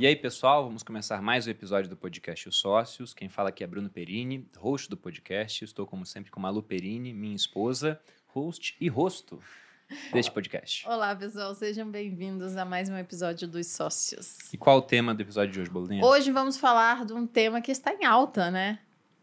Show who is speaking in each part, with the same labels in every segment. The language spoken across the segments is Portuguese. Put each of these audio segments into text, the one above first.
Speaker 1: E aí, pessoal, vamos começar mais um episódio do podcast Os Sócios. Quem fala aqui é Bruno Perini, host do podcast. Estou, como sempre, com Malu Perini, minha esposa, host e rosto deste podcast.
Speaker 2: Olá, pessoal, sejam bem-vindos a mais um episódio dos Sócios.
Speaker 1: E qual o tema do episódio de hoje, Bolinha?
Speaker 2: Hoje vamos falar de um tema que está em alta, né?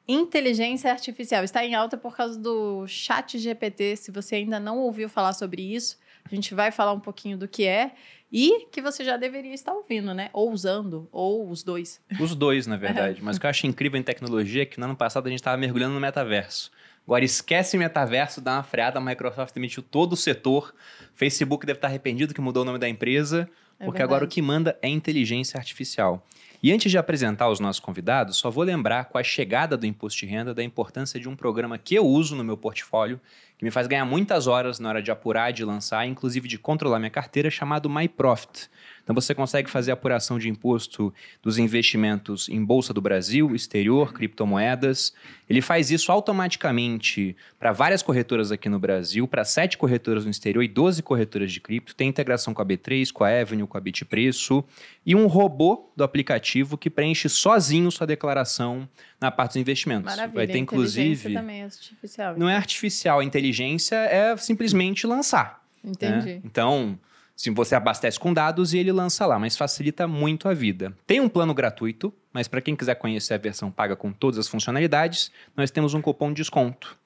Speaker 2: Inteligência artificial. Está em alta por causa do chat GPT. Se você ainda não ouviu falar sobre isso, a gente vai falar um pouquinho do que é e que você já deveria estar ouvindo, né? Ou usando, ou os dois.
Speaker 1: Os dois, na verdade. Mas o que eu acho incrível em tecnologia é que no ano passado a gente estava mergulhando no metaverso. Agora esquece metaverso, dá uma freada, a Microsoft demitiu todo o setor. Facebook deve estar arrependido que mudou o nome da empresa,
Speaker 2: É
Speaker 1: porque
Speaker 2: verdade.
Speaker 1: agora o que manda é inteligência artificial. E antes de apresentar os nossos convidados, só vou lembrar com a chegada do imposto de renda da importância de um programa que eu uso no meu portfólio, que me faz ganhar muitas horas na hora de apurar, de lançar, inclusive de controlar minha carteira, chamado MyProfit. Então você consegue fazer a apuração de imposto dos investimentos em Bolsa do Brasil, exterior, criptomoedas. Ele faz isso automaticamente para várias corretoras aqui no Brasil, para sete corretoras no exterior e 12 corretoras de cripto. Tem integração com a B3, com a Avenue, com a Bitpreço. E um robô do aplicativo que preenche sozinho sua declaração na parte dos investimentos.
Speaker 2: Maravilha.
Speaker 1: Vai ter, inclusive.
Speaker 2: também é artificial.
Speaker 1: Não é artificial, a inteligência é simplesmente lançar. né?
Speaker 2: Entendi.
Speaker 1: Então, se você abastece com dados e ele lança lá, mas facilita muito a vida. Tem um plano gratuito, mas para quem quiser conhecer a versão paga com todas as funcionalidades, nós temos um cupom de desconto.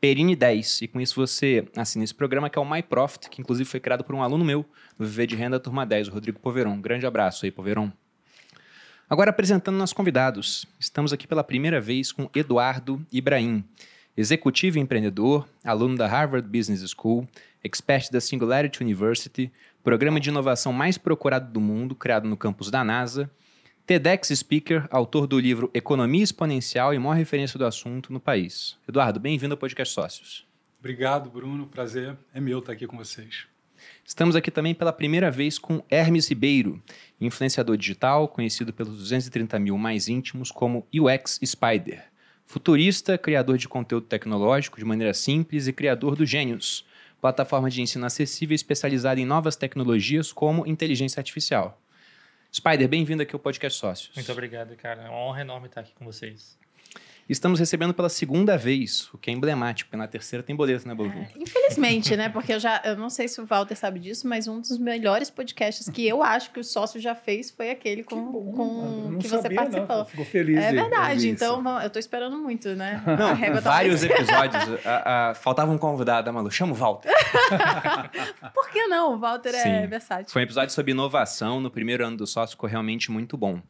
Speaker 1: Perini10, e com isso você assina esse programa que é o MyProfit, que inclusive foi criado por um aluno meu do Viver de Renda Turma 10, o Rodrigo Poveron. Um grande abraço aí, Poveron. Agora apresentando nossos convidados. Estamos aqui pela primeira vez com Eduardo Ibrahim, executivo e empreendedor, aluno da Harvard Business School, expert da Singularity University, programa de inovação mais procurado do mundo, criado no campus da NASA, TEDx Speaker, autor do livro Economia Exponencial e maior referência do assunto no país. Eduardo, bem-vindo ao Podcast Sócios.
Speaker 3: Obrigado, Bruno. Prazer é meu estar aqui com vocês.
Speaker 1: Estamos aqui também pela primeira vez com Hermes Ribeiro, influenciador digital, conhecido pelos 230 mil mais íntimos como UX Spider. Futurista, criador de conteúdo tecnológico de maneira simples e criador do Gênios, plataforma de ensino acessível especializada em novas tecnologias como inteligência artificial. Spider, bem-vindo aqui ao Podcast Sócios.
Speaker 4: Muito obrigado, cara. É uma honra enorme estar aqui com vocês.
Speaker 1: Estamos recebendo pela segunda vez, o que é emblemático, porque na terceira tem boleto, né, Bobu?
Speaker 2: É, infelizmente, né? Porque eu já, eu não sei se o Walter sabe disso, mas um dos melhores podcasts que eu acho que o sócio já fez foi aquele com, com
Speaker 5: Não
Speaker 2: que você
Speaker 5: sabia,
Speaker 2: participou.
Speaker 5: Não. Ficou feliz.
Speaker 2: É
Speaker 5: de
Speaker 2: verdade, então
Speaker 5: isso.
Speaker 2: eu tô esperando muito, né? A
Speaker 1: Não,
Speaker 2: tá
Speaker 1: vários episódios. a- a- faltava um convidado, a Malu. Chama o Walter.
Speaker 2: Por que não? O Walter é
Speaker 1: Sim.
Speaker 2: versátil.
Speaker 1: Foi um episódio sobre inovação no primeiro ano do sócio, ficou realmente muito bom.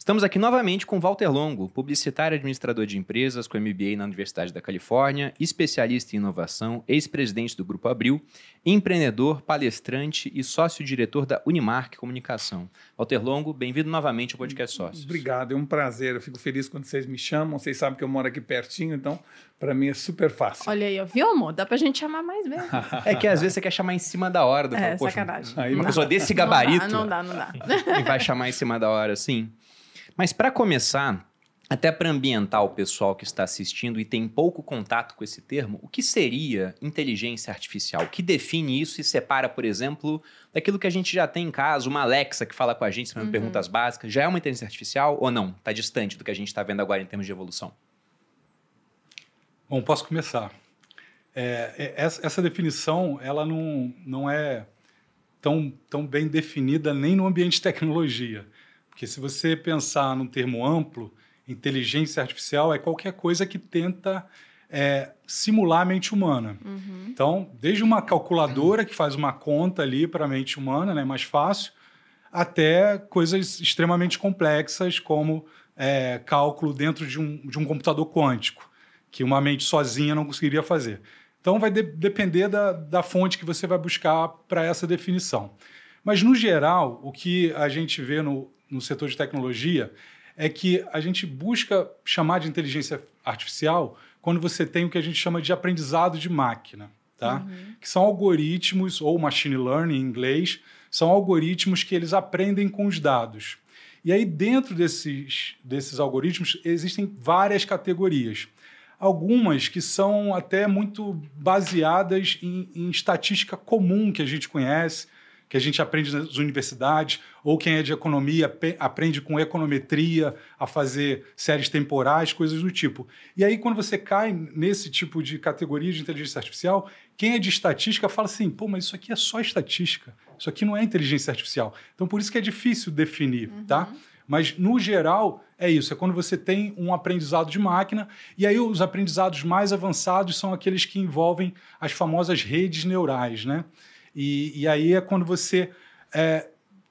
Speaker 1: Estamos aqui novamente com Walter Longo, publicitário e administrador de empresas com MBA na Universidade da Califórnia, especialista em inovação, ex-presidente do Grupo Abril, empreendedor, palestrante e sócio-diretor da Unimark Comunicação. Walter Longo, bem-vindo novamente ao Podcast Sócios.
Speaker 5: Obrigado, é um prazer. Eu fico feliz quando vocês me chamam. Vocês sabem que eu moro aqui pertinho, então para mim é super fácil.
Speaker 2: Olha aí, ó. viu, amor? Dá pra gente chamar mais vezes.
Speaker 1: É que às vezes você quer chamar em cima da hora. Do
Speaker 2: É, sacanagem.
Speaker 1: Uma
Speaker 5: não
Speaker 1: pessoa desse gabarito
Speaker 2: Não dá, não dá. Não dá.
Speaker 1: e vai chamar em cima da hora, sim. Mas para começar, até para ambientar o pessoal que está assistindo e tem pouco contato com esse termo, o que seria inteligência artificial? O que define isso e separa, por exemplo, daquilo que a gente já tem em casa, uma Alexa que fala com a gente fazendo
Speaker 2: Uhum.
Speaker 1: perguntas básicas, já é uma inteligência artificial ou não? Está distante do que a gente está vendo agora em termos de evolução?
Speaker 3: Bom, posso começar. É, é, essa, essa definição ela não, não é tão, tão bem definida nem no ambiente de tecnologia. Porque se você pensar num termo amplo, inteligência artificial é qualquer coisa que tenta é, simular a mente humana.
Speaker 2: Uhum.
Speaker 3: Então, desde uma calculadora que faz uma conta ali para a mente humana, né, mais fácil, até coisas extremamente complexas como é, cálculo dentro de um, de um computador quântico, que uma mente sozinha não conseguiria fazer. Então, vai de- depender da, da fonte que você vai buscar para essa definição. Mas, no geral, o que a gente vê no, no setor de tecnologia é que a gente busca chamar de inteligência artificial quando você tem o que a gente chama de aprendizado de máquina, tá? Que são algoritmos, ou machine learning em inglês, são algoritmos que eles aprendem com os dados. E aí, dentro desses, desses algoritmos, existem várias categorias. Algumas que são até muito baseadas em, em estatística comum que a gente conhece, que a gente aprende nas universidades, ou quem é de economia aprende com econometria a fazer séries temporais, coisas do tipo. E aí, quando você cai nesse tipo de categoria de inteligência artificial, quem é de estatística fala assim: pô, mas isso aqui é só estatística, isso aqui não é inteligência artificial. Então, por isso que é difícil definir, tá? Mas, no geral, é isso. É quando você tem um aprendizado de máquina, e aí os aprendizados mais avançados são aqueles que envolvem as famosas redes neurais, né? E, e aí é quando você é,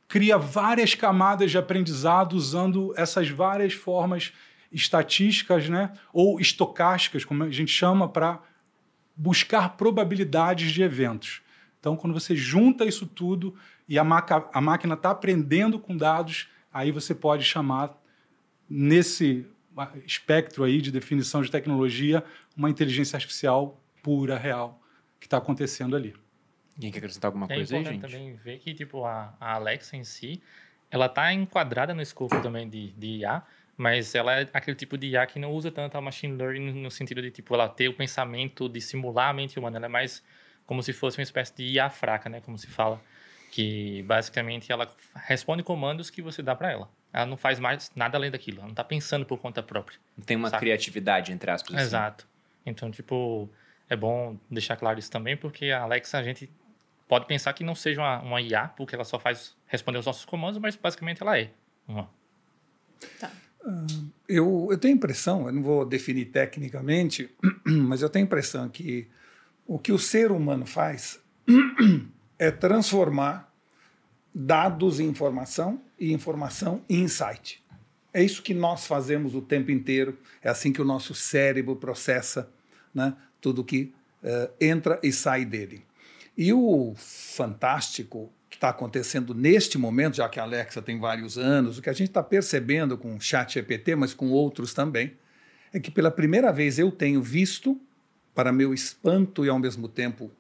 Speaker 3: cria várias camadas de aprendizado usando essas várias formas estatísticas, né? Ou estocásticas, como a gente chama, para buscar probabilidades de eventos. Então, quando você junta isso tudo e a, maca- a máquina está aprendendo com dados, aí você pode chamar, nesse espectro aí de definição de tecnologia, uma inteligência artificial pura, real, que está acontecendo ali.
Speaker 1: Alguém quer acrescentar alguma
Speaker 4: É
Speaker 1: coisa aí, gente?
Speaker 4: também ver que, tipo, a, a Alexa em si, ela tá enquadrada no escopo também de, de IA, mas ela é aquele tipo de IA que não usa tanto a machine learning no sentido de, tipo, ela ter o pensamento de simular a mente humana. Ela é mais como se fosse uma espécie de IA fraca, né? Como se fala. Que, basicamente, ela responde comandos que você dá para ela. Ela não faz mais nada além daquilo. Ela não tá pensando por conta própria.
Speaker 1: Tem uma
Speaker 4: Saca.
Speaker 1: criatividade, entre aspas. assim.
Speaker 4: Exato. Então, tipo, é bom deixar claro isso também, porque a Alexa a gente pode pensar que não seja uma, uma IA, porque ela só faz responder os nossos comandos, mas basicamente ela é uma.
Speaker 5: Eu, eu tenho a impressão, eu não vou definir tecnicamente, mas eu tenho a impressão que o que o ser humano faz é transformar dados em informação e informação em insight. É isso que nós fazemos o tempo inteiro, é assim que o nosso cérebro processa né, tudo que eh, entra e sai dele. E o fantástico que está acontecendo neste momento, já que a Alexa tem vários anos, o que a gente está percebendo com o chat GPT, mas com outros também, é que pela primeira vez eu tenho visto, para meu espanto e ao mesmo tempo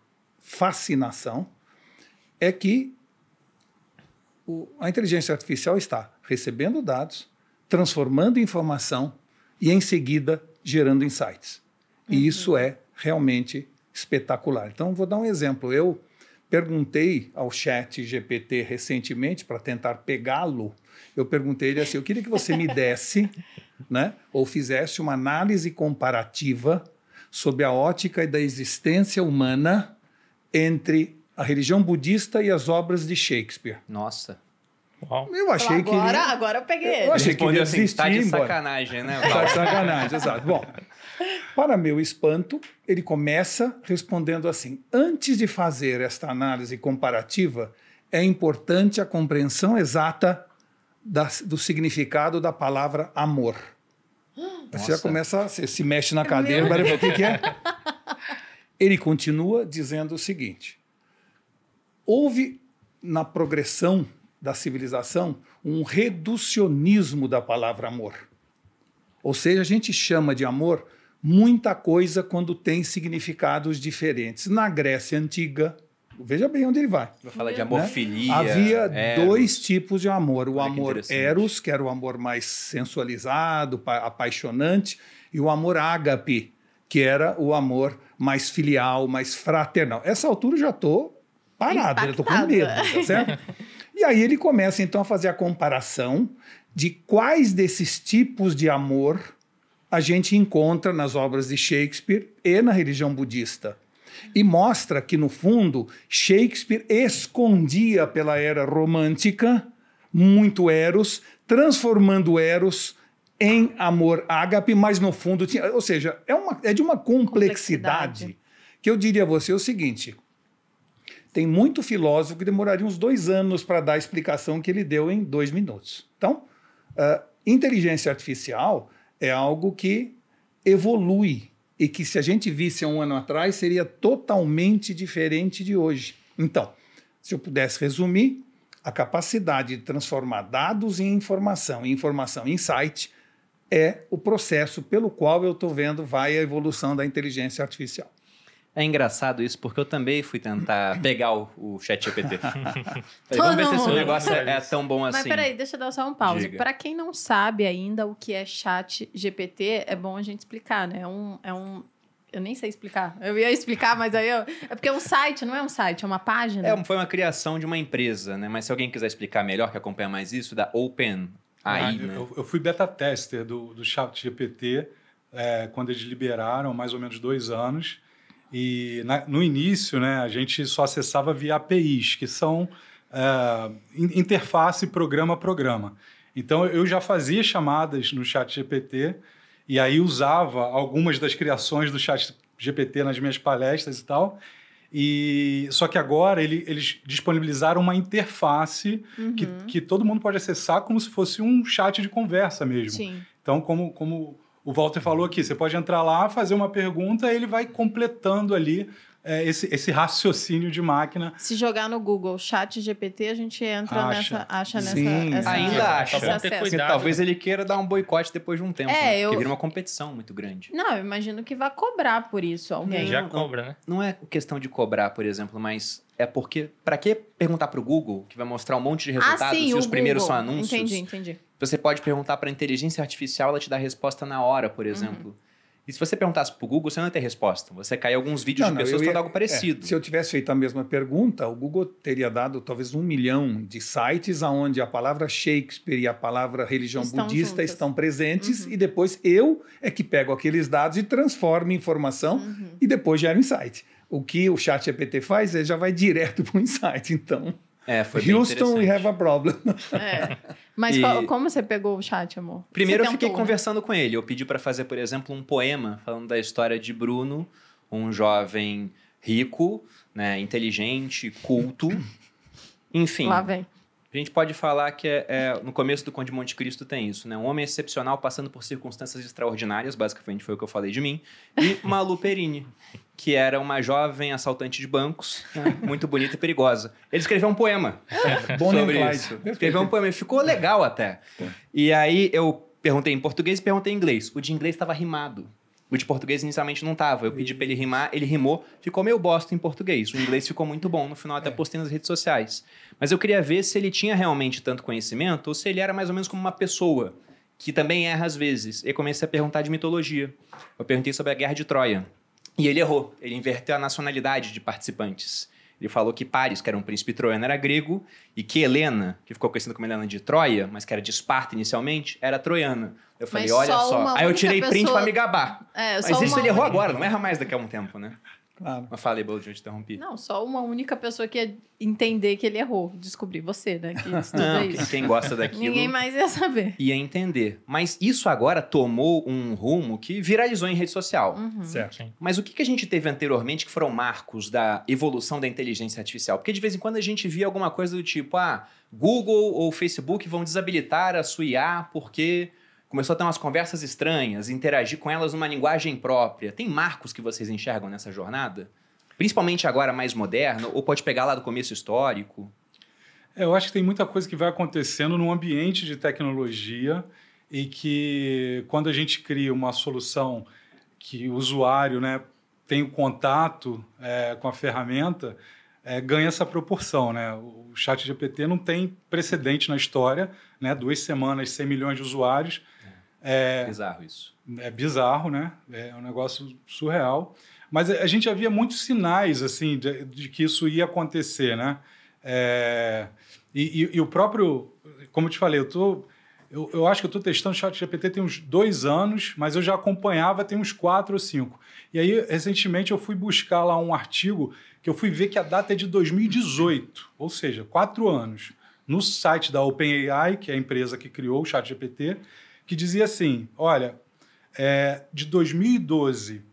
Speaker 5: fascinação, é que o- a inteligência artificial está recebendo dados, transformando informação e em seguida gerando insights. E isso é realmente espetacular. Então, vou dar um exemplo. Eu perguntei ao chat GPT recentemente para tentar pegá-lo. Eu perguntei ele assim: eu queria que você me desse, né, ou fizesse uma análise comparativa sobre a ótica da existência humana entre a religião budista e as obras de Shakespeare.
Speaker 1: Nossa.
Speaker 4: Uau.
Speaker 5: Eu achei que
Speaker 2: agora,
Speaker 5: ele...
Speaker 2: agora eu peguei.
Speaker 5: Eu achei que ele
Speaker 1: assim, tá de
Speaker 5: embora.
Speaker 1: sacanagem, né?
Speaker 5: Tá de sacanagem, exato. Bom, para meu espanto, ele começa respondendo assim: antes de fazer esta análise comparativa, é importante a compreensão exata da- do significado da palavra amor. Você já
Speaker 1: Nossa.
Speaker 5: começa, você se mexe na cadeira, vai ver o que, que é. Ele continua dizendo o seguinte: houve na progressão da civilização um reducionismo da palavra amor. Ou seja, a gente chama de amor muita coisa quando tem significados diferentes. Na Grécia Antiga, veja bem onde ele vai.
Speaker 1: Vou falar de
Speaker 5: né?
Speaker 1: amorfilia.
Speaker 5: Havia
Speaker 1: eros.
Speaker 5: dois tipos de amor: o
Speaker 1: Olha que
Speaker 5: amor
Speaker 1: interessante.
Speaker 5: eros, que era o amor mais sensualizado, pa- apaixonante, e o amor ágape, que era o amor mais filial, mais fraternal. Essa altura eu já estou parado, já estou com medo, tá certo? e aí ele começa então a fazer a comparação de quais desses tipos de amor a gente encontra nas obras de Shakespeare e na religião budista. E mostra que, no fundo, Shakespeare escondia pela era romântica muito Eros, transformando Eros em amor ágape, mas no fundo tinha. Ou seja, é, uma, é de uma complexidade,
Speaker 2: Complexidade.
Speaker 5: que eu diria a você o seguinte: tem muito filósofo que demoraria uns dois anos para dar a explicação que ele deu em dois minutos. Então, ah, inteligência artificial é algo que evolui e que, se a gente visse um ano atrás, seria totalmente diferente de hoje. Então, se eu pudesse resumir, a capacidade de transformar dados em informação, e informação em insight, é o processo pelo qual eu estou vendo vai a evolução da inteligência artificial.
Speaker 1: É engraçado isso, porque eu também fui tentar pegar o, o chat GPT. Vamos ver se esse negócio é, é tão bom
Speaker 2: Mas
Speaker 1: assim.
Speaker 2: peraí, deixa eu dar só um pause. Para quem não sabe ainda o que é chat GPT, é bom a gente explicar, né? É um, é um, Eu nem sei explicar. Eu ia explicar, mas aí eu... É porque é um site, não é um site, é uma página.
Speaker 1: É, foi uma criação de uma empresa, né? Mas se alguém quiser explicar melhor, que acompanha mais isso, da Open AI,
Speaker 3: Ah,
Speaker 1: né?
Speaker 3: eu, eu fui beta tester do, do chat GPT é, quando eles liberaram, há mais ou menos dois anos. E na- no início, né, a gente só acessava via APIs, que são in- interface programa a programa. Então eu já fazia chamadas no chat GPT e aí usava algumas das criações do chat GPT nas minhas palestras e tal. E só que agora ele- eles disponibilizaram uma interface que, que todo mundo pode acessar como se fosse um chat de conversa mesmo.
Speaker 2: Sim.
Speaker 3: Então, como, como o Walter falou aqui, você pode entrar lá, fazer uma pergunta e ele vai completando ali é, esse, esse raciocínio de máquina.
Speaker 2: Se jogar no Google chat GPT, a gente entra
Speaker 3: Acha.
Speaker 2: nessa. Acha nessa.
Speaker 5: Sim.
Speaker 2: essa-
Speaker 1: Ainda
Speaker 2: esse
Speaker 1: acha.
Speaker 4: Bom ter
Speaker 2: acesso.
Speaker 1: Porque
Speaker 4: cuidado.
Speaker 1: talvez ele queira dar um boicote depois de um tempo,
Speaker 2: É,
Speaker 1: né?
Speaker 2: eu-
Speaker 1: Porque vira uma competição muito grande.
Speaker 2: Não, eu imagino que vai cobrar por isso alguém.
Speaker 4: Já
Speaker 1: não.
Speaker 4: cobra, né?
Speaker 1: Não é questão de cobrar, por exemplo, mas é porque para que perguntar para o Google, que vai mostrar um monte de resultados
Speaker 2: ah, sim,
Speaker 1: e
Speaker 2: o
Speaker 1: os primeiros
Speaker 2: Google.
Speaker 1: são anúncios?
Speaker 2: Entendi, entendi.
Speaker 1: Você pode perguntar para a inteligência artificial, ela te dá a resposta na hora, por exemplo. E se você perguntasse para o Google, você não ia ter resposta. Você cai alguns vídeos
Speaker 5: Não,
Speaker 1: de
Speaker 5: não,
Speaker 1: pessoas falando algo parecido.
Speaker 5: é, se eu tivesse feito a mesma pergunta, o Google teria dado talvez um milhão de sites onde a palavra Shakespeare e a palavra religião
Speaker 2: Estão
Speaker 5: budista
Speaker 2: juntas.
Speaker 5: estão presentes e depois eu é que pego aqueles dados e transformo em informação
Speaker 2: Uhum.
Speaker 5: e depois gero um insight. O que o chat GPT faz é já vai direto para o insight. Então,
Speaker 1: É, foi bem
Speaker 5: Houston, we have a problem.
Speaker 2: É. Mas
Speaker 1: E-
Speaker 2: qual- como você pegou o chat, amor?
Speaker 1: Primeiro
Speaker 2: Você
Speaker 1: eu fiquei
Speaker 2: tentou, né?
Speaker 1: conversando com ele. Eu pedi para fazer, por exemplo, um poema falando da história de Bruno, um jovem rico, né, inteligente, culto. Enfim,
Speaker 2: Lá vem.
Speaker 1: A gente pode falar que é, é- no começo do Conde de Monte Cristo tem isso, né? Um homem excepcional passando por circunstâncias extraordinárias, basicamente foi o que eu falei de mim, e Malu Perini, que era uma jovem assaltante de bancos, né, muito bonita e perigosa. Ele escreveu um poema sobre isso. Escreveu um poema e ficou legal até. E aí eu perguntei em português e perguntei em inglês. O de inglês estava rimado. O de português inicialmente não tava. Eu pedi pra ele rimar, ele rimou, ficou meio bosta em português. O inglês ficou muito bom, no final até postei nas redes sociais. Mas eu queria ver se ele tinha realmente tanto conhecimento ou se ele era mais ou menos como uma pessoa que também erra às vezes. E comecei a perguntar de mitologia. Eu perguntei sobre a Guerra de Troia. E ele errou. Ele inverteu a nacionalidade de participantes. Ele falou que Paris, que era um príncipe troiano, era grego, e que Helena, que ficou conhecida como Helena de Troia, mas que era de Esparta inicialmente, era troiana. Eu falei,
Speaker 2: Mas
Speaker 1: olha
Speaker 2: só
Speaker 1: só. Aí eu tirei print
Speaker 2: pessoa-
Speaker 1: pra me gabar.
Speaker 2: É,
Speaker 1: Mas isso ele errou
Speaker 2: única-
Speaker 1: agora, não erra mais daqui a um tempo, né?
Speaker 5: Claro.
Speaker 1: Mas falei, Bold, eu te interrompi.
Speaker 2: Não, só uma única pessoa que ia entender que ele errou. Descobri você, né? Que estuda
Speaker 1: Não, quem,
Speaker 2: isso.
Speaker 1: quem gosta daquilo
Speaker 2: Ninguém mais ia saber.
Speaker 1: ia entender. Mas isso agora tomou um rumo que viralizou em rede social.
Speaker 2: Uhum.
Speaker 5: Certo.
Speaker 4: Sim.
Speaker 1: Mas o que, que a gente teve anteriormente que foram marcos da evolução da inteligência artificial? Porque de vez em quando a gente via alguma coisa do tipo, ah, Google ou Facebook vão desabilitar a sua IA porque começou a ter umas conversas estranhas, interagir com elas numa linguagem própria. Tem marcos que vocês enxergam nessa jornada? Principalmente agora mais moderno, ou pode pegar lá do começo histórico?
Speaker 3: É, eu acho que tem muita coisa que vai acontecendo no ambiente de tecnologia e que quando a gente cria uma solução que o usuário né, tem o contato é, com a ferramenta, é, ganha essa proporção. Né? O chat GPT não tem precedente na história, né? duas semanas, 100 milhões de usuários. É,
Speaker 1: Bizarro isso.
Speaker 3: é bizarro, né? É um negócio surreal. Mas a gente já via muitos sinais, assim, de, de que isso ia acontecer, né? É, e, e- e o próprio, como eu te falei, eu tô, eu, eu acho que eu estou testando o chat GPT tem uns dois anos, mas eu já acompanhava tem uns quatro ou cinco. E aí, recentemente, eu fui buscar lá um artigo que eu fui ver que a data é de 2018, ou seja, quatro anos, no site da OpenAI, que é a empresa que criou o chat GPT, que dizia assim, olha, é, de 2012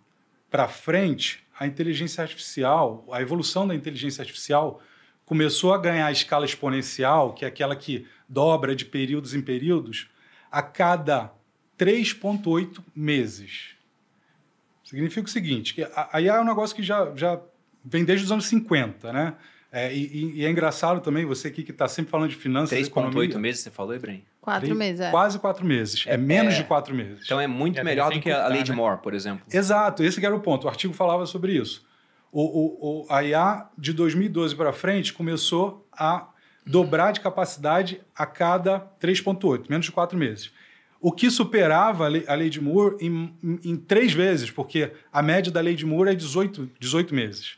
Speaker 3: para frente, a inteligência artificial, a evolução da inteligência artificial começou a ganhar escala exponencial, que é aquela que dobra de períodos em períodos, a cada 3,8 meses. Significa o seguinte, que a a IA é um negócio que já, já vem desde os anos 50, né? É, e, e- é engraçado também, você aqui que está sempre falando de finanças,
Speaker 1: 3,8
Speaker 3: economia,
Speaker 1: meses, você falou, Ibrahim?
Speaker 2: Quatro
Speaker 3: tem
Speaker 2: meses, é.
Speaker 3: Quase quatro meses. É, menos de quatro meses.
Speaker 1: Então é muito
Speaker 4: É,
Speaker 1: melhor do
Speaker 4: que
Speaker 1: a lei de
Speaker 4: né?
Speaker 1: Moore, por exemplo.
Speaker 3: Exato, esse que era o ponto. O artigo falava sobre isso. O, o, o, a IA de 2012 para frente começou a dobrar de capacidade a cada 3,8, menos de quatro meses. o que superava a lei, a lei de Moore em, em, em, três vezes, porque a média da lei de Moore é 18, 18 meses.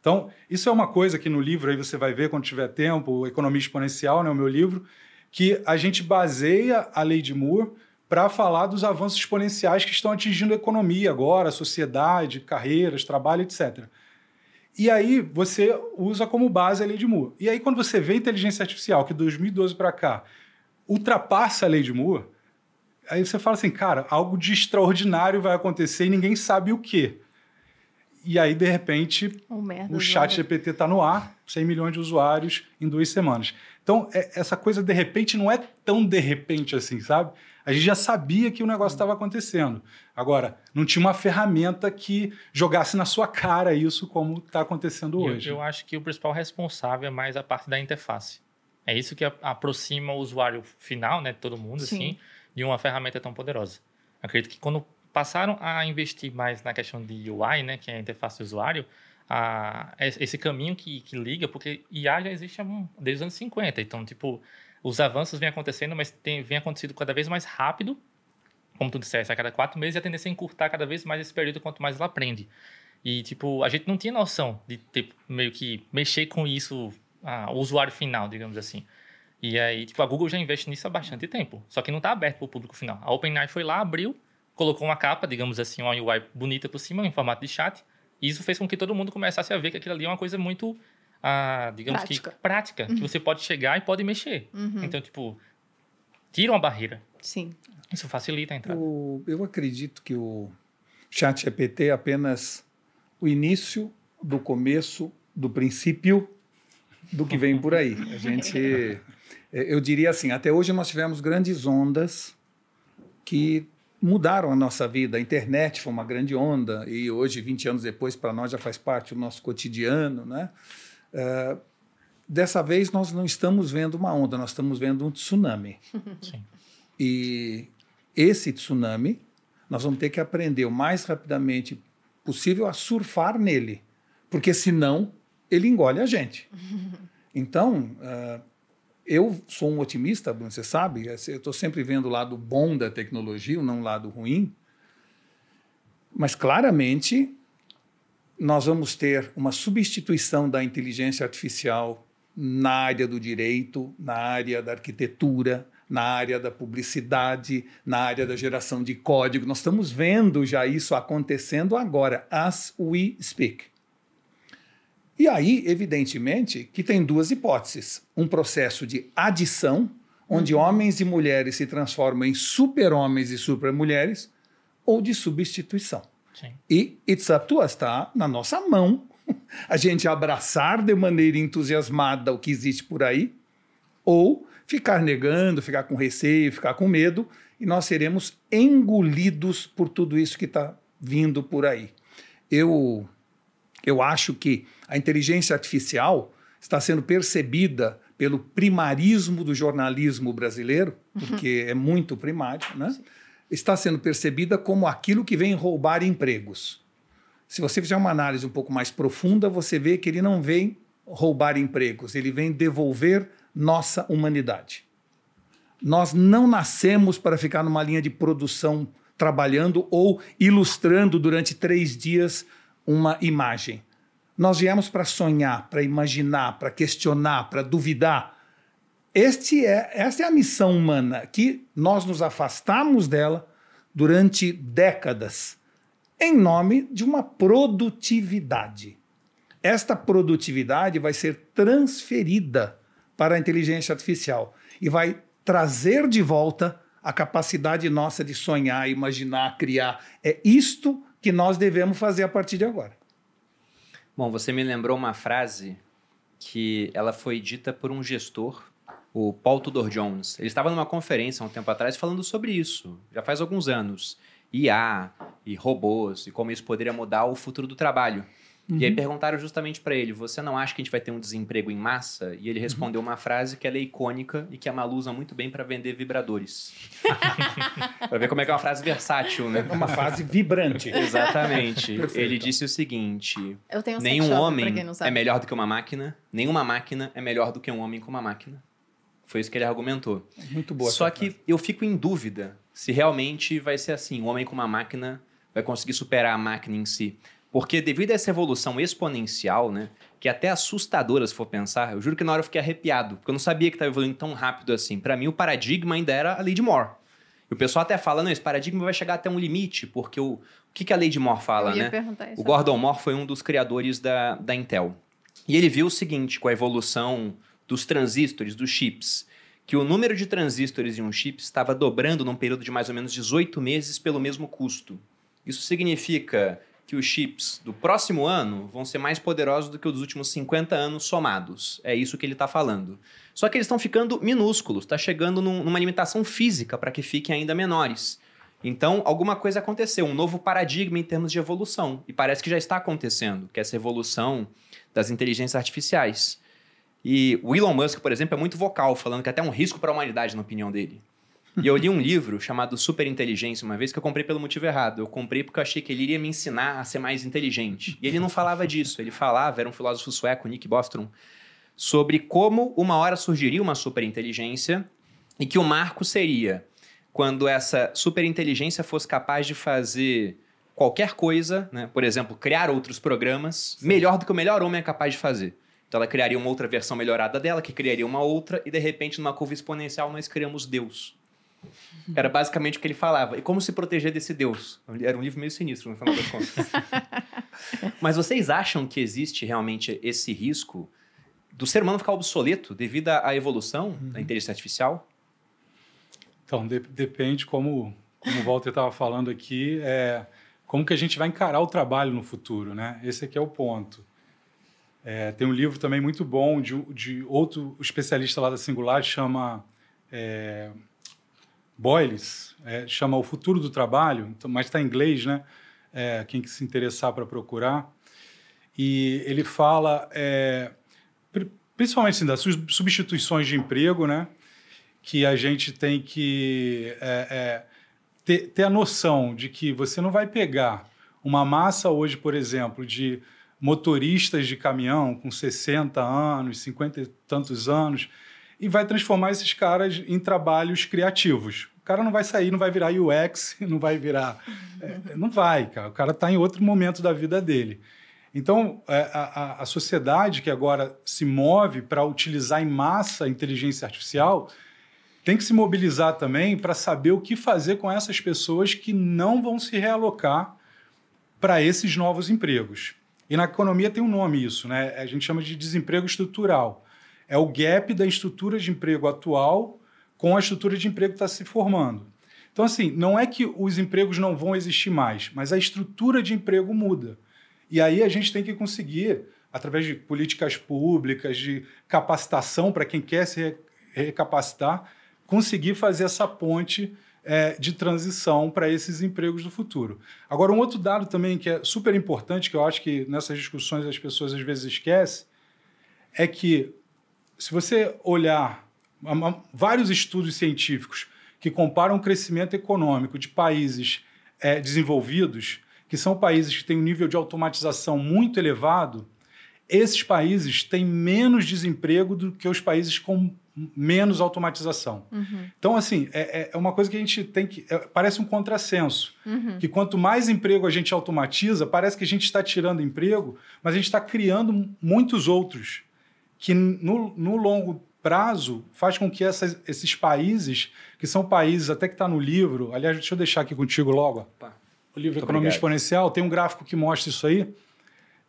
Speaker 3: Então, isso é uma coisa que no livro aí você vai ver quando tiver tempo, Economia Exponencial, né, o meu livro, que a gente baseia a lei de Moore para falar dos avanços exponenciais que estão atingindo a economia agora, a sociedade, carreiras, trabalho, etc. E aí você usa como base a lei de Moore. E aí quando você vê a inteligência artificial, que de 2012 para cá ultrapassa a lei de Moore, aí você fala assim, cara, algo de extraordinário vai acontecer e ninguém sabe o quê. E aí, de repente,
Speaker 2: oh,
Speaker 3: o chat GPT está no ar, 100 milhões de usuários em duas semanas. Então, é, essa coisa, de repente, não é tão de repente assim, sabe? A gente já sabia que o negócio estava acontecendo. Agora, não tinha uma ferramenta que jogasse na sua cara isso como está acontecendo hoje.
Speaker 4: Eu, eu, acho que o principal responsável é mais a parte da interface. É isso que aproxima o usuário final, né, todo mundo, Sim. assim, de uma ferramenta tão poderosa. Acredito que quando passaram a investir mais na questão de UI, né, que é a interface do usuário, a, esse caminho que, que liga, porque IA já existe desde os anos 50, então, tipo, os avanços vêm acontecendo, mas tem, vem acontecendo cada vez mais rápido, como tu disseste, a cada quatro meses, e a tendência é encurtar cada vez mais esse período quanto mais ela aprende. E, tipo, a gente não tinha noção de ter, meio que mexer com isso, ah, o usuário final, digamos assim. E aí, tipo, a Google já investe nisso há bastante tempo, só que não está aberto para o público final. A OpenAI foi lá, abriu, colocou uma capa, digamos assim, uma UI bonita por cima, em formato de chat, e isso fez com que todo mundo começasse a ver que aquilo ali é uma coisa muito a, digamos prática. que, prática, uhum. que você pode chegar e pode mexer. Uhum. Então, tipo, tira uma barreira.
Speaker 2: Sim.
Speaker 4: Isso facilita a entrada.
Speaker 5: O, eu acredito que o chat GPT é apenas o início do começo, do princípio do que vem por aí. A gente, é, eu diria assim, até hoje nós tivemos grandes ondas que mudaram a nossa vida. A internet foi uma grande onda e hoje, 20 anos depois, para nós já faz parte do nosso cotidiano, né? Uh, dessa vez nós não estamos vendo uma onda, nós estamos vendo um tsunami. Sim. E esse tsunami, nós vamos ter que aprender o mais rapidamente possível a surfar nele, porque senão ele engole a gente. Então, uh, eu sou um otimista, você sabe, eu estou sempre vendo o lado bom da tecnologia, não o lado ruim, mas claramente nós vamos ter uma substituição da inteligência artificial na área do direito, na área da arquitetura, na área da publicidade, na área da geração de código. Nós estamos vendo já isso acontecendo agora, as we speak. E aí, evidentemente, que tem duas hipóteses: um processo de adição, onde uhum. homens e mulheres se transformam em super-homens e super-mulheres, ou de substituição. Sim. E it's up to us, está na nossa mão a gente abraçar de maneira entusiasmada o que existe por aí, ou ficar negando, ficar com receio, ficar com medo, e nós seremos engolidos por tudo isso que está vindo por aí. Eu, eu acho que a inteligência artificial está sendo percebida pelo primarismo do jornalismo brasileiro, porque uhum. é muito primário, né? Sim está sendo percebida como aquilo que vem roubar empregos. Se você fizer uma análise um pouco mais profunda, você vê que ele não vem roubar empregos, ele vem devolver nossa humanidade. Nós não nascemos para ficar numa linha de produção trabalhando ou ilustrando durante três dias uma imagem. Nós viemos para sonhar, para imaginar, para questionar, para duvidar, este é, esta é a missão humana, que nós nos afastamos dela durante décadas, em nome de uma produtividade. Esta produtividade vai ser transferida para a inteligência artificial e vai trazer de volta a capacidade nossa de sonhar, imaginar, criar. É isto que nós devemos fazer a partir de agora.
Speaker 1: Bom, você me lembrou uma frase que ela foi dita por um gestor o Paul Tudor Jones. Ele estava numa conferência há um tempo atrás falando sobre isso, já faz alguns anos. IA e robôs e como isso poderia mudar o futuro do trabalho. Uhum. E aí uhum. perguntaram justamente para ele: você não acha que a gente vai ter um desemprego em massa? E ele uhum. respondeu uhum. uma frase que ela é icônica e que a Malu usa muito bem para vender vibradores. para ver como é que é uma frase versátil, né?
Speaker 5: É uma frase vibrante.
Speaker 1: Exatamente. ele disse o seguinte: nenhum homem é melhor do que uma máquina, nenhuma máquina é melhor do que um homem com uma máquina. Foi isso que ele argumentou.
Speaker 5: Muito boa.
Speaker 1: Só que frase. eu fico em dúvida se realmente vai ser assim, o homem com uma máquina vai conseguir superar a máquina em si. Porque devido a essa evolução exponencial, né, que é até assustadora se for pensar, eu juro que na hora eu fiquei arrepiado, porque eu não sabia que estava evoluindo tão rápido assim. Para mim, o paradigma ainda era a lei de Moore. E o pessoal até fala, não, esse paradigma vai chegar até um limite, porque o, o que, que a lei de Moore fala, né? O Gordon Moore foi um dos criadores da, da Intel. E ele viu o seguinte, com a evolução dos transistores, dos chips, que o número de transistores em um chip estava dobrando num período de mais ou menos 18 meses pelo mesmo custo. Isso significa que os chips do próximo ano vão ser mais poderosos do que os últimos 50 anos somados. É isso que ele está falando. Só que eles estão ficando minúsculos, está chegando num- numa limitação física para que fiquem ainda menores. Então, alguma coisa aconteceu, um novo paradigma em termos de evolução. E parece que já está acontecendo, que é essa evolução das inteligências artificiais. E o Elon Musk, por exemplo, é muito vocal, falando que até é um risco para a humanidade, na opinião dele. E eu li um livro chamado Superinteligência uma vez que eu comprei pelo motivo errado. Eu comprei porque eu achei que ele iria me ensinar a ser mais inteligente. E ele não falava disso. Ele falava, era um filósofo sueco, Nick Bostrom, sobre como uma hora surgiria uma superinteligência e que o marco seria quando essa superinteligência fosse capaz de fazer qualquer coisa, né? por exemplo, criar outros programas, melhor do que o melhor homem é capaz de fazer. Então ela criaria uma outra versão melhorada dela, que criaria uma outra, e de repente, numa curva exponencial, nós criamos Deus. Era basicamente o que ele falava. E como se proteger desse Deus? Era um livro meio sinistro, no final das contas. Mas vocês acham que existe realmente esse risco do ser humano ficar obsoleto devido à evolução da inteligência artificial?
Speaker 3: Então, de- depende, como, como o Walter estava falando aqui, é, como que a gente vai encarar o trabalho no futuro, né? Esse aqui é o ponto. É, tem um livro também muito bom de, de outro especialista lá da Singular, chama é, Boyles, é, chama O Futuro do Trabalho, então, mas está em inglês, né? É, quem que se interessar para procurar. E ele fala, é, pri- principalmente assim, das substituições de emprego, né? que a gente tem que é, é, ter, ter a noção de que você não vai pegar uma massa hoje, por exemplo, de motoristas de caminhão com 60 anos, 50 e tantos anos, e vai transformar esses caras em trabalhos criativos. O cara não vai sair, não vai virar UX, não vai virar. é, não vai, cara. O cara está em outro momento da vida dele. Então, é, a, a- a sociedade que agora se move para utilizar em massa a inteligência artificial tem que se mobilizar também para saber o que fazer com essas pessoas que não vão se realocar para esses novos empregos. E na economia tem um nome isso, né? A gente chama de desemprego estrutural. É o gap da estrutura de emprego atual com a estrutura de emprego que está se formando. Então, assim, não é que os empregos não vão existir mais, mas a estrutura de emprego muda. E aí a gente tem que conseguir, através de políticas públicas, de capacitação para quem quer se re- recapacitar, conseguir fazer essa ponte eh, de transição para esses empregos do futuro. Agora, um outro dado também que é super importante, que eu acho que nessas discussões as pessoas às vezes esquecem, é que se você olhar vários estudos científicos que comparam o crescimento econômico de países eh, desenvolvidos, que são países que têm um nível de automatização muito elevado, esses países têm menos desemprego do que os países com menos automatização. Então, assim, é, é- é uma coisa que a gente tem que. é, parece um contrassenso. Que quanto mais emprego a gente automatiza, parece que a gente está tirando emprego, mas a gente está criando muitos outros. Que no, no longo prazo faz com que essas- esses países, que são países até que está no livro, aliás, deixa eu deixar aqui contigo logo. O livro
Speaker 1: Muito
Speaker 3: Economia
Speaker 1: obrigado.
Speaker 3: Exponencial tem um gráfico que mostra isso aí.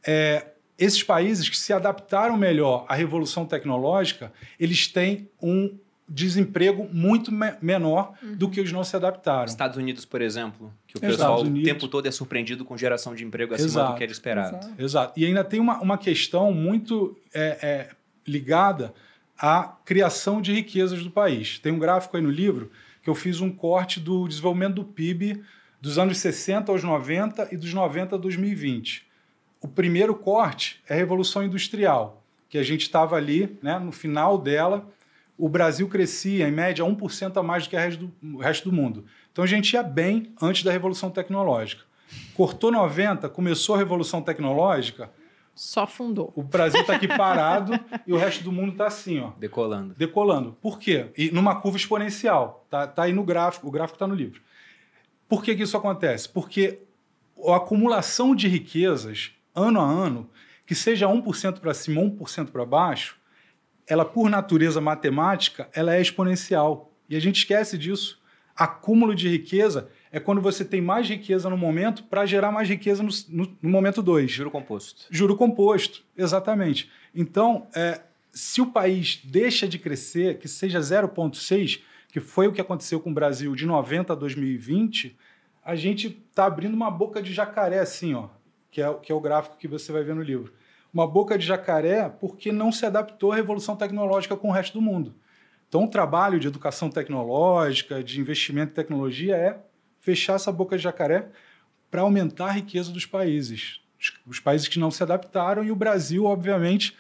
Speaker 3: É, esses países que se adaptaram melhor à revolução tecnológica, eles têm um desemprego muito me- menor do que os não se adaptaram.
Speaker 1: Estados Unidos, por exemplo, que o pessoal o tempo todo é surpreendido com geração de emprego acima
Speaker 3: Exato.
Speaker 1: do que era esperado.
Speaker 5: Exato.
Speaker 3: Exato. E ainda tem uma, uma questão muito é, é, ligada à criação de riquezas do país. Tem um gráfico aí no livro que eu fiz um corte do desenvolvimento do PIB dos anos 60 aos 90 e dos 90 a 2020. O primeiro corte é a Revolução Industrial, que a gente estava ali, né, no final dela, o Brasil crescia, em média, 1% a mais do que o resto do, mundo. Então a gente ia bem antes da Revolução Tecnológica. Cortou 90, começou a Revolução Tecnológica,
Speaker 2: Só fundou.
Speaker 3: O Brasil está aqui parado e o resto do mundo está assim, ó,
Speaker 1: Decolando.
Speaker 3: decolando. Por quê? E numa curva exponencial. Tá, tá aí no gráfico, o gráfico está no livro. Por que, que isso acontece? Porque a acumulação de riquezas, ano a ano, que seja 1% para cima ou 1% para baixo, ela, por natureza matemática, ela é exponencial. E a gente esquece disso. Acúmulo de riqueza é quando você tem mais riqueza no momento para gerar mais riqueza no, no, no momento 2.
Speaker 1: Juro composto.
Speaker 3: Juro composto, exatamente. Então, é, se o país deixa de crescer, que seja 0,6, que foi o que aconteceu com o Brasil de 90 a 2020, a gente está abrindo uma boca de jacaré, assim, ó, que é, que é o gráfico que você vai ver no livro. Uma boca de jacaré porque não se adaptou à revolução tecnológica com o resto do mundo. Então, o trabalho de educação tecnológica, de investimento em tecnologia é fechar essa boca de jacaré para aumentar a riqueza dos países. Os, países que não se adaptaram e o Brasil, obviamente,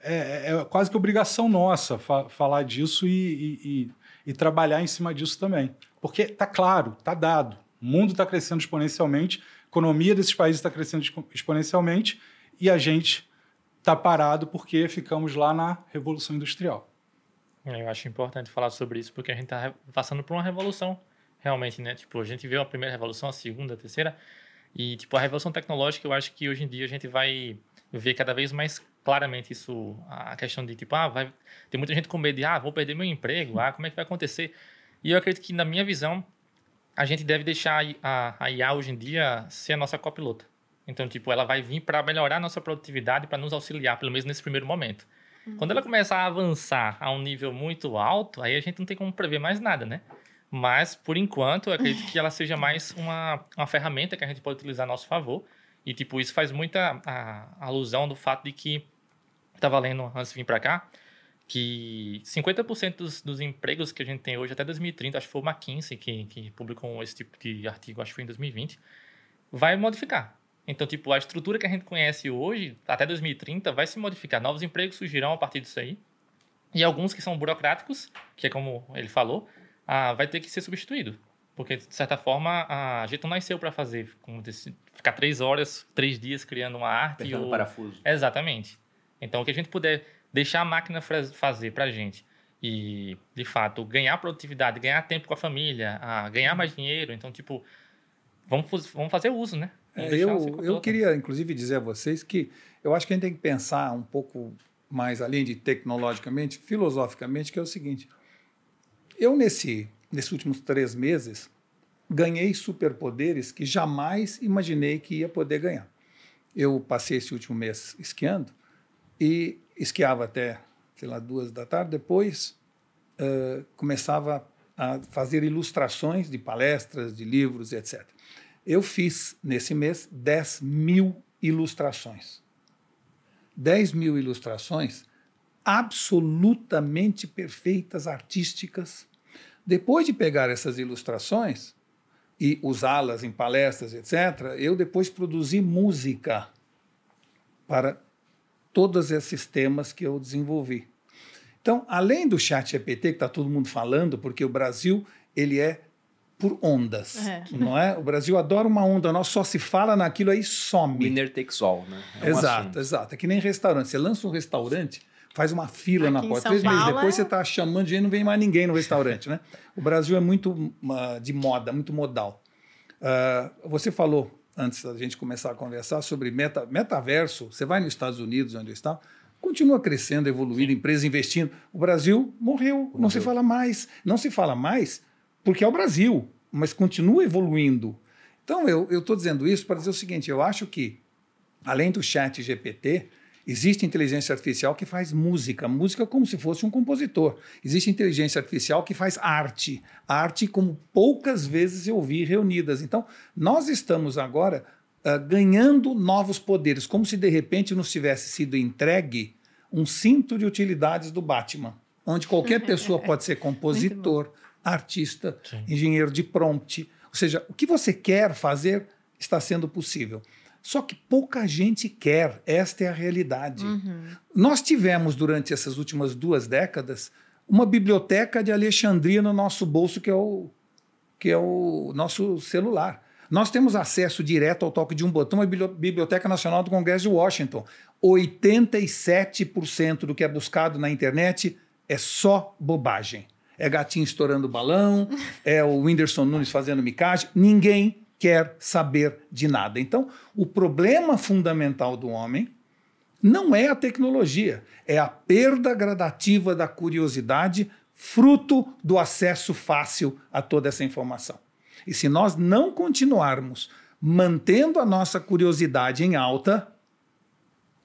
Speaker 3: é, é quase que obrigação nossa fa falar disso e, e, e, e, trabalhar em cima disso também. Porque está claro, está dado. O mundo está crescendo exponencialmente, a economia desses países está crescendo exponencialmente e a gente está parado porque ficamos lá na Revolução Industrial.
Speaker 4: É, eu acho importante falar sobre isso porque a gente está passando por uma revolução realmente, né? Tipo, a gente viu a primeira revolução, a segunda, a terceira, e tipo a revolução tecnológica, eu acho que hoje em dia a gente vai ver cada vez mais claramente isso, a questão de tipo, ah, vai tem muita gente com medo de, ah, vou perder meu emprego, ah, como é que vai acontecer? E eu acredito que na minha visão, a gente deve deixar a, a IA hoje em dia ser a nossa copilota. Então, tipo, ela vai vir para melhorar a nossa produtividade, para nos auxiliar, pelo menos nesse primeiro momento. Uhum. Quando ela começar a avançar a um nível muito alto, aí a gente não tem como prever mais nada, né? Mas, por enquanto, eu acredito que ela seja mais uma, uma ferramenta que a gente pode utilizar a nosso favor. E, tipo, isso faz muita a, a alusão do fato de que, estava lendo antes de vir para cá, que 50% dos, dos empregos que a gente tem hoje até 2030, acho que foi o McKinsey que, que publicou esse tipo de artigo, acho que foi em 2020, vai modificar. Então, tipo, a estrutura que a gente conhece hoje, até 2030, vai se modificar. Novos empregos surgirão a partir disso aí. E alguns que são burocráticos, que é como ele falou, ah, vai ter que ser substituído. Porque, de certa forma, a gente não nasceu para fazer, como disse, ficar três horas, três dias criando uma arte.
Speaker 1: Apertando ou... parafuso.
Speaker 4: Exatamente. Então, o que a gente puder deixar a máquina fazer para a gente e, de fato, ganhar produtividade, ganhar tempo com a família, a ganhar mais dinheiro. Então, tipo, vamos, vamos fazer uso, né?
Speaker 5: É, eu, eu queria, inclusive, dizer a vocês que eu acho que a gente tem que pensar um pouco mais, além de tecnologicamente, filosoficamente, que é o seguinte eu, nesse, nesses últimos três meses, ganhei superpoderes que jamais imaginei que ia poder ganhar. Eu passei esse último mês esquiando e esquiava até, sei lá, duas da tarde. Depois uh, começava a fazer ilustrações de palestras, de livros, etc. Eu fiz, nesse mês, 10 mil ilustrações. 10 mil ilustrações absolutamente perfeitas, artísticas. Depois de pegar essas ilustrações e usá-las em palestras, etc., eu depois produzi música para todos esses temas que eu desenvolvi. Então, além do chat GPT, que está todo mundo falando, porque o Brasil ele é por ondas, é. não é? O Brasil adora uma onda, nós só se fala naquilo aí some.
Speaker 1: Winner takes all, né?
Speaker 5: É um exato, assunto. exato. É que nem restaurante. Você lança um restaurante, faz uma fila Aqui na porta. Três meses depois é... você está chamando de não vem mais ninguém no restaurante, né? O Brasil é muito uh, de moda, muito modal. Uh, você falou antes da gente começar a conversar sobre meta, metaverso. Você vai nos Estados Unidos, onde está, continua crescendo, evoluindo, empresas investindo. O Brasil morreu, morreu, não se fala mais. Não se fala mais porque é o Brasil, mas continua evoluindo. Então eu estou dizendo isso para dizer o seguinte: eu acho que além do Chat GPT Existe inteligência artificial que faz música, música como se fosse um compositor. Existe inteligência artificial que faz arte, arte como poucas vezes eu vi reunidas. Então, nós estamos agora uh, ganhando novos poderes, como se de repente nos tivesse sido entregue um cinto de utilidades do Batman, onde qualquer pessoa pode ser compositor, artista, Sim. engenheiro de prompt. Ou seja, o que você quer fazer está sendo possível. Só que pouca gente quer, esta é a realidade. Uhum. Nós tivemos, durante essas últimas duas décadas, uma biblioteca de Alexandria no nosso bolso, que é o, que é o nosso celular. Nós temos acesso direto ao toque de um botão à Biblioteca Nacional do Congresso de Washington. 87% do que é buscado na internet é só bobagem. É gatinho estourando balão, é o Whindersson Nunes fazendo micagem. Ninguém quer saber de nada. Então, o problema fundamental do homem não é a tecnologia, é a perda gradativa da curiosidade, fruto do acesso fácil a toda essa informação. E se nós não continuarmos mantendo a nossa curiosidade em alta,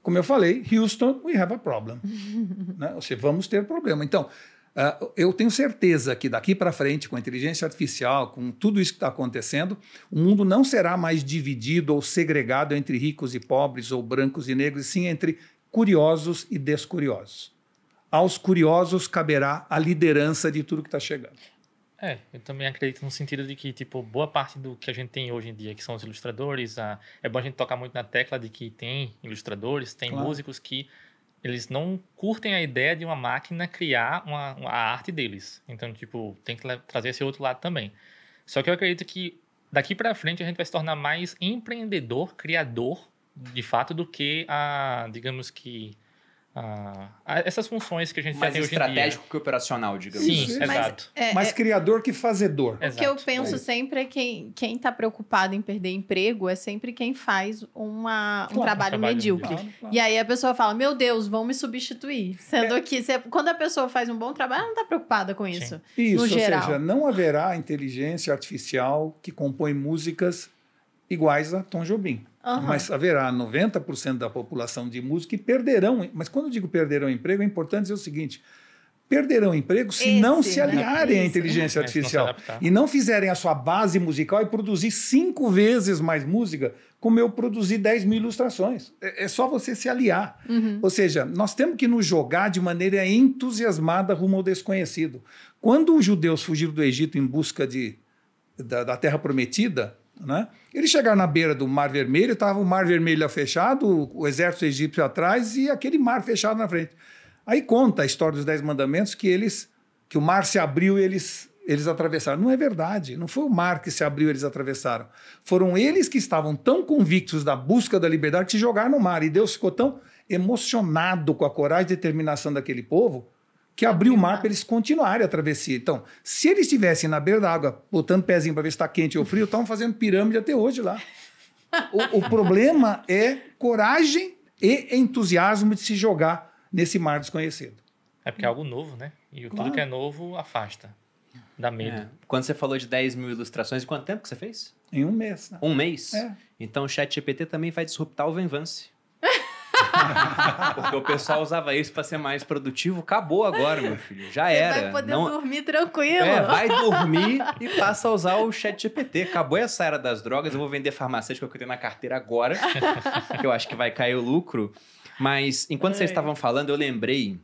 Speaker 5: como eu falei, Houston, we have a problem. né? Ou seja, vamos ter problema. Então, uh, eu tenho certeza que daqui para frente, com a inteligência artificial, com tudo isso que está acontecendo, o mundo não será mais dividido ou segregado entre ricos e pobres, ou brancos e negros, e sim entre curiosos e descuriosos. Aos curiosos caberá a liderança de tudo que está chegando.
Speaker 4: É, eu também acredito no sentido de que, tipo, boa parte do que a gente tem hoje em dia, que são os ilustradores, a, é bom a gente tocar muito na tecla de que tem ilustradores, tem claro. músicos que eles não curtem a ideia de uma máquina criar uma, uma, a arte deles. Então, tipo, tem que trazer esse outro lado também. Só que eu acredito que daqui para frente a gente vai se tornar mais empreendedor, criador, de fato, do que a, digamos que ah, essas funções que a gente
Speaker 1: mais
Speaker 4: tem
Speaker 1: hoje em dia. estratégico que operacional, digamos
Speaker 4: Sim, assim. exato.
Speaker 5: É, Mais é, criador que fazedor.
Speaker 2: O que eu penso é sempre é que quem está preocupado em perder emprego é sempre quem faz uma, um, claro, trabalho um trabalho medíocre. Claro, claro. E aí a pessoa fala, meu Deus, vão me substituir. Sendo é. que você, quando a pessoa faz um bom trabalho, ela não está preocupada com isso.
Speaker 5: Sim. Isso,
Speaker 2: no
Speaker 5: ou
Speaker 2: geral.
Speaker 5: seja, não haverá inteligência artificial que compõe músicas iguais a Tom Jobim. Uhum. Mas haverá 90% da população de música que perderão. Mas quando eu digo perderão emprego, é importante dizer o seguinte: perderão emprego se Esse, não se né? aliarem né? à inteligência artificial e não fizerem a sua base musical e produzir cinco vezes mais música, como eu produzi 10 mil ilustrações. É, é só você se aliar. Uhum. Ou seja, nós temos que nos jogar de maneira entusiasmada rumo ao desconhecido. Quando os judeus fugiram do Egito em busca de, da, da Terra Prometida, né? Eles chegaram na beira do Mar Vermelho, estava o Mar Vermelho fechado, o exército egípcio atrás e aquele mar fechado na frente. Aí conta a história dos Dez Mandamentos que eles, que o mar se abriu e eles, eles atravessaram. Não é verdade. Não foi o mar que se abriu e eles atravessaram. Foram eles que estavam tão convictos da busca da liberdade que se jogaram no mar. E Deus ficou tão emocionado com a coragem e determinação daquele povo que abriu o mar para eles continuarem a travessia. Então, se eles estivessem na beira da água, botando pezinho para ver se está quente ou frio, estavam fazendo pirâmide até hoje lá. O, o, problema é coragem e entusiasmo de se jogar nesse mar desconhecido.
Speaker 4: É porque é algo novo, né? E claro. tudo que é novo afasta. Dá medo. É.
Speaker 1: Quando você falou de 10 mil ilustrações, quanto tempo que você fez?
Speaker 5: Em um mês.
Speaker 1: Né? Um mês? É. Então o chat GPT também vai disruptar o Venvance. Porque o pessoal usava isso para ser mais produtivo. Acabou agora, meu filho. Já
Speaker 2: Você
Speaker 1: era.
Speaker 2: Vai poder Não... dormir tranquilo.
Speaker 1: É, vai dormir e passa a usar o chat GPT. Acabou essa era das drogas. Eu vou vender farmacêutica que eu tenho na carteira agora. que eu acho que vai cair o lucro. Mas enquanto vocês estavam falando, eu lembrei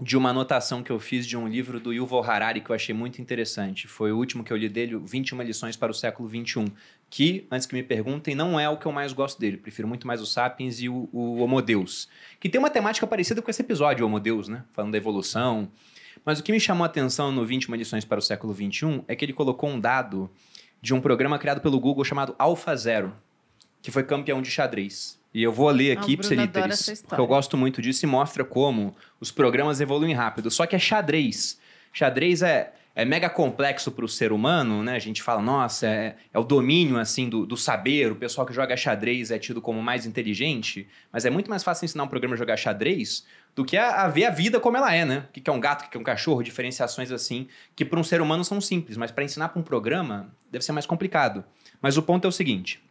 Speaker 1: de uma anotação que eu fiz de um livro do Yuval Harari que eu achei muito interessante. Foi o último que eu li dele, 21 lições para o século 21, que, antes que me perguntem, não é o que eu mais gosto dele. Prefiro muito mais o Sapiens e o, o Homo Deus, que tem uma temática parecida com esse episódio, o Homo Deus, né? Falando da evolução. Mas o que me chamou a atenção no 21 lições para o século 21 é que ele colocou um dado de um programa criado pelo Google chamado AlphaZero, que foi campeão de xadrez. E eu vou ler aqui, Pseliteres, porque eu gosto muito disso e mostra como os programas evoluem rápido. Só que é xadrez. Xadrez é, é mega complexo para o ser humano, né? A gente fala, nossa, é, é o domínio, assim, do, do, saber. O pessoal que joga xadrez é tido como mais inteligente. Mas é muito mais fácil ensinar um programa a jogar xadrez do que a, a ver a vida como ela é, né? O que é um gato, o que é um cachorro, diferenciações assim, que para um ser humano são simples. Mas para ensinar para um programa, deve ser mais complicado. Mas o ponto é o seguinte...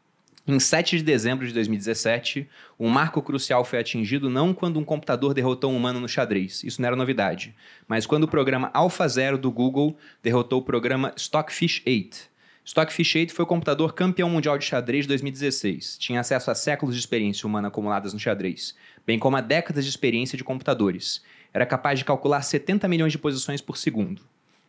Speaker 1: Em 7 de dezembro de 2017, um marco crucial foi atingido não quando um computador derrotou um humano no xadrez, isso não era novidade, mas quando o programa AlphaZero do Google derrotou o programa Stockfish 8. Stockfish 8 foi o computador campeão mundial de xadrez de 2016. Tinha acesso a séculos de experiência humana acumuladas no xadrez, bem como a décadas de experiência de computadores. Era capaz de calcular 70 milhões de posições por segundo.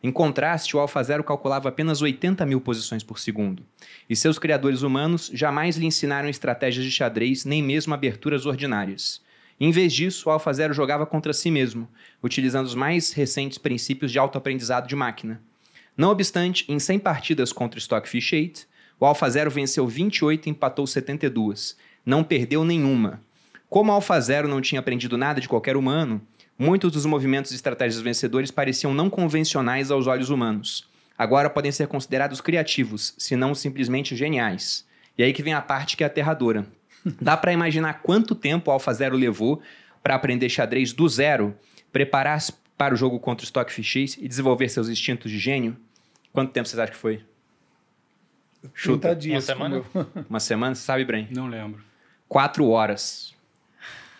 Speaker 1: Em contraste, o AlphaZero calculava apenas 80 mil posições por segundo. E seus criadores humanos jamais lhe ensinaram estratégias de xadrez nem mesmo aberturas ordinárias. Em vez disso, o AlphaZero jogava contra si mesmo, utilizando os mais recentes princípios de autoaprendizado de máquina. Não obstante, em 100 partidas contra Stockfish 8, O Alfa Zero venceu 28 e empatou 72. Não perdeu nenhuma. Como o Alfa Zero não tinha aprendido nada de qualquer humano, muitos dos movimentos e estratégias vencedores pareciam não convencionais aos olhos humanos. Agora podem ser considerados criativos, se não simplesmente geniais. E aí que vem a parte que é aterradora. Dá para imaginar quanto tempo o Alpha Zero levou para aprender xadrez do zero, preparar-se para o jogo contra o Stockfish X e desenvolver seus instintos de gênio? Quanto tempo vocês acham que foi?
Speaker 5: 30
Speaker 1: Chuta.
Speaker 5: dias.
Speaker 4: Uma semana?
Speaker 1: Uma semana? Você sabe, Bren?
Speaker 3: Não lembro.
Speaker 1: Quatro horas.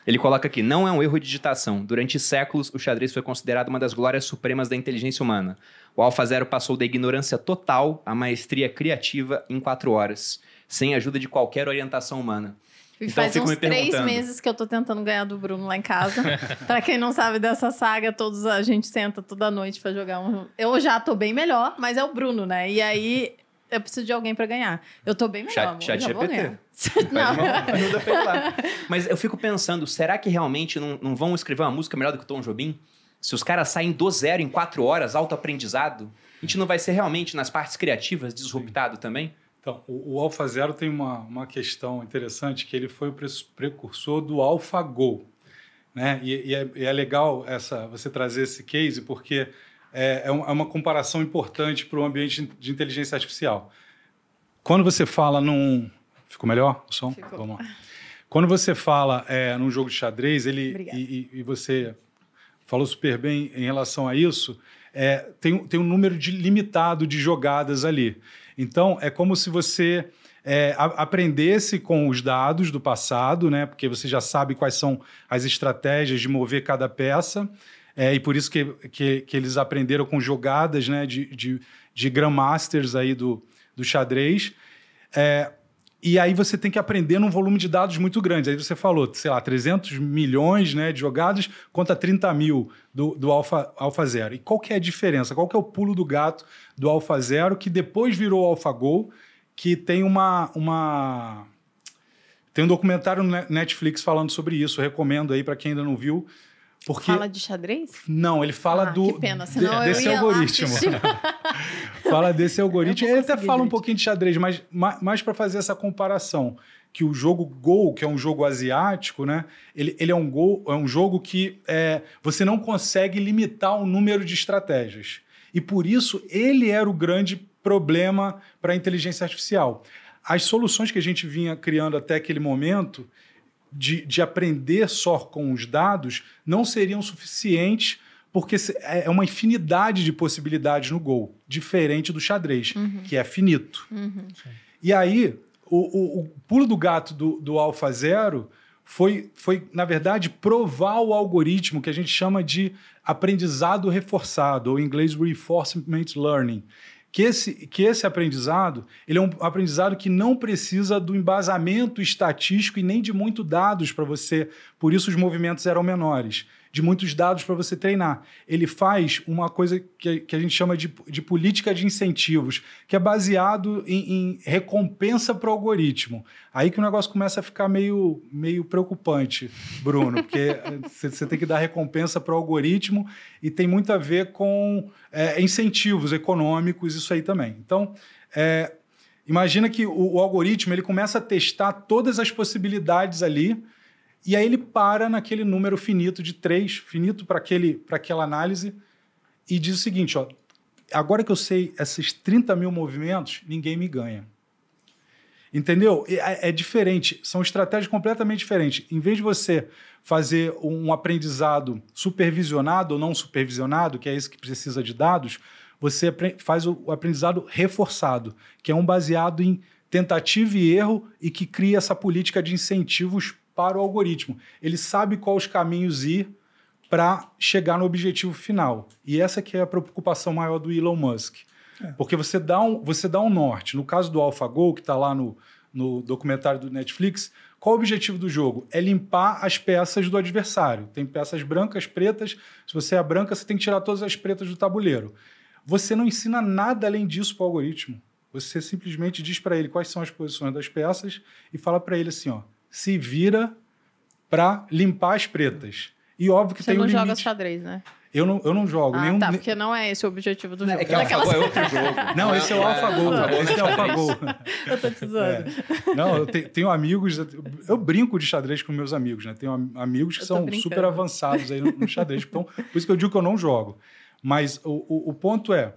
Speaker 1: Ele coloca aqui: não é um erro de digitação. Durante séculos, o xadrez foi considerado uma das glórias supremas da inteligência humana. O Alpha Zero passou da ignorância total à maestria criativa em quatro horas, sem ajuda de qualquer orientação humana.
Speaker 2: E
Speaker 1: Então,
Speaker 2: faz uns três meses que eu tô tentando ganhar do Bruno lá em casa. pra quem não sabe dessa saga, todos a gente senta toda noite pra jogar um. Eu já tô bem melhor, mas é o Bruno, né? E aí eu preciso de alguém pra ganhar. Eu tô bem melhor.
Speaker 1: Chat-
Speaker 2: amor,
Speaker 1: chat GPT.
Speaker 2: Não.
Speaker 1: uma ajuda lá. Mas eu fico pensando, será que realmente não, não vão escrever uma música melhor do que o Tom Jobim? Se os caras saem do zero em quatro horas, autoaprendizado, a gente não vai ser realmente nas partes criativas disruptado também?
Speaker 3: Então, o, o Alpha Zero tem uma, uma questão interessante, que ele foi o pre- precursor do AlphaGo. Né? E, e é, e é legal essa, você trazer esse case, porque é, é é uma comparação importante para o ambiente de inteligência artificial. Quando você fala num... Ficou melhor o som?
Speaker 2: Ficou.
Speaker 3: Vamos lá. Quando você fala é, num jogo de xadrez, ele e, e- você falou super bem em relação a isso, é, tem, um- tem um número de, limitado de jogadas ali. Então, é como se você é, a- aprendesse com os dados do passado, né? Porque você já sabe quais são as estratégias de mover cada peça. É, e por isso que, que, que eles aprenderam com jogadas né, de, de, de Grandmasters aí do, do xadrez. É, e aí você tem que aprender num volume de dados muito grande. Aí você falou, sei lá, 300 milhões né, de jogadas contra 30 mil do, do Alpha, Alpha Zero. E qual que é a diferença? Qual que é o pulo do gato do Alpha Zero, que depois virou AlphaGo, que tem uma... uma... Tem um documentário no Ne- Netflix falando sobre isso. Recomendo aí para quem ainda não viu. Porque
Speaker 2: Fala de xadrez?
Speaker 3: não, ele fala
Speaker 2: Ah,
Speaker 3: do
Speaker 2: que pena,
Speaker 3: de-
Speaker 2: senão eu
Speaker 3: desse algoritmo. fala desse algoritmo. Ele até fala um pouquinho de xadrez, mas ma- mais para fazer essa comparação. Que o jogo Go, que é um jogo asiático, né? Ele, ele é, um go, é um jogo que é, você não consegue limitar o número de estratégias. E por isso ele era o grande problema para a inteligência artificial. As soluções que a gente vinha criando até aquele momento de, de aprender só com os dados não seriam suficientes, porque se- é uma infinidade de possibilidades no Go, diferente do xadrez, que é finito. E aí, o, o- o pulo do gato do, do Alpha Zero foi, foi, na verdade, provar o algoritmo que a gente chama de aprendizado reforçado, ou em inglês reinforcement learning. Que esse, que esse aprendizado ele é um aprendizado que não precisa do embasamento estatístico e nem de muito dados para você, por isso os movimentos eram menores, de muitos dados para você treinar. Ele faz uma coisa que, que a gente chama de, de política de incentivos, que é baseado em, em recompensa para o algoritmo. Aí que o negócio começa a ficar meio, meio preocupante, Bruno, porque você você tem que dar recompensa para o algoritmo e tem muito a ver com é, incentivos econômicos, isso aí também. Então, é, imagina que o, o algoritmo ele começa a testar todas as possibilidades ali e aí ele para naquele número finito de três, finito para aquela análise, e diz o seguinte: ó, agora que eu sei esses 30 mil movimentos, ninguém me ganha. Entendeu? É, é diferente, são estratégias completamente diferentes. Em vez de você fazer um aprendizado supervisionado ou não supervisionado, que é esse que precisa de dados, você faz o aprendizado reforçado, que é um baseado em tentativa e erro e que cria essa política de incentivos para o algoritmo. Ele sabe quais os caminhos ir para chegar no objetivo final. E essa que é a preocupação maior do Elon Musk. Porque você dá, um, você dá um norte. No caso do AlphaGo, que está lá no, no documentário do Netflix, qual o objetivo do jogo? É limpar as peças do adversário. Tem peças brancas, pretas. Se você é branca, você tem que tirar todas as pretas do tabuleiro. Você não ensina nada além disso para o algoritmo. Você simplesmente diz para ele quais são as posições das peças e fala para ele assim, ó, se vira para limpar as pretas. E óbvio que
Speaker 2: Você
Speaker 3: tem
Speaker 2: não
Speaker 3: um
Speaker 2: joga
Speaker 3: limite.
Speaker 2: xadrez, né?
Speaker 3: Eu não, eu não jogo
Speaker 2: Ah,
Speaker 3: nenhum.
Speaker 2: tá, porque não é esse o objetivo do jogo.
Speaker 1: É que AlphaGo é outro jogo.
Speaker 3: Não, esse é o AlphaGo.
Speaker 1: AlphaGo
Speaker 3: Esse é o AlphaGo.
Speaker 2: Eu tô te zoando.
Speaker 3: Não, eu te- tenho amigos. Eu brinco de xadrez com meus amigos, né? Tenho am- amigos que
Speaker 2: Eu
Speaker 3: são
Speaker 2: brincando.
Speaker 3: super avançados aí no, no xadrez. Então, por isso que eu digo que eu não jogo. Mas o, o, o ponto é.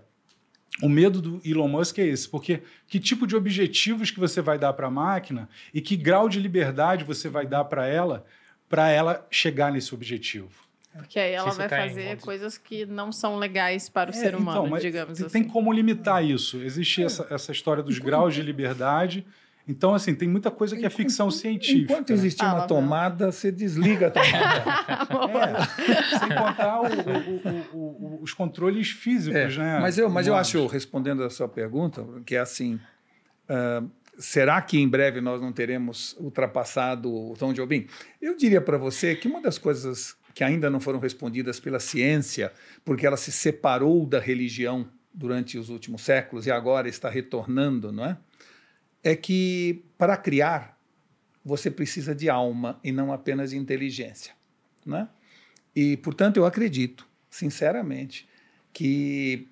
Speaker 3: O medo do Elon Musk é esse, porque que tipo de objetivos que você vai dar para a máquina e que grau de liberdade você vai dar para ela para ela chegar nesse objetivo?
Speaker 2: Porque aí ela vai
Speaker 4: tá em
Speaker 2: fazer coisas que não são legais para o
Speaker 3: É,
Speaker 2: ser
Speaker 3: então,
Speaker 2: humano,
Speaker 3: mas
Speaker 2: digamos
Speaker 3: tem,
Speaker 2: assim.
Speaker 3: Tem como limitar isso. Existe essa, essa história dos graus de liberdade. Então, assim, tem muita coisa que é ficção científica.
Speaker 5: Enquanto
Speaker 3: né?
Speaker 5: existir
Speaker 2: Ah,
Speaker 5: uma tomada, você desliga a tomada.
Speaker 3: É, sem contar o- o- o- o- os controles físicos,
Speaker 5: É,
Speaker 3: né?
Speaker 5: Mas eu, mas eu acho, respondendo a sua pergunta, que é assim: ah, será que em breve nós não teremos ultrapassado o Tom Jobim? Eu diria para você que uma das coisas que ainda não foram respondidas pela ciência, porque ela se separou da religião durante os últimos séculos e agora está retornando, não é? É que para criar você precisa de alma e não apenas de inteligência, né? E portanto eu acredito, sinceramente, que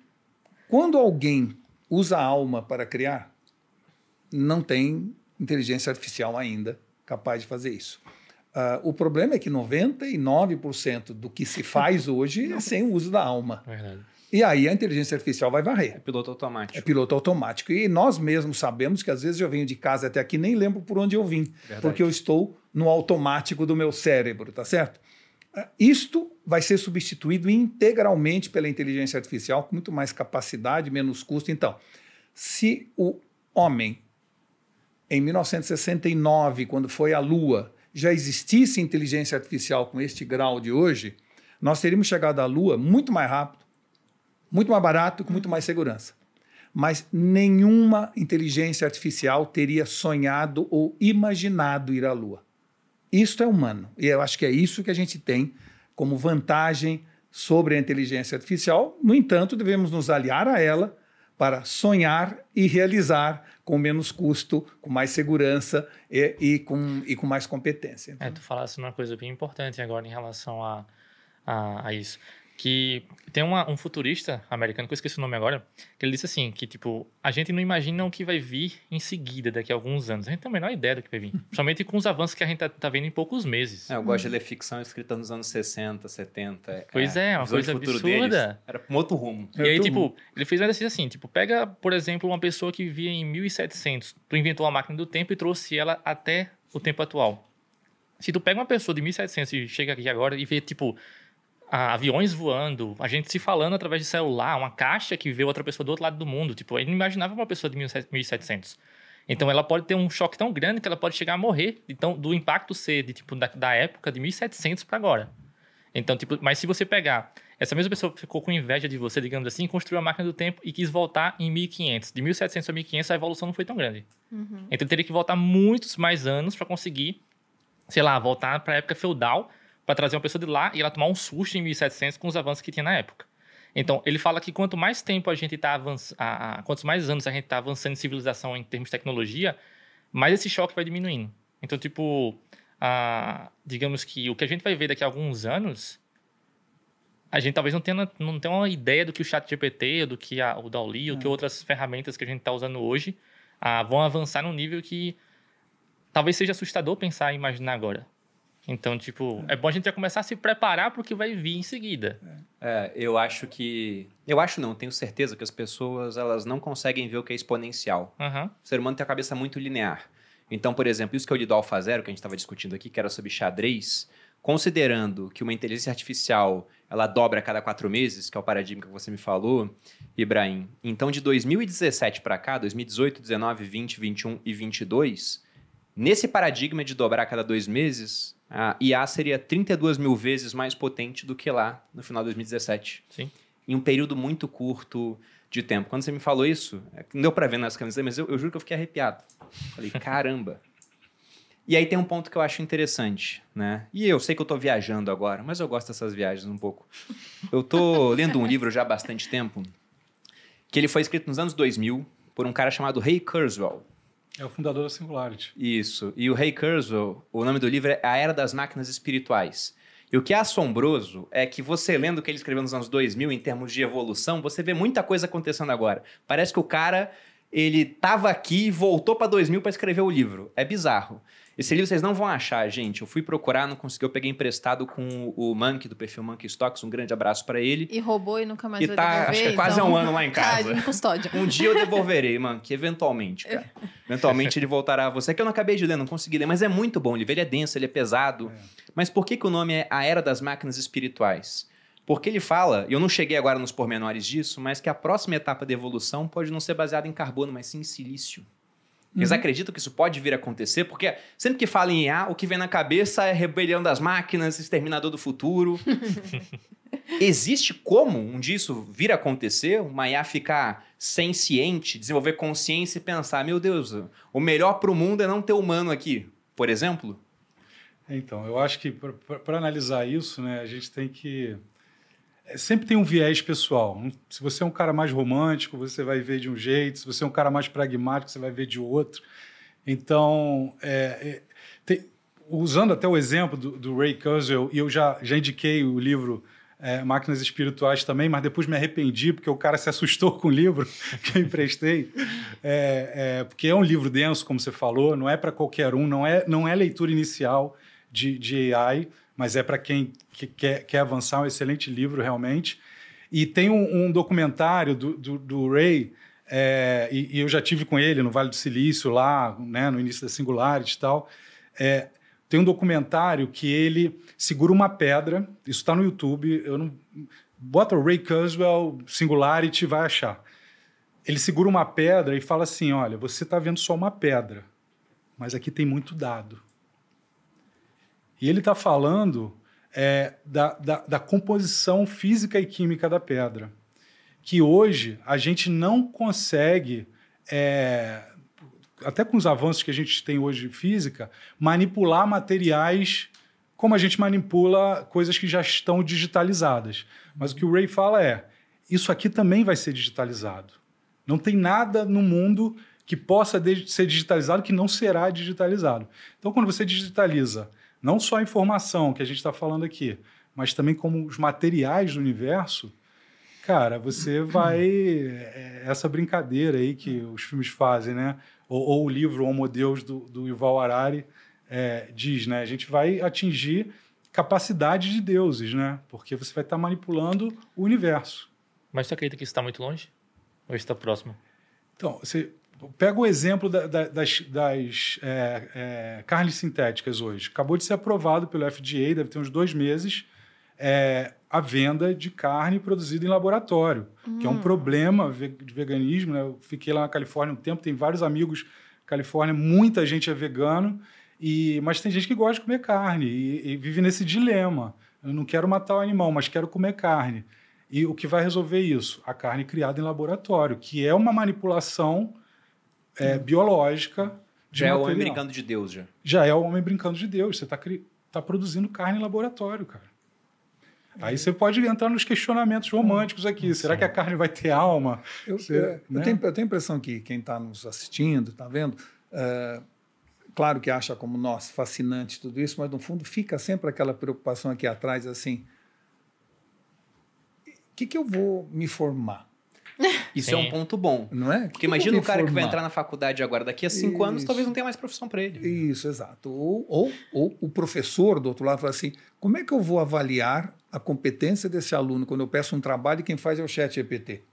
Speaker 5: quando alguém usa a alma para criar, não tem inteligência artificial ainda capaz de fazer isso. Ah, o problema é que 99% do que se faz hoje é sem o uso da alma.
Speaker 4: Verdade.
Speaker 5: E aí a inteligência artificial vai varrer.
Speaker 1: É piloto automático.
Speaker 5: É piloto automático. E nós mesmos sabemos que às vezes eu venho de casa até aqui nem lembro por onde eu vim,
Speaker 1: Verdade.
Speaker 5: porque eu estou no automático do meu cérebro, tá certo? Ah, Isto vai ser substituído integralmente pela inteligência artificial, com muito mais capacidade, menos custo. Então, se o homem, em 1969, quando foi à Lua, já existisse inteligência artificial com este grau de hoje, nós teríamos chegado à Lua muito mais rápido, muito mais barato, com muito mais segurança. Mas nenhuma inteligência artificial teria sonhado ou imaginado ir à Lua. Isto é humano. E eu acho que é isso que a gente tem como vantagem sobre a inteligência artificial. No entanto, devemos nos aliar a ela para sonhar e realizar com menos custo, com mais segurança e, e com, e com mais competência.
Speaker 4: É, tu falasse uma coisa bem importante agora em relação a, a, a isso. Que tem uma- um futurista americano, que eu esqueci o nome agora, que ele disse assim, que tipo, a gente não imagina o que vai vir em seguida, daqui a alguns anos. A gente tem a menor ideia do que vai vir. Principalmente com os avanços que a gente tá, tá vendo em poucos meses.
Speaker 1: É, eu gosto de ler ficção escrita nos anos 60, 70.
Speaker 4: Pois é, uma
Speaker 1: a visão
Speaker 4: coisa absurda.
Speaker 1: deles Era um outro rumo.
Speaker 4: E aí, tipo, ele fez um exercício assim, tipo, pega, por exemplo, uma pessoa que vivia em 1700, tu inventou a máquina do tempo e trouxe ela até o tempo atual. Se tu pega uma pessoa de 1700 e chega aqui agora e vê, tipo, aviões voando, a gente se falando através de celular, uma caixa que vê outra pessoa do outro lado do mundo, tipo, ele não imaginava uma pessoa de 1700. Então ela pode ter um choque tão grande que ela pode chegar a morrer, então do impacto ser de tipo da, da época de 1700 para agora. Então, tipo, mas se você pegar essa mesma pessoa que ficou com inveja de você, digamos assim, construiu a máquina do tempo e quis voltar em 1500. De 1700 a 1500 a evolução não foi tão grande. Então ele teria que voltar muitos mais anos para conseguir, sei lá, voltar para a época feudal, para trazer uma pessoa de lá e ela tomar um susto em 1700 com os avanços que tinha na época. Então, ele fala que quanto mais tempo a gente está avançando, quantos mais anos a gente está avançando em civilização em termos de tecnologia, mais esse choque vai diminuindo. Então, tipo, a- digamos que o que a gente vai ver daqui a alguns anos, a gente talvez não tenha, não tenha uma ideia do que o chat GPT, do que a, o DALL-E, o que outras ferramentas que a gente está usando hoje ah, vão avançar num nível que talvez seja assustador pensar e imaginar agora. Então, tipo, é bom a gente já começar a se preparar para o que vai vir em seguida.
Speaker 1: É, eu acho que. Eu acho não, tenho certeza que as pessoas elas não conseguem ver o que é exponencial.
Speaker 4: Aham.
Speaker 1: O ser humano tem a cabeça muito linear. Então, por exemplo, isso que eu li do AlphaZero, que a gente estava discutindo aqui, que era sobre xadrez, considerando que uma inteligência artificial ela dobra a cada quatro meses, que é o paradigma que você me falou, Ibrahim. Então, de 2017 para cá, 2018, 19, 20, 21 e 22, nesse paradigma de dobrar a cada dois meses, a IA seria 32 mil vezes mais potente do que lá no final de 2017
Speaker 4: Sim.
Speaker 1: em um período muito curto de tempo. Quando você me falou isso, é não deu pra ver nas camisas, mas eu, eu juro que eu fiquei arrepiado. Falei, caramba. E aí tem um ponto que eu acho interessante, né? E eu sei que eu tô viajando agora, mas eu gosto dessas viagens um pouco. Eu tô lendo um livro já há bastante tempo, que ele foi escrito nos anos 2000 por um cara chamado Ray Kurzweil.
Speaker 3: É o fundador da Singularity.
Speaker 1: Isso. E o Ray Kurzweil, o nome do livro é A Era das Máquinas Espirituais. E o que é assombroso é que você lendo o que ele escreveu nos anos 2000 em termos de evolução, você vê muita coisa acontecendo agora. Parece que o cara ele tava aqui e voltou para 2000 para escrever o livro. É bizarro. Esse livro vocês não vão achar, gente. Eu fui procurar, não consegui. Eu peguei emprestado com o Monkey, do perfil Monkey Stocks. Um grande abraço para ele.
Speaker 2: E roubou e nunca mais
Speaker 1: E
Speaker 2: vai
Speaker 1: tá,
Speaker 2: devolver.
Speaker 1: acho que é quase há
Speaker 2: então...
Speaker 1: um ano lá em casa.
Speaker 2: Tá em custódia.
Speaker 1: Um dia eu devolverei, Monkey, eventualmente, cara. Eventualmente ele voltará a você. É que eu não acabei de ler, não consegui ler, mas é muito bom o livro. Ele é denso, ele é pesado. Mas por que, que o nome é A Era das Máquinas Espirituais? Porque ele fala, e eu não cheguei agora nos pormenores disso, mas que a próxima etapa da evolução pode não ser baseada em carbono, mas sim em silício. Eles acreditam que isso pode vir a acontecer, porque sempre que fala em IA, o que vem na cabeça é rebelião das máquinas, exterminador do futuro. Existe como um dia isso vir a acontecer? Uma IA ficar senciente, desenvolver consciência e pensar: meu Deus, o melhor para o mundo é não ter humano aqui, por exemplo?
Speaker 3: Então, eu acho que para analisar isso, né, a gente tem que. É, Sempre tem um viés pessoal. Se você é um cara mais romântico, você vai ver de um jeito. Se você é um cara mais pragmático, você vai ver de outro. Então, é, é, tem- usando até o exemplo do, do Ray Kurzweil, e eu já, já indiquei o livro é, Máquinas Espirituais também, mas depois me arrependi porque o cara se assustou com o livro que eu emprestei. É, é, porque é um livro denso, como você falou, não é para qualquer um, não é, não é leitura inicial de, de AI, mas é para quem que quer, quer avançar, um excelente livro realmente. E tem um, um documentário do, do, do Ray, é, e, e eu já tive com ele no Vale do Silício, lá, né, no início da Singularity e tal. É, tem um documentário que ele segura uma pedra, isso está no YouTube, eu não, bota o Ray Kurzweil Singularity vai achar. Ele segura uma pedra e fala assim, olha, você está vendo só uma pedra, mas aqui tem muito dado. E ele está falando é, da, da, da composição física e química da pedra, que hoje a gente não consegue, é, até com os avanços que a gente tem hoje de física, manipular materiais como a gente manipula coisas que já estão digitalizadas. Mas o que o Ray fala é: isso aqui também vai ser digitalizado. Não tem nada no mundo que possa ser digitalizado que não será digitalizado. Então, quando você digitaliza não só a informação que a gente está falando aqui, mas também como os materiais do universo, cara, você vai. é, Essa brincadeira aí que os filmes fazem, né? Ou, ou o livro Homo Deus do, do Yuval Harari é, diz, né? A gente vai atingir capacidade de deuses, né? Porque você vai estar manipulando o universo.
Speaker 4: Mas você acredita que isso está muito longe? Ou está próximo?
Speaker 3: Então, você pega o exemplo da- da- das, das, é, é, carnes sintéticas hoje. Acabou de ser aprovado pelo FDA, deve ter uns dois meses, é, a venda de carne produzida em laboratório, que é um problema ve- de veganismo. Né? Eu fiquei lá na Califórnia um tempo, tem vários amigos na Califórnia, muita gente é vegano, e, mas tem gente que gosta de comer carne e, e vive nesse dilema. Eu não quero matar o animal, mas quero comer carne. E o que vai resolver isso? A carne criada em laboratório, que é uma manipulação é, biológica de
Speaker 1: Já é o homem brincando de Deus, já.
Speaker 3: Já é o homem brincando de Deus. Você está tá produzindo carne em laboratório, cara. Aí você pode entrar nos questionamentos românticos aqui. Será que a carne vai ter alma?
Speaker 5: Eu, é, eu
Speaker 3: né?
Speaker 5: tenho, eu tenho a impressão que quem está nos assistindo, está vendo, é, claro que acha como nós fascinante tudo isso, mas no fundo fica sempre aquela preocupação aqui atrás, assim, o que, que eu vou me formar?
Speaker 1: Isso
Speaker 4: Sim.
Speaker 1: é um ponto bom.
Speaker 5: Não é?
Speaker 1: Porque imagina o cara que vai entrar na faculdade agora, daqui a cinco anos,
Speaker 5: Isso.
Speaker 1: talvez não tenha mais profissão para ele.
Speaker 5: Isso, exato. Ou, ou, ou o professor do outro lado fala assim: como é que eu vou avaliar a competência desse aluno quando eu peço um trabalho e quem faz é o chat GPT?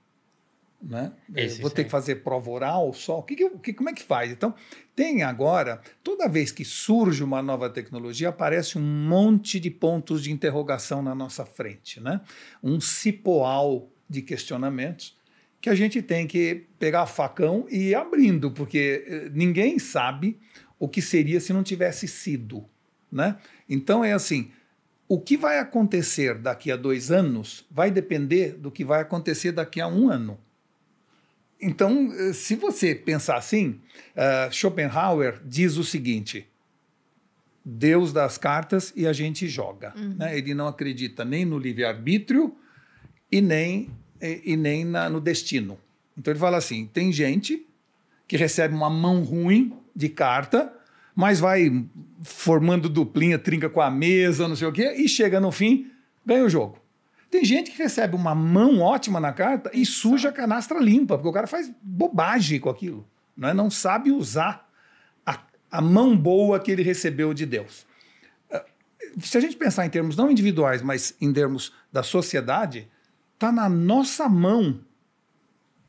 Speaker 5: Né? Eh,
Speaker 4: Esse,
Speaker 5: vou ter
Speaker 4: sim.
Speaker 5: que fazer prova oral só? O que que- como é que faz? Então, tem agora, toda vez que surge uma nova tecnologia, aparece um monte de pontos de interrogação na nossa frente. Né? Um cipoal de questionamentos que a gente tem que pegar facão e ir abrindo, porque eh, ninguém sabe o que seria se não tivesse sido. Né? Então é assim: o que vai acontecer daqui a dois anos vai depender do que vai acontecer daqui a um ano. Então, eh, se você pensar assim, eh, Schopenhauer diz o seguinte: Deus dá as cartas e a gente joga. né? Ele não acredita nem no livre-arbítrio e nem, e, e nem na- no destino. Então ele fala assim: tem gente que recebe uma mão ruim de carta, mas vai formando duplinha, trinca com a mesa, não sei o quê, e chega no fim, ganha o jogo. Tem gente que recebe uma mão ótima na carta e suja a canastra limpa, porque o cara faz bobagem com aquilo. Não, é? não sabe usar a, a mão boa que ele recebeu de Deus. Ah, Se a gente pensar em termos não individuais, mas em termos da sociedade, está na nossa mão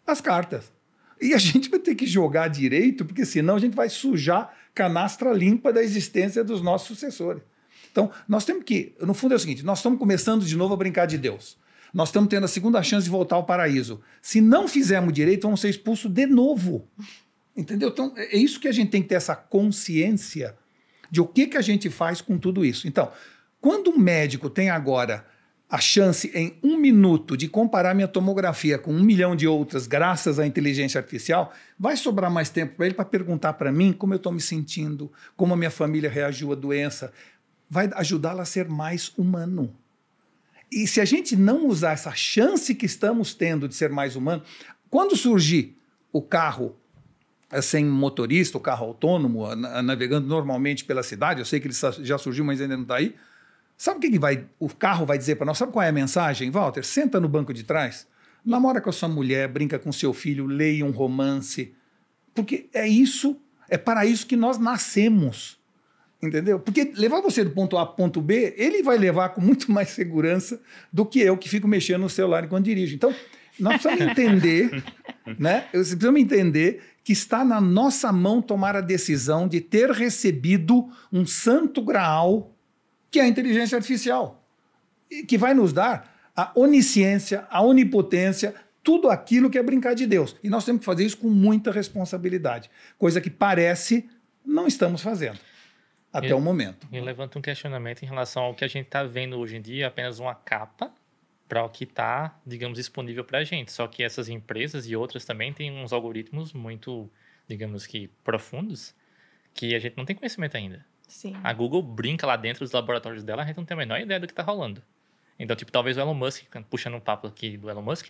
Speaker 5: as cartas. E a gente vai ter que jogar direito, porque senão a gente vai sujar canastra limpa da existência dos nossos sucessores. Então, nós temos que, no fundo é o seguinte, nós estamos começando de novo a brincar de Deus. Nós estamos tendo a segunda chance de voltar ao paraíso. Se não fizermos direito, vamos ser expulsos de novo. Entendeu? Então, é isso que a gente tem que ter essa consciência de o que, que a gente faz com tudo isso. Então, quando o médico tem agora a chance em um minuto de comparar minha tomografia com um milhão de outras, graças à inteligência artificial, vai sobrar mais tempo para ele para perguntar para mim como eu estou me sentindo, como a minha família reagiu à doença. Vai ajudá-la a ser mais humano. E se a gente não usar essa chance que estamos tendo de ser mais humano, quando surgir o carro é, sem motorista, o carro autônomo, na- navegando normalmente pela cidade, eu sei que ele já surgiu, mas ainda não está aí. Sabe o que, que vai, o carro vai dizer para nós? Sabe qual é a mensagem, Walter? Senta no banco de trás, namora com a sua mulher, brinca com seu filho, leia um romance. Porque é isso, é para isso que nós nascemos. Entendeu? Porque levar você do ponto A para o ponto B, ele vai levar com muito mais segurança do que eu que fico mexendo no celular enquanto dirijo. Então, nós precisamos entender, né? Precisamos entender que está na nossa mão tomar a decisão de ter recebido um santo graal que é a inteligência artificial, que vai nos dar a onisciência, a onipotência, tudo aquilo que é brincar de Deus. E nós temos que fazer isso com muita responsabilidade, coisa que parece não estamos fazendo até
Speaker 4: E-
Speaker 5: o momento.
Speaker 4: E levanta um questionamento em relação ao que a gente está vendo hoje em dia, apenas uma capa para o que está, digamos, disponível para a gente. Só que essas empresas e outras também têm uns algoritmos muito, digamos que, profundos, que a gente não tem conhecimento ainda.
Speaker 2: Sim.
Speaker 4: A Google brinca lá dentro dos laboratórios dela, a gente não tem a menor ideia do que está rolando. Então, tipo, talvez o Elon Musk, puxando um papo aqui do Elon Musk,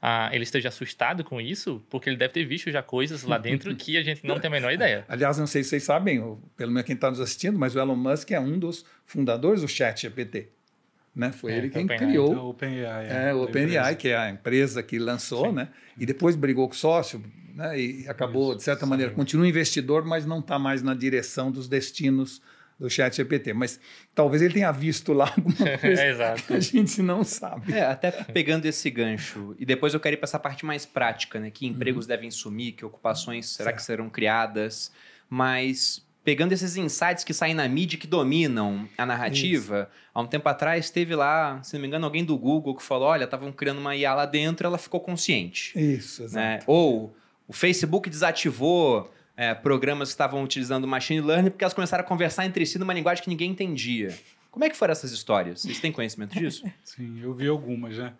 Speaker 4: ah, ele esteja assustado com isso, porque ele deve ter visto já coisas lá dentro que a gente não tem a menor ideia.
Speaker 5: Aliás, não sei se vocês sabem, ou pelo menos quem está nos assistindo, mas o Elon Musk é um dos fundadores do Chat GPT. Né? Foi
Speaker 4: É,
Speaker 5: ele quem
Speaker 4: OpenAI.
Speaker 5: criou
Speaker 3: Então, OpenAI.
Speaker 5: É, o
Speaker 3: da
Speaker 5: OpenAI,
Speaker 3: empresa.
Speaker 5: que é a empresa que lançou, né? E depois brigou com o sócio, né? E acabou, de certa maneira, continua investidor, mas não está mais na direção dos destinos do Chat GPT. Mas talvez ele tenha visto lá alguma coisa
Speaker 4: É, exato.
Speaker 5: que a gente não sabe.
Speaker 1: É, até pegando esse gancho. E depois eu quero ir para essa parte mais prática, né? Que empregos devem sumir, que ocupações será que serão criadas. Mas pegando esses insights que saem na mídia que dominam a narrativa, há um tempo atrás teve lá, se não me engano, alguém do Google que falou: olha, estavam criando uma IA lá dentro, ela ficou consciente.
Speaker 5: Isso, exato.
Speaker 1: né? Ou o Facebook desativou é, programas que estavam utilizando machine learning porque elas começaram a conversar entre si numa linguagem que ninguém entendia. Como é que foram essas histórias? Vocês têm conhecimento disso?
Speaker 3: Sim, eu vi algumas, né?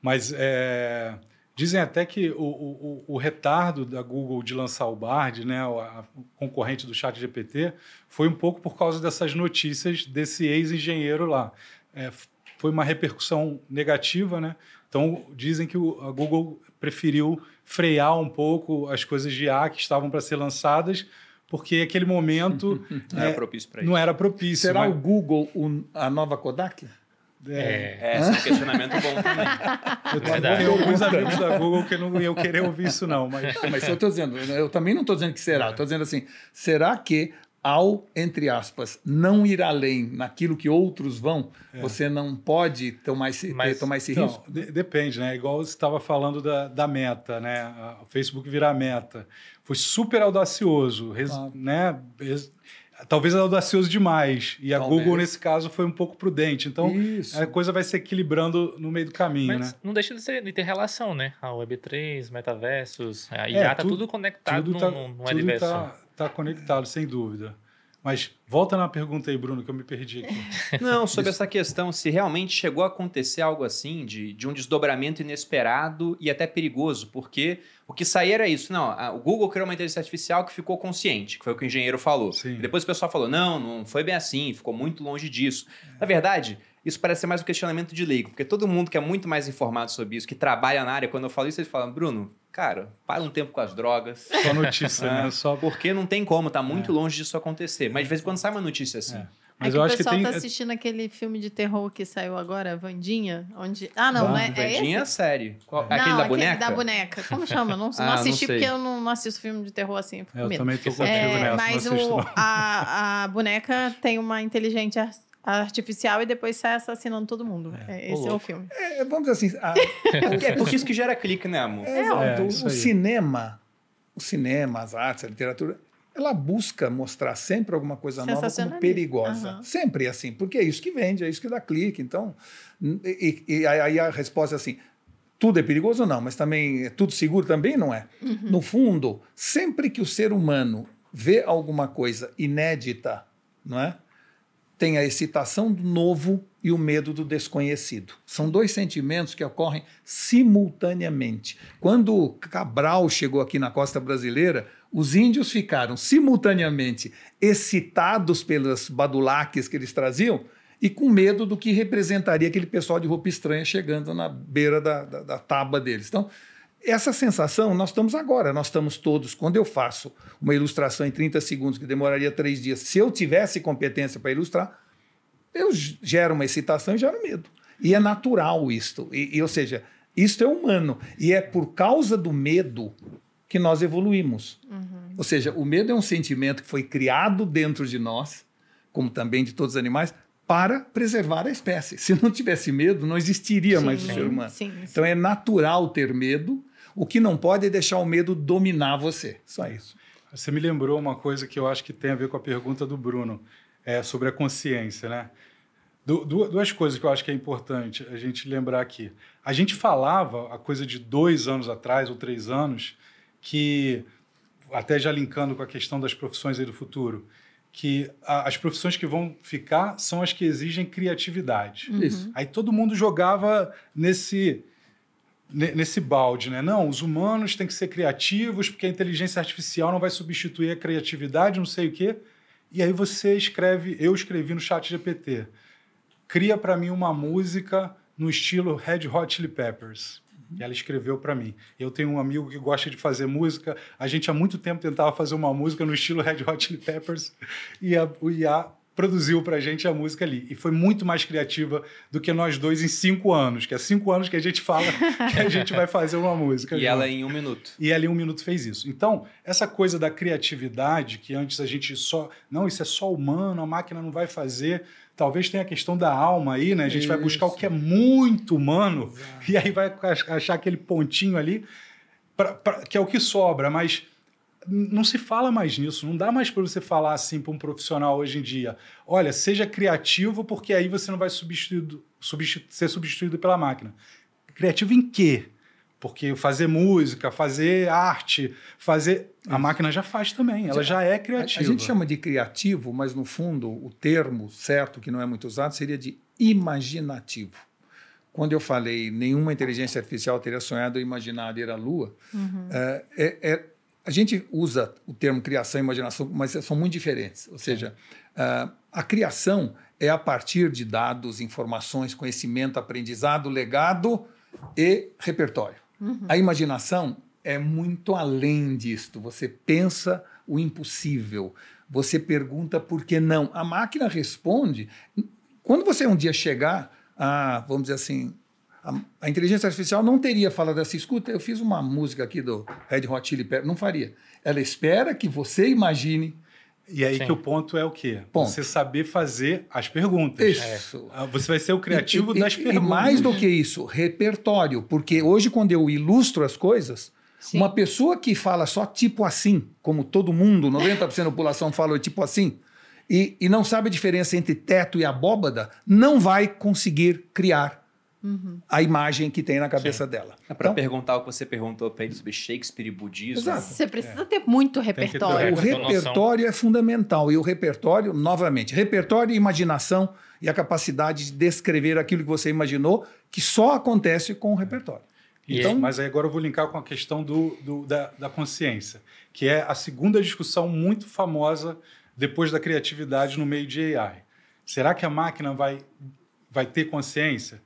Speaker 3: Mas é, dizem até que o, o, o retardo da Google de lançar o Bard, né, o, a- concorrente do Chat GPT, foi um pouco por causa dessas notícias desse ex-engenheiro lá. É, foi uma repercussão negativa, né? Então dizem que o- a Google preferiu frear um pouco as coisas de IA que estavam para ser lançadas, porque aquele momento
Speaker 1: Não era
Speaker 3: é,
Speaker 1: propício para isso.
Speaker 3: não era propício.
Speaker 5: Será
Speaker 3: mas-
Speaker 5: o Google o- a nova Kodak?
Speaker 3: É,
Speaker 4: É,
Speaker 1: É, esse é um questionamento bom também.
Speaker 3: Eu
Speaker 4: Verdade.
Speaker 3: tenho alguns amigos da Google que não iam querer ouvir isso, não. Mas
Speaker 5: Mas eu estou dizendo, eu também não estou dizendo que será. Estou dizendo assim, será que ao, entre aspas, não ir além naquilo que outros vão, você não pode tomar esse,
Speaker 4: Mas,
Speaker 5: ter- tomar esse
Speaker 3: então,
Speaker 5: risco?
Speaker 3: de- depende, né? Igual você estava falando da, da meta, né? O Facebook virar meta. Foi super audacioso, res-
Speaker 5: Claro.
Speaker 3: né? Res- Talvez audacioso demais. E a
Speaker 5: Talvez.
Speaker 3: Google, nesse caso, foi um pouco prudente. Então,
Speaker 5: Isso.
Speaker 3: a coisa vai se equilibrando no meio do caminho,
Speaker 4: Mas
Speaker 3: né?
Speaker 4: não deixa de, ser- de ter relação, né? A Web3, metaversos, a
Speaker 3: É,
Speaker 4: IA tá
Speaker 3: tudo-
Speaker 4: tudo conectado
Speaker 3: Tudo
Speaker 4: num,
Speaker 3: tá,
Speaker 4: num
Speaker 3: tudo
Speaker 4: universo.
Speaker 3: tá, tá conectado, sem dúvida. Mas volta na pergunta aí, Bruno, que eu me perdi aqui.
Speaker 1: Não, sobre essa questão, se realmente chegou a acontecer algo assim, de, de um desdobramento inesperado e até perigoso, porque o que saía era isso. Não, a- o Google criou uma inteligência artificial que ficou consciente, que foi o que o engenheiro falou.
Speaker 3: Sim.
Speaker 1: E depois o pessoal falou, não, não foi bem assim, ficou muito longe disso. Na verdade, isso parece ser mais um questionamento de leigo, porque todo mundo que é muito mais informado sobre isso, que trabalha na área, quando eu falo isso, eles falam, Bruno, cara, para um tempo com as drogas.
Speaker 3: Só notícia, né? Só...
Speaker 1: Porque não tem como, tá muito longe disso acontecer. Mas de vez em quando sai uma notícia assim.
Speaker 3: É.
Speaker 2: Mas
Speaker 3: Mas
Speaker 2: é
Speaker 3: eu
Speaker 2: que
Speaker 3: acho
Speaker 2: o
Speaker 3: que
Speaker 2: pessoal
Speaker 3: tem.
Speaker 2: tá assistindo aquele filme de terror que saiu agora, Vandinha, onde... Ah, não, não é, é esse?
Speaker 1: Vandinha é série. Qual-
Speaker 2: Não,
Speaker 1: aquele da boneca?
Speaker 2: da boneca. Como chama? Não,
Speaker 1: Ah,
Speaker 2: não
Speaker 1: não
Speaker 2: assisti
Speaker 1: sei.
Speaker 2: porque eu não, não assisto filme de terror assim. eu
Speaker 3: É,
Speaker 2: medo.
Speaker 3: também tô contigo
Speaker 2: É,
Speaker 3: nessa.
Speaker 2: mas
Speaker 3: não assisto,
Speaker 2: o,
Speaker 3: não.
Speaker 2: a, a boneca tem uma inteligência artificial e depois sai assassinando todo mundo. É, esse é o filme.
Speaker 5: É, vamos dizer assim, a-
Speaker 1: É porque isso que gera clique, né, amor?
Speaker 5: É, exato.
Speaker 3: É,
Speaker 5: o, o cinema, o cinema, as artes, a literatura, ela busca mostrar sempre alguma coisa nova como perigosa.
Speaker 2: Aham.
Speaker 5: Sempre é assim, porque é isso que vende, é isso que dá clique. Então, e, e- e aí a resposta é assim: tudo é perigoso? Não, mas também é tudo seguro? Também não é. No fundo, sempre que o ser humano vê alguma coisa inédita, não é? Tem a excitação do novo e o medo do desconhecido. São dois sentimentos que ocorrem simultaneamente. Quando Cabral chegou aqui na costa brasileira, os índios ficaram simultaneamente excitados pelas badulaques que eles traziam e com medo do que representaria aquele pessoal de roupa estranha chegando na beira da, da, da tábua deles. Então, essa sensação nós estamos agora, nós estamos todos. Quando eu faço uma ilustração em 30 segundos, que demoraria três dias, se eu tivesse competência para ilustrar, eu gero uma excitação e gero medo. E é natural isto. E, e, ou seja, isto é humano. E é por causa do medo que nós evoluímos. Ou seja, o medo é um sentimento que foi criado dentro de nós, como também de todos os animais, para preservar a espécie. Se não tivesse medo, não existiria mais o
Speaker 2: Sim,
Speaker 5: ser humano.
Speaker 2: sim, sim.
Speaker 5: Então é natural ter medo. O que não pode é deixar o medo dominar você. Só isso.
Speaker 3: Você me lembrou uma coisa que eu acho que tem a ver com a pergunta do Bruno, é sobre a consciência, né? Du- du- duas coisas que eu acho que é importante a gente lembrar aqui. A gente falava, a coisa de dois anos atrás ou três anos, que, até já linkando com a questão das profissões aí do futuro, que a- as profissões que vão ficar são as que exigem criatividade.
Speaker 5: Isso.
Speaker 3: Aí todo mundo jogava nesse ne- nesse balde, né? Não, os humanos têm que ser criativos porque a inteligência artificial não vai substituir a criatividade, não sei o quê. E aí você escreve, eu escrevi no chat GPT, cria para mim uma música no estilo Red Hot Chili Peppers. E ela escreveu para mim. Eu tenho um amigo que gosta de fazer música. A gente há muito tempo tentava fazer uma música no estilo Red Hot Chili Peppers e a, o IA produziu pra gente a música ali. E foi muito mais criativa do que nós dois em cinco anos, que é cinco anos que a gente fala que a gente vai fazer uma música.
Speaker 1: E
Speaker 3: junto.
Speaker 1: ela em um minuto.
Speaker 3: E ela em um minuto fez isso. Então, essa coisa da criatividade, que antes a gente só. Não, isso é só humano, a máquina não vai fazer. Talvez tenha a questão da alma aí, né? A gente vai buscar o que é muito humano e aí vai ach- achar aquele pontinho ali, pra- pra- que é o que sobra, mas não se fala mais nisso. Não dá mais para você falar assim para um profissional hoje em dia: olha, seja criativo, porque aí você não vai substituído, substitu- ser substituído pela máquina. Criativo em quê? Porque fazer música, fazer arte, fazer. A máquina já faz também, ela já é
Speaker 5: A,
Speaker 3: criativa.
Speaker 5: a gente chama de criativo, mas no fundo o termo certo, que não é muito usado, seria de imaginativo. Quando eu falei nenhuma inteligência artificial teria sonhado ou imaginado ir à Lua, é, é- é- a gente usa o termo criação e imaginação, mas são muito diferentes. Ou seja, ah, a criação é a partir de dados, informações, conhecimento, aprendizado, legado e repertório. A imaginação é muito além disto. Você pensa o impossível. Você pergunta por que não. A máquina responde. Quando você um dia chegar a, vamos dizer assim, a, a inteligência artificial não teria falado assim, escuta, eu fiz uma música aqui do Red Hot Chili Peppers. Não faria. Ela espera que você imagine.
Speaker 3: E aí
Speaker 4: Sim.
Speaker 3: que o ponto é o quê?
Speaker 5: Ponto.
Speaker 3: Você saber fazer as perguntas.
Speaker 5: Isso.
Speaker 3: Ah, Você vai ser o criativo
Speaker 5: E- e-
Speaker 3: das
Speaker 5: e,
Speaker 3: perguntas.
Speaker 5: E mais do que isso, repertório. Porque hoje, quando eu ilustro as coisas,
Speaker 2: Sim.
Speaker 5: uma pessoa que fala só tipo assim, como todo mundo, 90% da população fala tipo assim, e, e não sabe a diferença entre teto e abóbada, não vai conseguir criar a imagem que tem na cabeça dela.
Speaker 1: É para
Speaker 5: Então,
Speaker 1: perguntar o que você perguntou para ele sobre Shakespeare e budismo.
Speaker 5: Exato.
Speaker 2: Você precisa ter muito
Speaker 3: ter-
Speaker 2: repertório.
Speaker 3: É,
Speaker 5: o
Speaker 4: ter noção.
Speaker 5: repertório é fundamental. E o repertório, novamente, repertório e imaginação e a capacidade de descrever aquilo que você imaginou, que só acontece com o repertório.
Speaker 4: E
Speaker 3: Então,
Speaker 4: aí-
Speaker 3: mas aí agora eu vou linkar com a questão do, do- da, da consciência, que é a segunda discussão muito famosa depois da criatividade no meio de AI. Será que a máquina vai, vai ter consciência?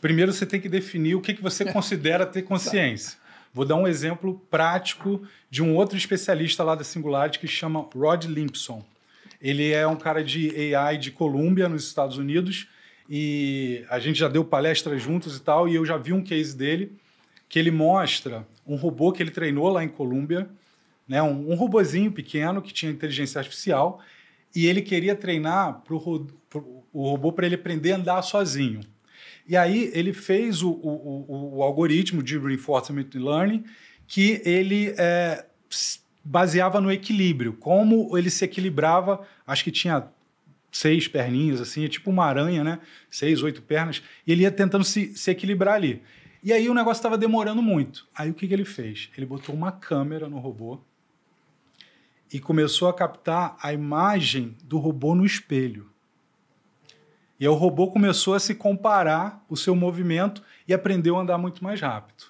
Speaker 3: Primeiro você tem que definir o que, que você considera ter consciência. Vou dar um exemplo prático de um outro especialista lá da Singularity que chama Rod Limpson. Ele é um cara de AI de Colômbia, nos Estados Unidos, e a gente já deu palestra juntos e tal, e eu já vi um case dele que ele mostra um robô que ele treinou lá em Colômbia, né, um, um robozinho pequeno que tinha inteligência artificial, e ele queria treinar pro, pro, o robô para ele aprender a andar sozinho. E aí ele fez o, o, o, o algoritmo de reinforcement learning que ele é, baseava no equilíbrio, como ele se equilibrava, acho que tinha seis perninhas, assim, é tipo uma aranha, né? Seis, oito pernas, e ele ia tentando se, se equilibrar ali. E aí o negócio estava demorando muito. Aí o que, que ele fez? Ele botou uma câmera no robô e começou a captar a imagem do robô no espelho. E aí o robô começou a se comparar o seu movimento e aprendeu a andar muito mais rápido.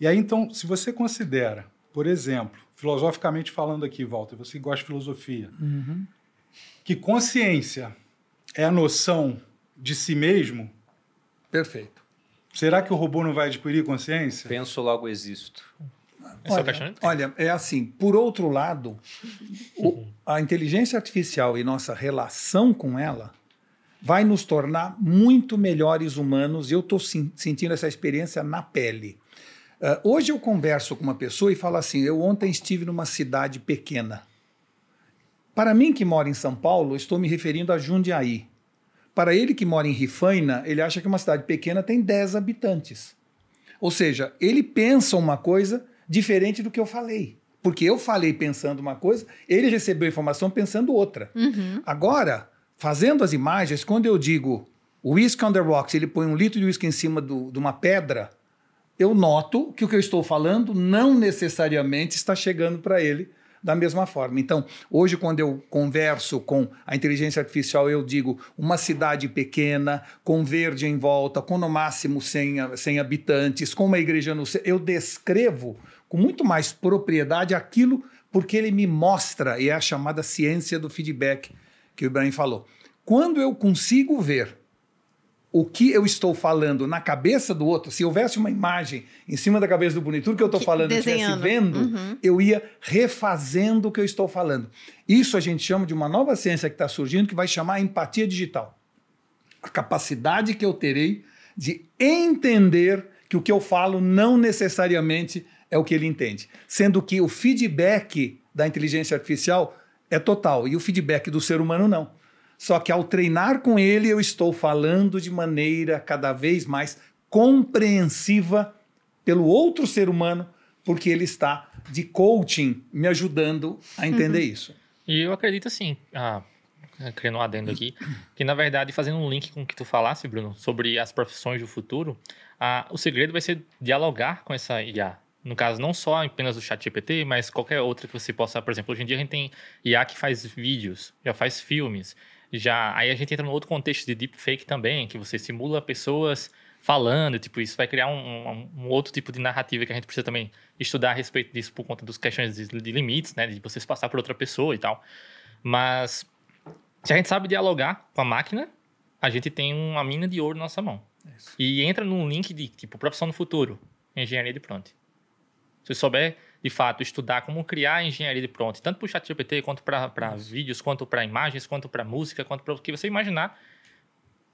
Speaker 3: E aí, então, se você considera, por exemplo, filosoficamente falando aqui, Walter, você gosta de filosofia,
Speaker 5: Uhum.
Speaker 3: que consciência é a noção de si mesmo,
Speaker 5: Perfeito.
Speaker 3: será que o robô não vai adquirir consciência?
Speaker 1: Penso, logo existo.
Speaker 4: É
Speaker 5: Olha, olha, é assim, por outro lado, o- a inteligência artificial e nossa relação com ela vai nos tornar muito melhores humanos eu estou sentindo essa experiência na pele. Ah, hoje eu converso com uma pessoa e falo assim: eu ontem estive numa cidade pequena. Para mim que mora em São Paulo, estou me referindo a Jundiaí. Para ele que mora em Rifaina, ele acha que uma cidade pequena tem 10 habitantes. Ou seja, ele pensa uma coisa diferente do que eu falei. Porque eu falei pensando uma coisa, ele recebeu a informação pensando outra. Agora, fazendo as imagens, quando eu digo whisky on the rocks, ele põe um litro de whisky em cima do- de uma pedra, eu noto que o que eu estou falando não necessariamente está chegando para ele da mesma forma. Então, hoje, quando eu converso com a inteligência artificial, eu digo uma cidade pequena, com verde em volta, com no máximo 100, a- 100 habitantes, com uma igreja no centro. Eu descrevo com muito mais propriedade aquilo porque ele me mostra, e é a chamada ciência do feedback que o Ibrahim falou. Quando eu consigo ver o que eu estou falando na cabeça do outro, se houvesse uma imagem em cima da cabeça do bonito, que eu estou falando estivesse vendo,
Speaker 2: Uhum.
Speaker 5: eu ia refazendo o que eu estou falando. Isso a gente chama de uma nova ciência que está surgindo, que vai chamar empatia digital. A capacidade que eu terei de entender que o que eu falo não necessariamente é o que ele entende. Sendo que o feedback da inteligência artificial é total e o feedback do ser humano não. Só que ao treinar com ele, eu estou falando de maneira cada vez mais compreensiva pelo outro ser humano, porque ele está de coaching me ajudando a entender isso.
Speaker 4: E eu acredito assim, ah, criando um adendo aqui, que na verdade, fazendo um link com o que tu falasse, Bruno, sobre as profissões do futuro, ah, o segredo vai ser dialogar com essa IA. No caso, não só apenas o chat GPT, mas qualquer outra que você possa, por exemplo, hoje em dia a gente tem IA que faz vídeos, já faz filmes, já aí a gente entra no outro contexto de deepfake também, que você simula pessoas falando, tipo, isso vai criar um, um- um outro tipo de narrativa que a gente precisa também estudar a respeito disso por conta das questões de, de limites, né, de você se passar por outra pessoa e tal. Mas se a gente sabe dialogar com a máquina, a gente tem uma mina de ouro na nossa mão. E entra num link de, tipo, profissão no futuro, engenharia de prompt. Se você souber, de fato, estudar como criar engenharia de prompt, tanto para o chat GPT, quanto para vídeos, quanto para imagens, quanto para música, quanto para o que você imaginar,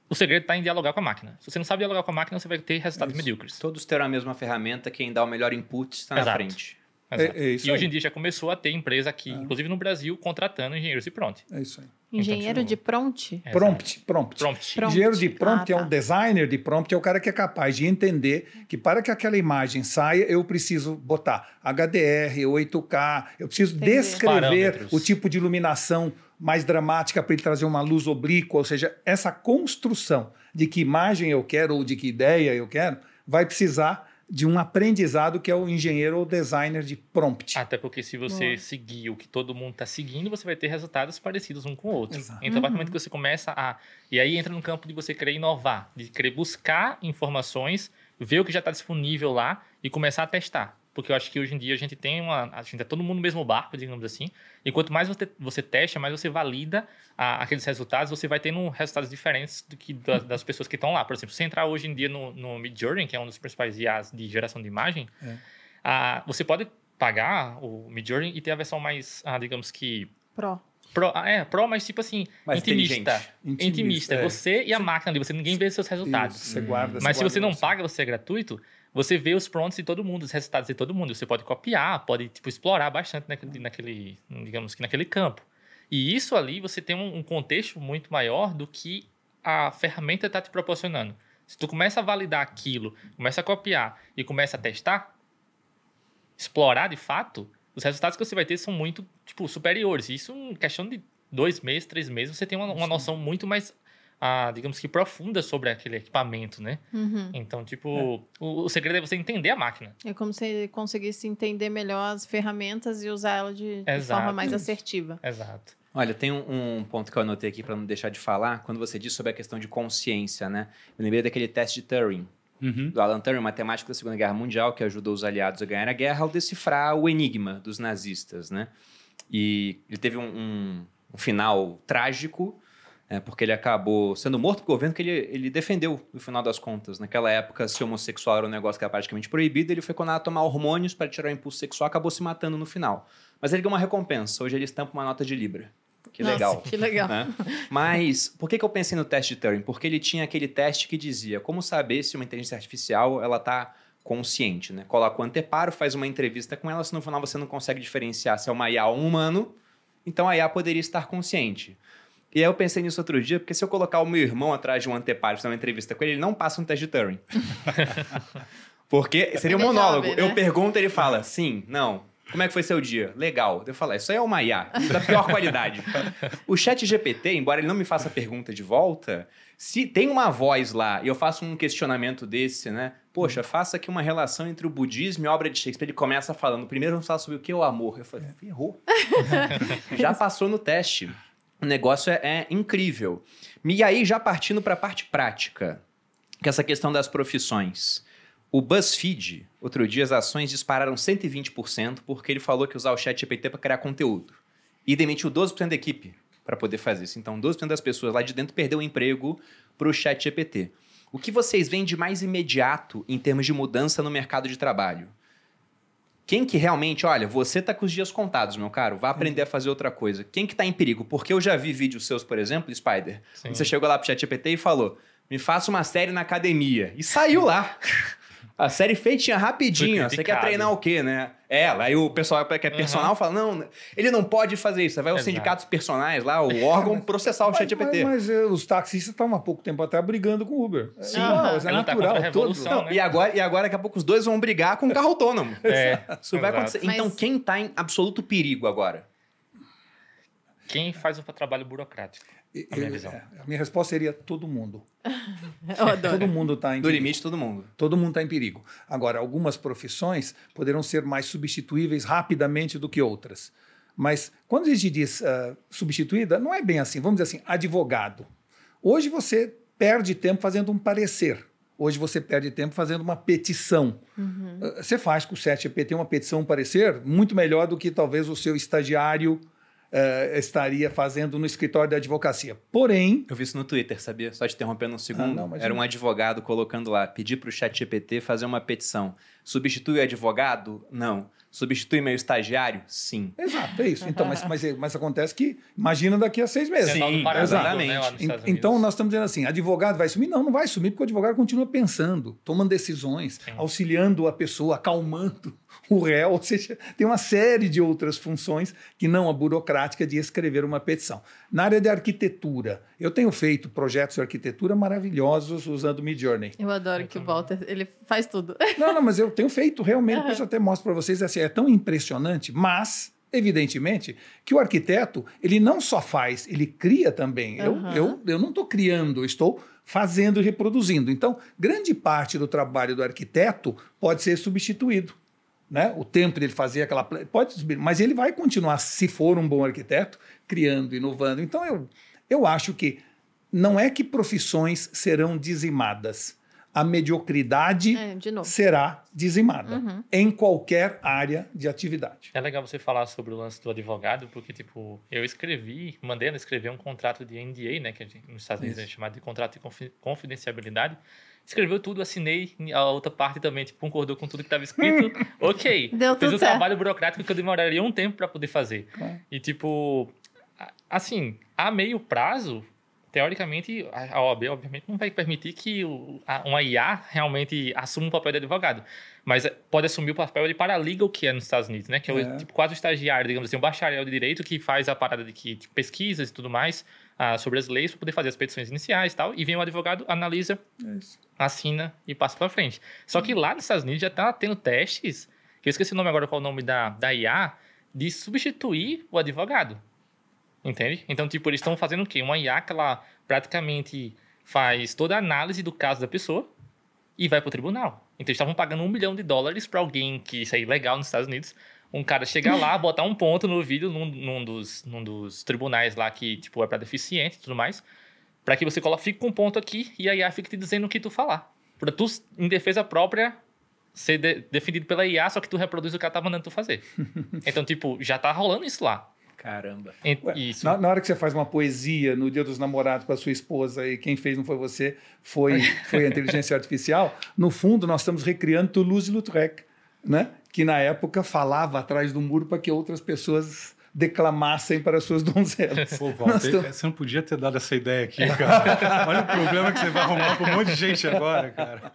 Speaker 4: o segredo está em dialogar com a máquina. Se você não sabe dialogar com a máquina, você vai ter resultados medíocres.
Speaker 1: Todos terão a mesma ferramenta, quem dá o melhor input está na frente.
Speaker 4: Exato.
Speaker 5: É- é isso
Speaker 4: e hoje
Speaker 5: aí.
Speaker 4: em dia já começou a ter empresa aqui, inclusive no Brasil, contratando engenheiros de prompt.
Speaker 5: É isso aí.
Speaker 2: Engenheiro
Speaker 4: Então,
Speaker 2: de prompt?
Speaker 5: Prompt, prompt.
Speaker 4: Prompt.
Speaker 2: Prompt.
Speaker 5: Engenheiro de prompt
Speaker 2: Ah,
Speaker 5: é
Speaker 2: tá.
Speaker 5: um designer de prompt, é o cara que é capaz de entender que para que aquela imagem saia, eu preciso botar HDR, 8K, eu preciso
Speaker 2: Entendi.
Speaker 5: descrever
Speaker 4: Parâmetros.
Speaker 5: o tipo de iluminação mais dramática para ele trazer uma luz oblíqua, ou seja, essa construção de que imagem eu quero ou de que ideia eu quero, vai precisar de um aprendizado que é o engenheiro ou designer de prompt.
Speaker 4: Até porque se você seguir o que todo mundo está seguindo, você vai ter resultados parecidos um com o outro.
Speaker 5: Exato.
Speaker 4: Então, a partir do momento que você começa a... E aí entra no campo de você querer inovar, de querer buscar informações, ver o que já está disponível lá e começar a testar. Porque eu acho que hoje em dia a gente tem uma... A gente é todo mundo no mesmo barco, digamos assim. E quanto mais você, você testa, mais você valida a- aqueles resultados, você vai tendo resultados diferentes do que da- das pessoas que estão lá. Por exemplo, se você entrar hoje em dia no, no Midjourney, que é um dos principais IAs de geração de imagem,
Speaker 5: É.
Speaker 4: Ah, você pode pagar o Midjourney e ter a versão mais, ah, digamos que
Speaker 2: Pro.
Speaker 4: Pro, ah, é, Pro, mas tipo assim,
Speaker 1: Mais
Speaker 4: intimista. Intimista.
Speaker 5: Intimista, é.
Speaker 4: Você e a máquina ali, você ninguém vê seus resultados.
Speaker 5: Isso, você guarda,
Speaker 4: Mas se
Speaker 5: guarda
Speaker 4: você não paga, você é gratuito, você vê os prompts de todo mundo, os resultados de todo mundo. Você pode copiar, pode tipo, explorar bastante naquele, naquele, digamos que naquele campo. E isso ali você tem um, um contexto muito maior do que a ferramenta está te proporcionando. Se tu começa a validar aquilo, começa a copiar e começa a testar, explorar de fato, os resultados que você vai ter são muito tipo superiores. Isso em questão de dois meses, três meses, você tem uma, uma noção muito mais, ah, digamos que profunda sobre aquele equipamento, né?
Speaker 2: Uhum.
Speaker 4: Então, tipo, o, o segredo é você entender a máquina.
Speaker 2: É como se conseguisse entender melhor as ferramentas e usar ela de, de forma mais assertiva.
Speaker 4: Exato.
Speaker 1: Olha, tem um, um ponto que eu anotei aqui para não deixar de falar. Quando você disse sobre a questão de consciência, né? Eu lembrei daquele teste de Turing,
Speaker 3: Uhum.
Speaker 1: do Alan Turing, matemático da Segunda Guerra Mundial, que ajudou os aliados a ganhar a guerra ao decifrar o enigma dos nazistas, né? E ele teve um, um- um final trágico, né, porque ele acabou sendo morto pelo governo que ele, ele defendeu, no final das contas. Naquela época, ser homossexual era um negócio que era praticamente proibido, ele foi condenado a tomar hormônios para tirar o impulso sexual, acabou se matando no final. Mas ele ganhou uma recompensa. Hoje ele estampa uma nota de Libra. Que
Speaker 2: Nossa,
Speaker 1: legal.
Speaker 2: Que legal.
Speaker 1: né? Mas por que, que eu pensei no teste de Turing? Porque ele tinha aquele teste que dizia como saber se uma inteligência artificial ela está consciente, né? Coloca o anteparo, faz uma entrevista com ela, se no final você não consegue diferenciar se é uma IA ou um humano, então a IA poderia estar consciente. E aí eu pensei nisso outro dia, porque se eu colocar o meu irmão atrás de um anteparo fazer uma entrevista com ele, ele não passa no teste de Turing. porque seria um
Speaker 2: Ele
Speaker 1: monólogo.
Speaker 2: sabe, né?
Speaker 1: Eu pergunto, ele fala sim, não. Como é que foi seu dia? Legal. Eu falo, isso aí é uma IA, da pior qualidade. O chat GPT, embora ele não me faça pergunta de volta, se tem uma voz lá e eu faço um questionamento desse, né? Poxa, faça aqui uma relação entre o budismo e a obra de Shakespeare. Ele começa falando, primeiro vamos falar sobre o que é o amor. Eu falei, ferrou. já passou no teste. O negócio é, é incrível. E aí, já partindo para a parte prática, que é essa questão das profissões. O BuzzFeed, outro dia, as ações dispararam 120% porque ele falou que usar o chat GPT para criar conteúdo. E demitiu 12% da equipe para poder fazer isso. Então, 12% das pessoas lá de dentro perdeu o emprego para o chat GPT. O que vocês veem de mais imediato em termos de mudança no mercado de trabalho? Quem que realmente, olha, você tá com os dias contados, meu caro, vá aprender a fazer outra coisa. Quem que tá em perigo? Porque eu já vi vídeos seus, por exemplo, Spider,
Speaker 4: Sim.
Speaker 1: você chegou lá pro chat GPT e falou, me faça uma série na academia. E saiu lá. A série feitinha rapidinho.
Speaker 4: Foi
Speaker 1: ó. Você quer treinar o quê, né? É, aí o pessoal que é personal fala, não, ele não pode fazer isso. Aí vai os sindicatos personais lá, o órgão, processar o
Speaker 5: Mas,
Speaker 1: chat GPT.
Speaker 5: mas, mas, eh, os taxistas estavam há pouco tempo atrás brigando com o Uber. É,
Speaker 2: Sim.
Speaker 5: isso é
Speaker 4: tá
Speaker 5: natural.
Speaker 4: a
Speaker 5: todo-
Speaker 4: revolução.
Speaker 1: Não,
Speaker 4: né?
Speaker 1: e, agora, e agora, daqui a pouco, os dois vão brigar com o carro autônomo.
Speaker 4: É,
Speaker 1: Isso vai acontecer.
Speaker 2: Mas-
Speaker 1: Então, quem tá em absoluto perigo agora?
Speaker 4: Quem faz um trabalho burocrático?
Speaker 5: E-
Speaker 4: A minha visão.
Speaker 5: é, a minha resposta seria todo mundo.
Speaker 2: Eu adoro.
Speaker 5: Todo mundo está em
Speaker 1: Do
Speaker 5: perigo.
Speaker 1: limite, todo mundo.
Speaker 5: Todo mundo está em perigo. Agora, algumas profissões poderão ser mais substituíveis rapidamente do que outras. Mas quando a gente diz ah, substituída, não é bem assim. Vamos dizer assim, advogado. Hoje você perde tempo fazendo um parecer. Hoje você perde tempo fazendo uma petição. Ah, Você faz com o 7GPT uma petição, um parecer, muito melhor do que talvez o seu estagiário ah, estaria fazendo no escritório da advocacia. Porém,
Speaker 1: Eu vi isso no Twitter, sabia? Só te interrompendo um segundo.
Speaker 5: não, mas
Speaker 1: Era um advogado colocando lá, pedir pro chat GPT fazer uma petição. Substitui o advogado? Não. Substitui meu estagiário? Sim.
Speaker 5: Exato, é isso. Então, mas, mas, mas acontece que, imagina daqui a seis meses.
Speaker 4: É do
Speaker 1: Sim,
Speaker 4: paradigma,
Speaker 1: exatamente.
Speaker 4: né,
Speaker 5: Então, nós estamos dizendo assim: advogado vai sumir? Não, não vai sumir, porque o advogado continua pensando, tomando decisões,
Speaker 4: Sim.
Speaker 5: auxiliando a pessoa, acalmando o réu, ou seja, tem uma série de outras funções que não a burocrática de escrever uma petição. Na área de arquitetura, eu tenho feito projetos de arquitetura maravilhosos usando Midjourney.
Speaker 2: Eu adoro que o Walter, ele faz tudo.
Speaker 5: Não, não, mas eu tenho feito realmente, depois eu até mostro para vocês, assim, é tão impressionante, mas, evidentemente, que o arquiteto, ele não só faz, ele cria também. Eu,
Speaker 2: Aham.
Speaker 5: eu, eu não estou criando, eu estou fazendo e reproduzindo. Então, grande parte do trabalho do arquiteto pode ser substituído. Né? O tempo dele fazer aquela. Pode subir, mas ele vai continuar, se for um bom arquiteto, criando, inovando. Então, eu, eu acho que não é que profissões serão dizimadas. A mediocridade
Speaker 2: É, de
Speaker 5: será dizimada
Speaker 2: Uhum.
Speaker 5: em qualquer área de atividade.
Speaker 4: É legal você falar sobre o lance do advogado, porque, tipo, eu escrevi, mandei ela escrever um contrato de NDA, né, que a gente, nos Estados Unidos é chamado de contrato de confi- confidencialidade, escreveu tudo, assinei, a outra parte também tipo, concordou com tudo que estava escrito. ok.
Speaker 2: Deu
Speaker 4: Fiz
Speaker 2: tudo
Speaker 4: o
Speaker 2: certo.
Speaker 4: trabalho burocrático que eu demoraria um tempo para poder fazer.
Speaker 5: Claro.
Speaker 4: E tipo, assim, a meio prazo, teoricamente, a OAB, obviamente, não vai permitir que o- a- uma IA realmente assuma um papel de advogado. Mas eh, pode assumir o papel de paralegal que é nos Estados Unidos, né? Que é, o,
Speaker 5: É.
Speaker 4: tipo, quase o estagiário, digamos assim, um bacharel de direito que faz a parada de que tipo, pesquisas e tudo mais ah, sobre as leis para poder fazer as petições iniciais e tal. E vem o advogado, analisa,
Speaker 5: É
Speaker 4: assina e passa para frente. Só que lá nos Estados Unidos já tá tendo testes, que eu esqueci o nome agora, qual é o nome da, da IA, de substituir o advogado. Entende? Então, tipo, eles estão fazendo o quê? Uma IA que ela praticamente faz toda a análise do caso da pessoa e vai pro tribunal. Então, eles estavam pagando um milhão de dólares para alguém que isso aí é legal nos Estados Unidos. Um cara chegar lá, botar um ponto no vídeo num, num dos, num dos tribunais lá que, tipo, é para deficiente e tudo mais, para que você coloque, fique com um ponto aqui e a IA fique te dizendo o que tu falar. Pra tu, em defesa própria, ser de- defendido pela IA, só que tu reproduz o que ela tá mandando tu fazer. então, tipo, já tá rolando isso lá.
Speaker 1: Caramba.
Speaker 4: Ent-
Speaker 5: Ué,
Speaker 4: isso.
Speaker 5: Na, na hora que você faz uma poesia no Dia dos Namorados com a sua esposa e quem fez não foi você, foi, foi a inteligência artificial, no fundo nós estamos recriando Toulouse-Lautrec, né? que na época falava atrás do muro para que outras pessoas declamassem para as suas donzelas.
Speaker 3: Pô, Walter,
Speaker 5: estamos-
Speaker 3: você não podia ter dado essa ideia aqui, cara. Olha o problema que você vai arrumar com um monte de gente agora, cara.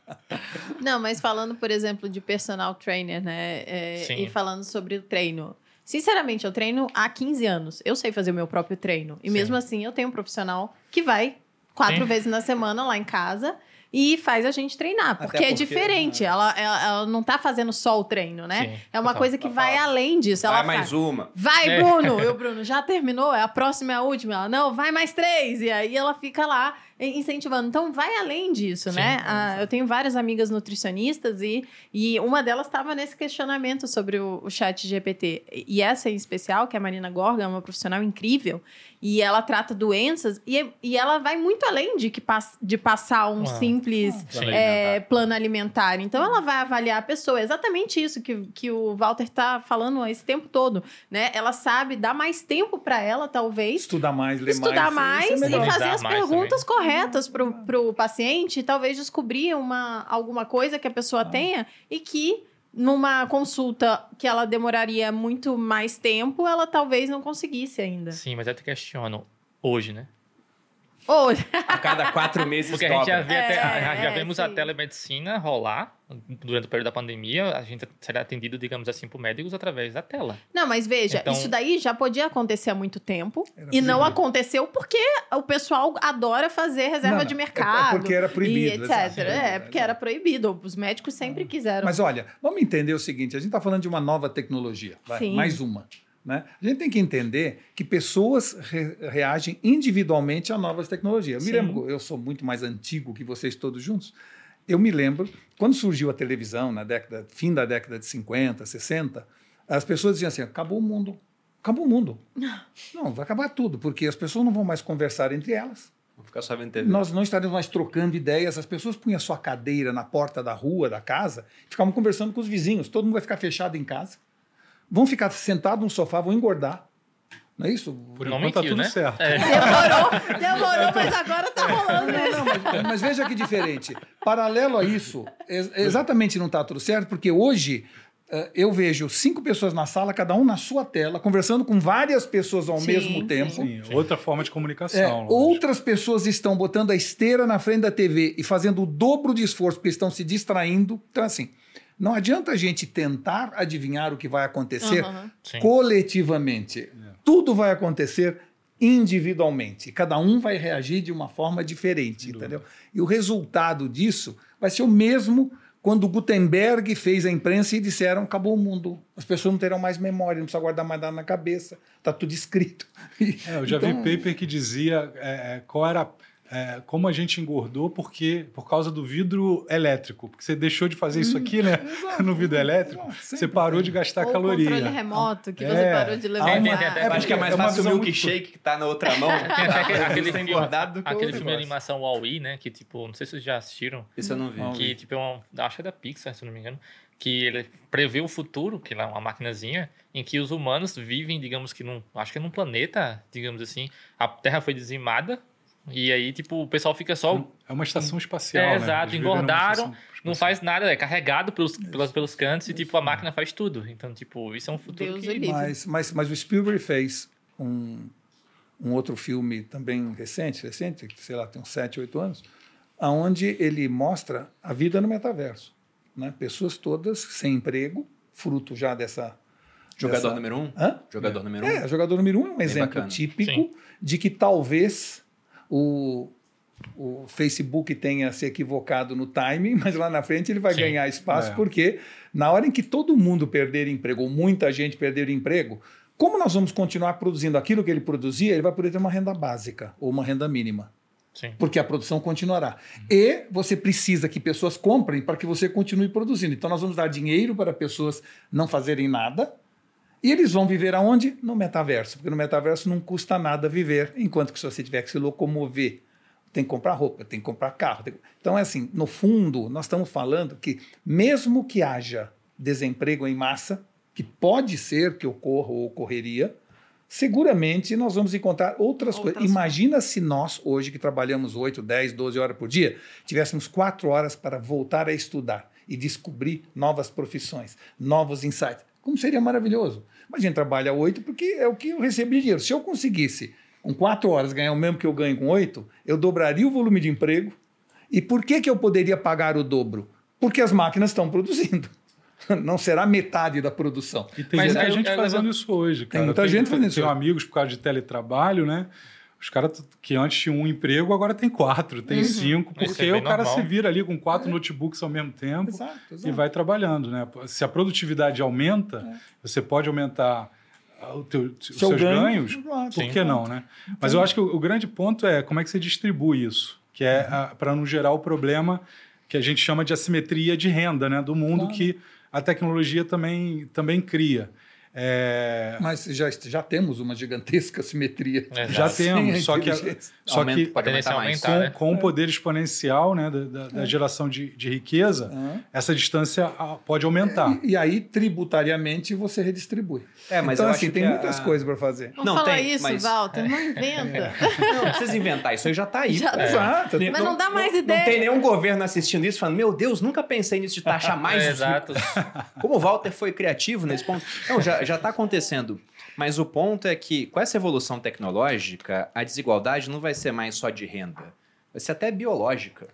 Speaker 2: Não, mas falando, por exemplo, de personal trainer, né? é, e falando sobre o treino. Sinceramente, eu treino há 15 anos. Eu sei fazer o meu próprio treino. E
Speaker 4: Sim.
Speaker 2: mesmo assim, eu tenho um profissional que vai quatro
Speaker 4: Sim.
Speaker 2: vezes na semana lá em casa e faz a gente treinar.
Speaker 1: Até
Speaker 2: Porque, é
Speaker 1: porque,
Speaker 2: diferente. Ela, ela, ela não tá fazendo só o treino, né?
Speaker 4: Sim,
Speaker 2: é uma coisa que vai além disso.
Speaker 1: Vai
Speaker 2: ela
Speaker 1: mais
Speaker 2: faz,
Speaker 1: uma.
Speaker 2: Vai,
Speaker 4: É.
Speaker 2: Bruno! Eu, Bruno, já terminou? É a próxima, é a última. Ela, não, vai mais três. E aí ela fica lá incentivando. Então, vai além disso,
Speaker 4: Sim,
Speaker 2: né?
Speaker 4: é,
Speaker 2: Ah, eu tenho várias amigas nutricionistas e, e uma delas estava nesse questionamento sobre o, o chat GPT. E essa em especial, que é a Marina Gorga, é uma profissional incrível. E ela trata doenças e, e ela vai muito além de, que pass, de passar um
Speaker 4: Ah.
Speaker 2: simples
Speaker 4: Sim.
Speaker 2: é, plano alimentar. Então, ela vai avaliar a pessoa. É exatamente isso que, que o Walter está falando esse tempo todo, né? Ela sabe dar mais tempo para ela, talvez,
Speaker 5: Estudar mais, ler
Speaker 2: estudar mais,
Speaker 5: é
Speaker 2: e
Speaker 5: melhor.
Speaker 2: fazer
Speaker 4: Analisar
Speaker 2: as
Speaker 4: mais
Speaker 2: perguntas corretas pro, pro paciente e talvez descobrir uma, alguma coisa que a pessoa tenha e que numa consulta que ela demoraria muito mais tempo, ela talvez não conseguisse ainda.
Speaker 4: Sim, mas eu te questiono hoje, né?
Speaker 2: Ou
Speaker 1: A cada quatro meses
Speaker 4: Porque a gente já, vê até-
Speaker 2: É,
Speaker 4: já,
Speaker 2: é,
Speaker 4: vemos a
Speaker 2: sim.
Speaker 4: telemedicina rolar durante o período da pandemia. A gente será atendido, digamos assim, por médicos através da tela.
Speaker 2: Não, mas veja,
Speaker 4: Então-
Speaker 2: isso daí já podia acontecer há muito tempo e não aconteceu porque o pessoal adora fazer reserva
Speaker 5: Não,
Speaker 2: de
Speaker 5: é-
Speaker 2: mercado.
Speaker 5: É porque era proibido.
Speaker 2: E etc.
Speaker 5: exato,
Speaker 2: é, porque era proibido. Os médicos sempre quiseram.
Speaker 5: Mas olha, vamos entender o seguinte: a gente está falando de uma nova tecnologia, vai,
Speaker 2: Sim.
Speaker 5: mais uma. Né? A gente tem que entender que pessoas re- reagem individualmente a novas tecnologias. Eu me lembro, eu sou muito mais antigo que vocês todos juntos. Eu me lembro, quando surgiu a televisão, na década, fim da década de 50, 60, as pessoas diziam assim: acabou o mundo. Acabou o mundo. Não, vai acabar tudo, porque as pessoas não vão mais conversar entre elas.
Speaker 1: Vou ficar só vendo TV.
Speaker 5: Nós não estaremos mais trocando ideias. As pessoas punham a sua cadeira na porta da rua, da casa, e ficavam conversando com os vizinhos. Todo mundo vai ficar fechado em casa. Vão ficar sentados no sofá, vão engordar. Não é isso?
Speaker 3: Por
Speaker 4: Não
Speaker 3: enquanto tá
Speaker 4: mentiu,
Speaker 3: tudo
Speaker 4: né?
Speaker 3: certo.
Speaker 4: É.
Speaker 2: Demorou, demorou, mas agora tá rolando
Speaker 5: Não,
Speaker 2: mesmo.
Speaker 5: não, mas, mas veja que diferente. Paralelo a isso, ex- exatamente não está tudo certo, porque hoje eh, eu vejo cinco pessoas na sala, cada um na sua tela, conversando com várias pessoas ao
Speaker 2: Sim,
Speaker 5: mesmo
Speaker 2: sim.
Speaker 5: tempo.
Speaker 3: Sim, outra forma de
Speaker 5: É,
Speaker 3: comunicação. lógico.
Speaker 5: outras pessoas estão botando a esteira na frente da TV e fazendo o dobro de esforço porque estão se distraindo. Então, assim, não adianta a gente tentar adivinhar o que vai acontecer.
Speaker 4: Sim.
Speaker 5: coletivamente. Tudo vai acontecer individualmente. Cada um vai reagir de uma forma diferente, entendeu? E o resultado disso vai ser o mesmo quando Gutenberg fez a imprensa e disseram acabou o mundo. As pessoas não terão mais memória, não precisa guardar mais nada na cabeça. Está tudo escrito.
Speaker 3: É, eu já
Speaker 5: Então,
Speaker 3: vi paper que dizia é, é, qual era. É, como a gente engordou porque por causa do vidro elétrico. Porque você deixou de fazer isso aqui, né?
Speaker 5: exato.
Speaker 3: no vidro elétrico,
Speaker 5: Exato,
Speaker 3: você parou
Speaker 5: tem.
Speaker 3: de gastar
Speaker 2: Ou
Speaker 3: caloria.
Speaker 2: controle remoto que você
Speaker 3: É.
Speaker 2: parou de
Speaker 5: uma-
Speaker 4: Tem- tem- tem-
Speaker 1: Eu acho que é mais
Speaker 3: É uma
Speaker 1: fácil o milkshake que tá na outra mão.
Speaker 4: Tem até aquele, aquele filme,
Speaker 1: engordado do que o
Speaker 4: aquele filme de animação Wall-E, né? Que, tipo, não sei se vocês já assistiram.
Speaker 1: Isso eu não vi.
Speaker 4: Que tipo é um, acho que é da Pixar, se eu não me engano, que ele prevê o futuro, que lá é uma maquinazinha, em que os humanos vivem, digamos que num, acho que é num planeta, digamos assim, a Terra foi dizimada E aí, tipo, o pessoal fica só.
Speaker 3: É uma estação espacial.
Speaker 4: É,
Speaker 3: né?
Speaker 4: exato,
Speaker 3: Eles
Speaker 4: engordaram, Não faz nada, é carregado pelos, pelos, pelos cantos e, tipo, a máquina faz tudo. Então, tipo, isso é um futuro
Speaker 2: Deus
Speaker 4: que...
Speaker 2: livre.
Speaker 5: Mas, mas, mas o Spielberg fez um, um outro filme também recente, recente, que, sei lá, tem uns 7, 8 anos, aonde ele mostra a vida no metaverso. Né? Pessoas todas sem emprego, fruto já dessa...
Speaker 1: Jogador
Speaker 5: dessa-
Speaker 1: número um?
Speaker 5: Hã?
Speaker 1: Jogador número um?
Speaker 5: É, jogador número um é um exemplo
Speaker 1: bacana.
Speaker 5: típico
Speaker 4: Sim.
Speaker 5: de que talvez o, o Facebook tenha se equivocado no timing, mas lá na frente ele vai
Speaker 4: Sim.
Speaker 5: ganhar espaço,
Speaker 3: É.
Speaker 5: porque na hora em que todo mundo perder emprego, ou muita gente perder emprego, como nós vamos continuar produzindo aquilo que ele produzia, ele vai poder ter uma renda básica ou uma renda mínima
Speaker 4: Sim.
Speaker 5: porque a produção continuará. E você precisa que pessoas comprem para que você continue produzindo. Então, nós vamos dar dinheiro para pessoas não fazerem nada. E eles vão viver aonde? No metaverso. Porque no metaverso não custa nada viver, enquanto que se você tiver que se locomover, tem que comprar roupa, tem que comprar carro. que- Então, é assim, no fundo, nós estamos falando que, mesmo que haja desemprego em massa, que pode ser que ocorra ou ocorreria, seguramente nós vamos encontrar outras,
Speaker 2: Outras
Speaker 5: coisas. Imagina se nós, hoje que trabalhamos 8, 10, 12 horas por dia, tivéssemos quatro horas para voltar a estudar e descobrir novas profissões, novos insights. Como seria maravilhoso. Imagina, trabalha oito porque é o que eu recebo de dinheiro. Se eu conseguisse, com quatro horas, ganhar o mesmo que eu ganho com oito, eu dobraria o volume de emprego. E por que, que eu poderia pagar o dobro? Porque as máquinas estão produzindo. Não será metade da produção.
Speaker 3: E tem
Speaker 4: Mas
Speaker 3: muita gente fazendo isso hoje, cara.
Speaker 5: muita gente fazendo isso
Speaker 3: Tenho amigos por causa de teletrabalho, né? Os caras que antes tinham um emprego, agora tem quatro, tem cinco,
Speaker 4: Isso
Speaker 3: porque
Speaker 4: é
Speaker 3: o cara
Speaker 4: normal.
Speaker 3: se vira ali com quatro notebooks ao mesmo tempo
Speaker 5: Exato,
Speaker 3: e
Speaker 5: exato.
Speaker 3: vai trabalhando, né? Se a produtividade aumenta, você pode aumentar ah, o teu- os
Speaker 5: Seu
Speaker 3: seus
Speaker 5: ganho,
Speaker 3: ganhos,
Speaker 5: claro.
Speaker 3: por
Speaker 4: Sim.
Speaker 3: que não, né? Mas eu acho que o, o grande ponto é como é que você distribui isso, que é para não gerar o problema que a gente chama de assimetria de renda, né? Do mundo
Speaker 5: Claro.
Speaker 3: que a tecnologia também, também cria. É,
Speaker 5: Mas já, já temos uma gigantesca simetria.
Speaker 4: Exato.
Speaker 3: já temos, só que,
Speaker 5: inteligência.
Speaker 3: só
Speaker 1: Aumenta-
Speaker 3: que
Speaker 1: aumentar mais.
Speaker 4: aumentar,
Speaker 3: com,
Speaker 4: né?
Speaker 3: com o poder exponencial né, da, da- da geração de, de riqueza, essa distância pode aumentar.
Speaker 5: E, e aí, tributariamente, você redistribui.
Speaker 1: É, mas
Speaker 5: então,
Speaker 1: eu
Speaker 5: assim,
Speaker 1: acho
Speaker 5: tem
Speaker 1: que a-
Speaker 5: muitas coisas para fazer.
Speaker 2: Não,
Speaker 1: Não,
Speaker 2: fala
Speaker 1: tem,
Speaker 2: isso,
Speaker 1: mas-
Speaker 2: Walter. Não inventa.
Speaker 1: Não, não precisa inventar, isso aí já tá aí.
Speaker 2: Já tá.
Speaker 5: Exato.
Speaker 2: Mas não dá mais
Speaker 1: Não
Speaker 2: ideia.
Speaker 1: tem nenhum governo assistindo isso falando, meu Deus, nunca pensei nisso de taxar mais
Speaker 4: É,
Speaker 1: os
Speaker 4: exato.
Speaker 1: Como o Walter foi criativo nesse ponto. Não, já, já tá acontecendo. Mas o ponto é que, com essa evolução tecnológica, a desigualdade não vai ser mais só de renda. Vai ser até biológica.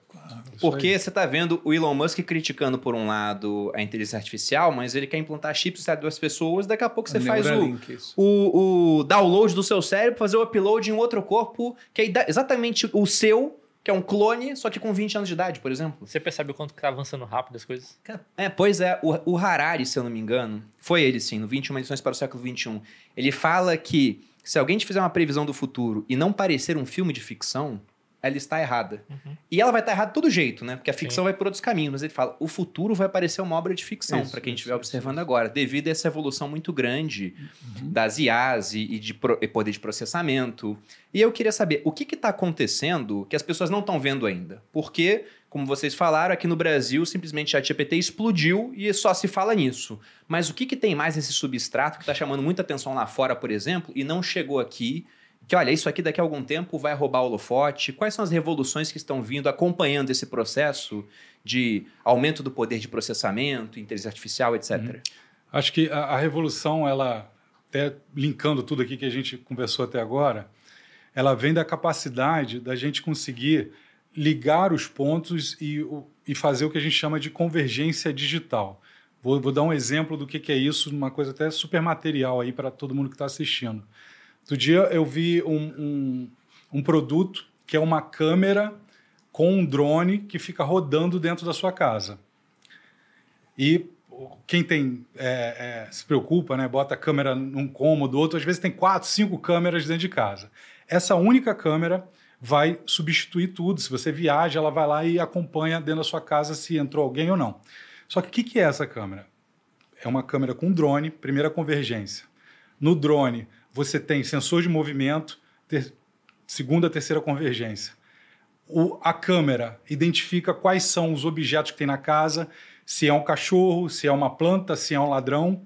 Speaker 1: Porque você tá vendo o Elon Musk criticando, por um lado, a inteligência artificial, mas ele quer implantar chips no cérebro das pessoas, daqui a pouco você faz o,
Speaker 5: Neuralink, isso.
Speaker 1: o, o download do seu cérebro, fazer o upload em outro corpo, que é exatamente o seu, que é um clone, só que com 20 anos de idade, por exemplo.
Speaker 4: Você percebe o quanto que tá avançando rápido as coisas?
Speaker 1: É, pois é, o, o Harari, se eu não me engano, foi ele sim, no 21 Lições para o Século XXI. Ele fala que se alguém te fizer uma previsão do futuro e não parecer um filme de ficção, ela está errada. E ela vai estar errada de todo jeito, né? Porque a ficção vai por outros caminhos. Mas ele fala, o futuro vai parecer uma obra de ficção,
Speaker 3: Isso,
Speaker 1: para quem
Speaker 3: isso,
Speaker 1: estiver
Speaker 3: isso,
Speaker 1: observando agora, devido a essa evolução muito grande das IAs e, e de pro- e poder de processamento. E eu queria saber, o que está acontecendo que as pessoas não estão vendo ainda? Porque, como vocês falaram, aqui no Brasil, simplesmente a GPT explodiu e só se fala nisso. Mas o que, que tem mais nesse substrato que está chamando muita atenção lá fora, por exemplo, e não chegou aqui? Que, olha, isso aqui daqui a algum tempo vai roubar o holofote. Quais são as revoluções que estão vindo acompanhando esse processo de aumento do poder de processamento, inteligência artificial, etc.
Speaker 3: Acho que a, a revolução, ela, até linkando tudo aqui que a gente conversou até agora, ela vem da capacidade da gente conseguir ligar os pontos e, e fazer o que a gente chama de convergência digital. Vou, vou dar um exemplo do que, que é isso, uma coisa até super material aí para todo mundo que está assistindo. Outro dia eu vi um, um, um produto que é uma câmera com um drone que fica rodando dentro da sua casa. E quem tem é, é, se preocupa, né, bota a câmera num cômodo, outro, às vezes tem quatro, cinco câmeras dentro de casa. Essa única câmera vai substituir tudo. Se você viaja, ela vai lá e acompanha dentro da sua casa se entrou alguém ou não. Só que o que, que é essa câmera? É uma câmera com drone, primeira convergência. No drone, você tem sensor de movimento, ter- segunda, terceira convergência. O- a câmera identifica quais são os objetos que tem na casa, se é um cachorro, se é uma planta, se é um ladrão.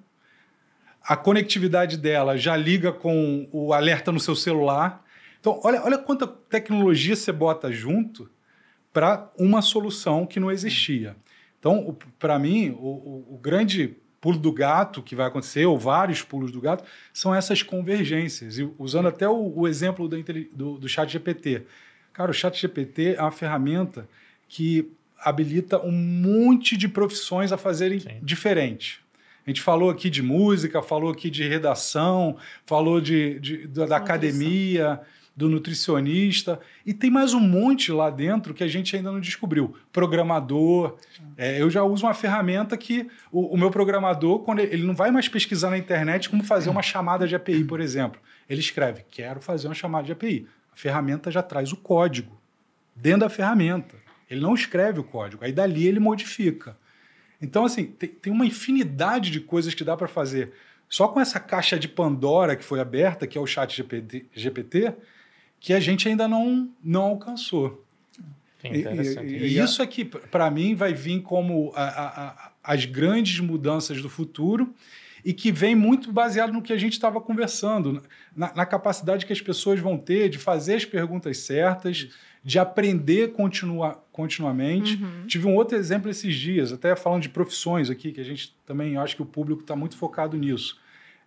Speaker 3: A conectividade dela já liga com o alerta no seu celular. Então, olha, olha quanta tecnologia você bota junto para uma solução que não existia. Então, para mim, o, o, o, grande pulo do gato que vai acontecer, ou vários pulos do gato, são essas convergências. E usando até o, o exemplo do, do, do chat GPT. Cara, o chat GPT é uma ferramenta que habilita um monte de profissões a fazerem Sim. diferente. A gente falou aqui de música, falou aqui de redação, falou de, de da, academia, do nutricionista, e tem mais um monte lá dentro que a gente ainda não descobriu. Programador. É, eu já uso uma ferramenta que o, o, meu programador, quando ele, não vai mais pesquisar na internet como fazer uma chamada de API, por exemplo. Ele escreve: quero fazer uma chamada de API. A ferramenta já traz o código dentro da ferramenta. Ele não escreve o código, aí dali ele modifica. Então, assim, tem, tem uma infinidade de coisas que dá para fazer. Só com essa caixa de Pandora que foi aberta, que é o chat GPT, GPT que a gente ainda não, não alcançou.
Speaker 4: E, e,
Speaker 3: e, isso aqui, para mim, vai vir como a, a, a, as grandes mudanças do futuro e que vem muito baseado no que a gente estava conversando, na, na, capacidade que as pessoas vão ter de fazer as perguntas certas, de aprender continua, continuamente. Uhum. Tive um outro exemplo esses dias, até falando de profissões aqui, que a gente também acho que o público está muito focado nisso.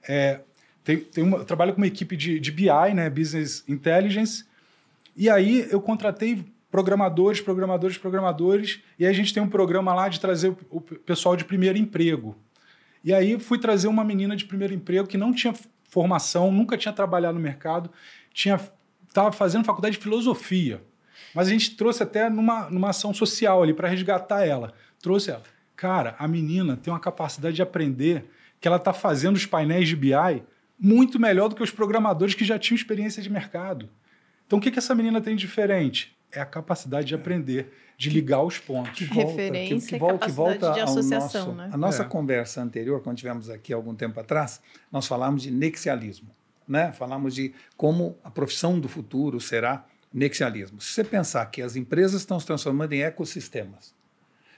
Speaker 3: É, tem, tem uma, eu trabalho com uma equipe de, de BI, né, Business Intelligence, e aí eu contratei programadores, programadores, programadores, e aí a gente tem um programa lá de trazer o, o pessoal de primeiro emprego. E aí fui trazer uma menina de primeiro emprego que não tinha formação, nunca tinha trabalhado no mercado, tinha estava fazendo faculdade de filosofia. Mas a gente trouxe até numa, numa ação social ali para resgatar ela. Trouxe ela. Cara, a menina tem uma capacidade de aprender que ela está fazendo os painéis de BI muito melhor do que os programadores que já tinham experiência de mercado. Então, o que, que essa menina tem de diferente? É a capacidade de aprender, de ligar os pontos.
Speaker 2: Que volta, Referência que, que, volta, que volta de associação.
Speaker 5: Nosso,
Speaker 2: né?
Speaker 5: A nossa é. conversa anterior, quando tivemos aqui algum tempo atrás, nós falamos de nexialismo. Né? Falamos de como a profissão do futuro será nexialismo. Se você pensar que as empresas estão se transformando em ecossistemas,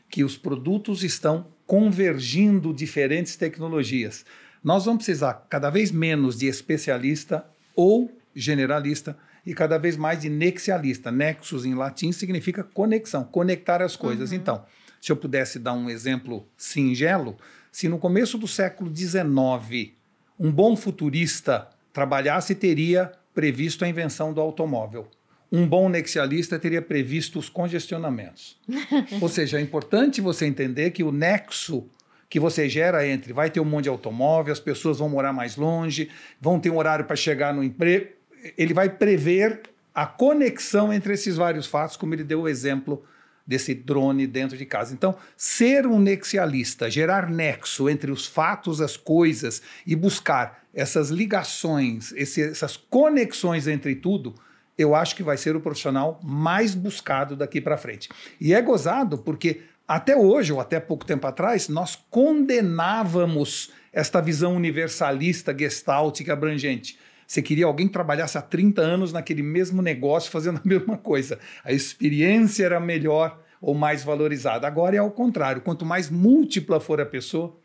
Speaker 5: que os produtos estão convergindo diferentes tecnologias, nós vamos precisar cada vez menos de especialista ou generalista e cada vez mais de nexialista. Nexus em latim significa conexão, conectar as coisas. Uhum. Então, se eu pudesse dar um exemplo singelo, se no começo do século XIX um bom futurista trabalhasse, teria previsto a invenção do automóvel um bom nexialista teria previsto os congestionamentos. Ou seja, é importante você entender que o nexo que você gera entre vai ter um monte de automóvel, as pessoas vão morar mais longe, vão ter um horário para chegar no emprego, ele vai prever a conexão entre esses vários fatos, como ele deu o exemplo desse drone dentro de casa. Então, ser um nexialista, gerar nexo entre os fatos, as coisas e buscar essas ligações, esse, essas conexões entre tudo, eu acho que vai ser o profissional mais buscado daqui para frente. E é gozado porque até hoje, ou até pouco tempo atrás, nós condenávamos esta visão universalista, gestáltica, abrangente. Você queria alguém que trabalhasse há 30 anos naquele mesmo negócio, fazendo a mesma coisa. A experiência era melhor ou mais valorizada. Agora é ao contrário. Quanto mais múltipla for a pessoa,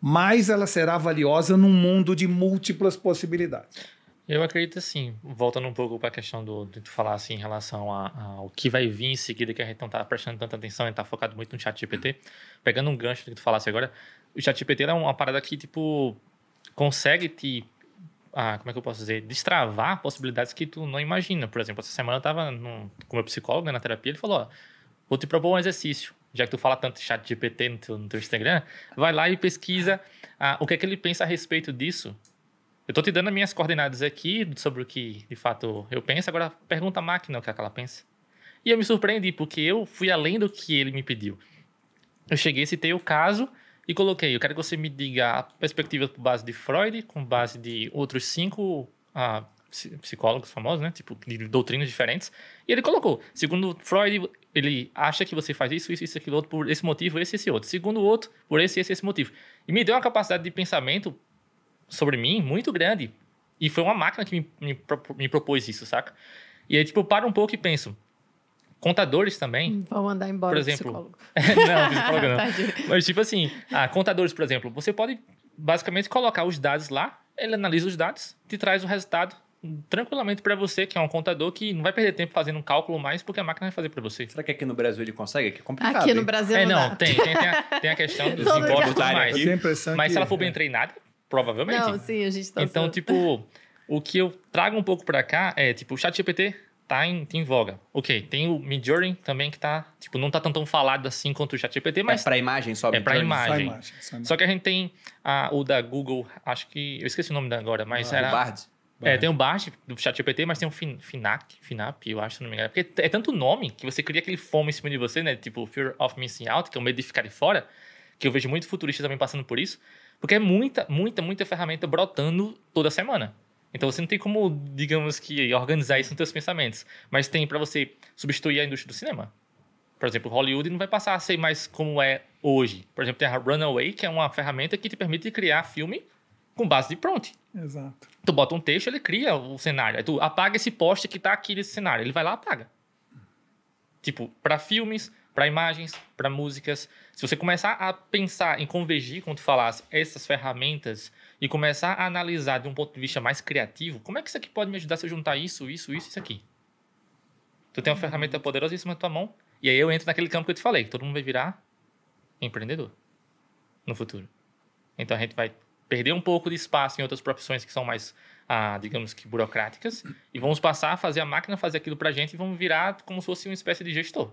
Speaker 5: mais ela será valiosa num mundo de múltiplas possibilidades.
Speaker 4: Eu acredito assim, voltando um pouco para a questão do, de tu falar assim em relação ao que vai vir em seguida, que a gente não está prestando tanta atenção e está focado muito no chat GPT. Pegando um gancho do que tu falasse agora, o chat GPT é uma parada que, tipo, consegue te ah, como é que eu posso dizer, destravar possibilidades que tu não imagina. Por exemplo, essa semana eu estava com meu psicólogo né, na terapia, ele falou, ó, vou te propor um exercício. Já que tu fala tanto chat GPT no teu, no teu Instagram, vai lá e pesquisa ah, o que é que ele pensa a respeito disso eu estou te dando as minhas coordenadas aqui sobre o que de fato eu penso, agora pergunta a máquina o que, é que ela pensa. E eu me surpreendi, porque eu fui além do que ele me pediu. Eu cheguei, citei o caso e coloquei: eu quero que você me diga a perspectiva com base de Freud, com base de outros cinco ah, psicólogos famosos, né? Tipo, de doutrinas diferentes. E ele colocou: segundo Freud, ele acha que você faz isso, isso, isso, aquilo outro, por esse motivo, esse, esse outro. Segundo o outro, por esse, esse, esse motivo. E me deu uma capacidade de pensamento sobre mim muito grande. E foi uma máquina que me, me, me propôs isso, saca? E aí, tipo, eu paro um pouco e penso. Contadores também.
Speaker 2: Hum, vão mandar embora
Speaker 4: por exemplo. não, psicólogo não. Mas, tipo assim, ah, contadores, por exemplo, você pode basicamente colocar os dados lá, ele analisa os dados, te traz o resultado tranquilamente para você, que é um contador que não vai perder tempo fazendo um cálculo mais, porque a máquina vai fazer para você.
Speaker 1: Será que aqui no Brasil ele consegue? Que é complicado.
Speaker 2: Aqui no
Speaker 1: hein?
Speaker 2: Brasil
Speaker 4: É,
Speaker 2: não,
Speaker 4: não,
Speaker 2: dá.
Speaker 4: tem, tem, tem, a, tem a questão dos impostos e tudo mais. Mas
Speaker 5: que,
Speaker 4: se ela for bem
Speaker 5: é,
Speaker 4: treinada, provavelmente.
Speaker 2: Não, sim, a gente tá
Speaker 4: Então,
Speaker 2: sendo-
Speaker 4: tipo, o que eu trago um pouco pra cá é, tipo, o ChatGPT tá em, em voga. Ok, tem o Midjourney também que tá, tipo, não tá tão, tão falado assim quanto o ChatGPT,
Speaker 1: Mas
Speaker 4: mas
Speaker 1: é pra imagem só.
Speaker 4: É pra
Speaker 1: Midjourney?
Speaker 5: só
Speaker 4: imagem.
Speaker 5: imagem, só imagem.
Speaker 4: só que a gente tem a- o da Google, acho que, eu esqueci o nome agora, mas
Speaker 1: O
Speaker 4: era...
Speaker 1: Bard.
Speaker 4: É, tem o Bard do ChatGPT, mas tem o Fin, Finac, Finap, eu acho, se não me engano. Porque é tanto nome que você cria aquele fome em cima de você, né? Tipo, Fear of Missing Out, que é o medo de ficar de fora, que eu vejo muito futuristas também passando por isso. Porque é muita, muita, muita ferramenta brotando toda semana. Então você não tem como, digamos que, organizar isso nos seus pensamentos. Mas tem para você substituir a indústria do cinema. Por exemplo, Hollywood não vai passar a ser mais como é hoje. Por exemplo, tem a Runaway, que é uma ferramenta que te permite criar filme com base de prompt.
Speaker 5: Exato.
Speaker 4: Tu bota um texto, ele cria o cenário. Aí tu apaga esse poste que tá aqui nesse cenário. Ele vai lá e apaga. Tipo, para filmes, para imagens, para músicas. Se você começar a pensar em convergir, como tu falasse, essas ferramentas e começar a analisar de um ponto de vista mais criativo, como é que isso aqui pode me ajudar se eu juntar isso, isso, isso isso aqui? Tu tem uma ferramenta poderosíssima na tua mão. E aí eu entro naquele campo que eu te falei, que todo mundo vai virar empreendedor no futuro. Então a gente vai perder um pouco de espaço em outras profissões que são mais, ah, digamos que burocráticas, e vamos passar a fazer a máquina fazer aquilo pra gente e vamos virar como se fosse uma espécie de gestor.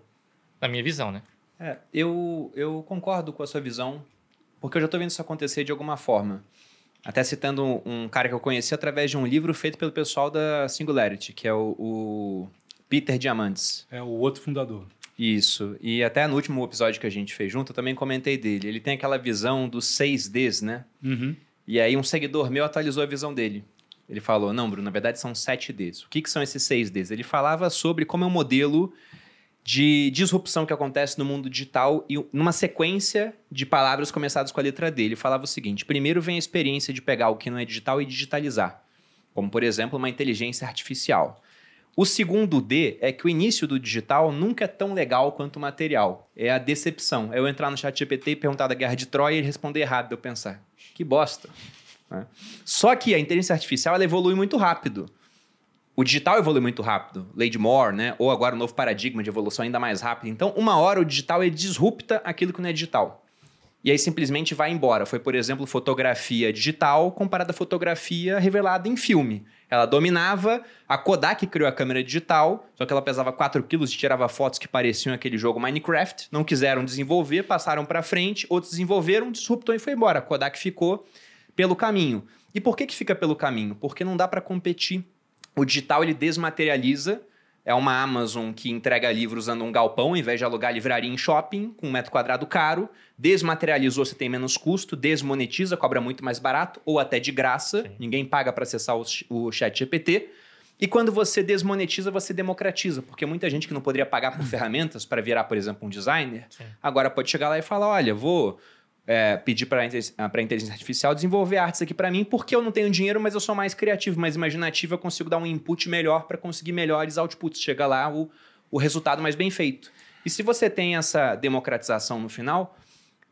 Speaker 4: Na minha visão, né?
Speaker 1: É, eu, eu concordo com a sua visão, porque eu já estou vendo isso acontecer de alguma forma. Até citando um, um cara que eu conheci através de um livro feito pelo pessoal da Singularity, que é o, o Peter Diamandis.
Speaker 3: É o outro fundador.
Speaker 1: Isso. E até no último episódio que a gente fez junto, eu também comentei dele. Ele tem aquela visão dos 6Ds, né?
Speaker 3: Uhum.
Speaker 1: E aí um seguidor meu atualizou a visão dele. Ele falou, não, Bruno, na verdade são 7Ds. O que, que são esses 6Ds? Ele falava sobre como é um modelo de disrupção que acontece no mundo digital e numa sequência de palavras começadas com a letra D. Ele falava o seguinte, primeiro vem a experiência de pegar o que não é digital e digitalizar. Como, por exemplo, uma inteligência artificial. O segundo D é que o início do digital nunca é tão legal quanto o material. É a decepção. É eu entrar no chat GPT e perguntar da Guerra de Troia e responder errado. Eu pensar, que bosta. né? Só que a inteligência artificial ela evolui muito rápido. O digital evolui muito rápido. Lady Moore, né? Ou agora o novo paradigma de evolução ainda mais rápido. Então, uma hora o digital ele disrupta aquilo que não é digital. E aí simplesmente vai embora. Foi, por exemplo, fotografia digital comparada à fotografia revelada em filme. Ela dominava, a Kodak criou a câmera digital, só que ela pesava 4 quilos e tirava fotos que pareciam aquele jogo Minecraft. Não quiseram desenvolver, passaram para frente, outros desenvolveram, disruptou e foi embora. A Kodak ficou pelo caminho. E por que, que fica pelo caminho? Porque não dá para competir. O digital ele desmaterializa. É uma Amazon que entrega livros usando um galpão, ao invés de alugar livraria em shopping, com um metro quadrado caro. Desmaterializou, você tem menos custo. Desmonetiza, cobra muito mais barato, ou até de graça.
Speaker 4: Sim.
Speaker 1: Ninguém paga para acessar o, o chat GPT. E quando você desmonetiza, você democratiza. Porque muita gente que não poderia pagar por ferramentas para virar, por exemplo, um designer,
Speaker 4: Sim.
Speaker 1: agora pode chegar lá e falar: olha, vou é, pedir para a inteligência artificial desenvolver artes aqui para mim, porque eu não tenho dinheiro, mas eu sou mais criativo, mais imaginativo, eu consigo dar um input melhor para conseguir melhores outputs. Chega lá o, o resultado mais bem feito. E se você tem essa democratização no final,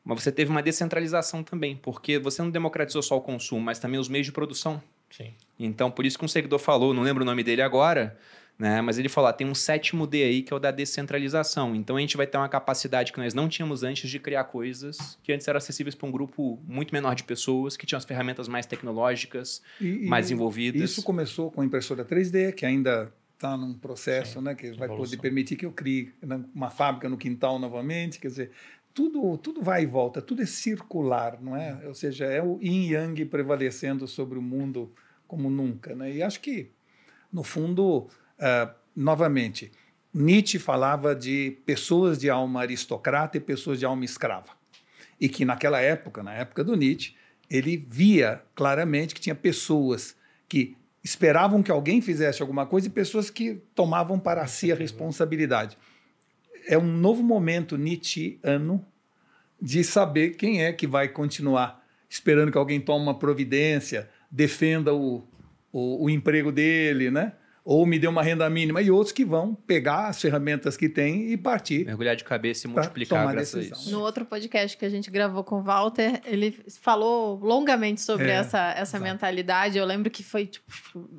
Speaker 1: mas você teve uma descentralização também, porque você não democratizou só o consumo, mas também os meios de produção.
Speaker 4: Sim.
Speaker 1: Então, por isso que um seguidor falou, não lembro o nome dele agora, né? Mas ele falou: ah, tem um sétimo D aí que é o da descentralização. Então a gente vai ter uma capacidade que nós não tínhamos antes de criar coisas que antes eram acessíveis para um grupo muito menor de pessoas, que tinham as ferramentas mais tecnológicas,
Speaker 5: E- e
Speaker 1: mais envolvidas.
Speaker 5: Isso começou com a impressora 3D, que ainda está num processo,
Speaker 4: Sim,
Speaker 5: né, que vai
Speaker 4: evolução.
Speaker 5: poder permitir que eu crie né, uma fábrica no quintal novamente, quer dizer, tudo, tudo vai e volta, tudo é circular, não é? Ou seja, é o yin yang prevalecendo sobre o mundo como nunca, né? E acho que, no fundo, ah, novamente, Nietzsche falava de pessoas de alma aristocrata e pessoas de alma escrava. E que naquela época, na época do Nietzsche, ele via claramente que tinha pessoas que esperavam que alguém fizesse alguma coisa e pessoas que tomavam para si a responsabilidade. É um novo momento nietzscheano de saber quem é que vai continuar esperando que alguém tome uma providência, defenda o, o, o emprego dele, né? Ou me dê uma renda mínima, e outros que vão pegar as ferramentas que tem e partir.
Speaker 1: Mergulhar de cabeça e multiplicar
Speaker 5: tomar
Speaker 1: graças a
Speaker 5: decisão.
Speaker 1: isso.
Speaker 2: No outro podcast que a gente gravou com o Walter, ele falou longamente sobre
Speaker 5: É,
Speaker 2: essa, essa
Speaker 5: exato.
Speaker 2: mentalidade. Eu lembro que foi, tipo,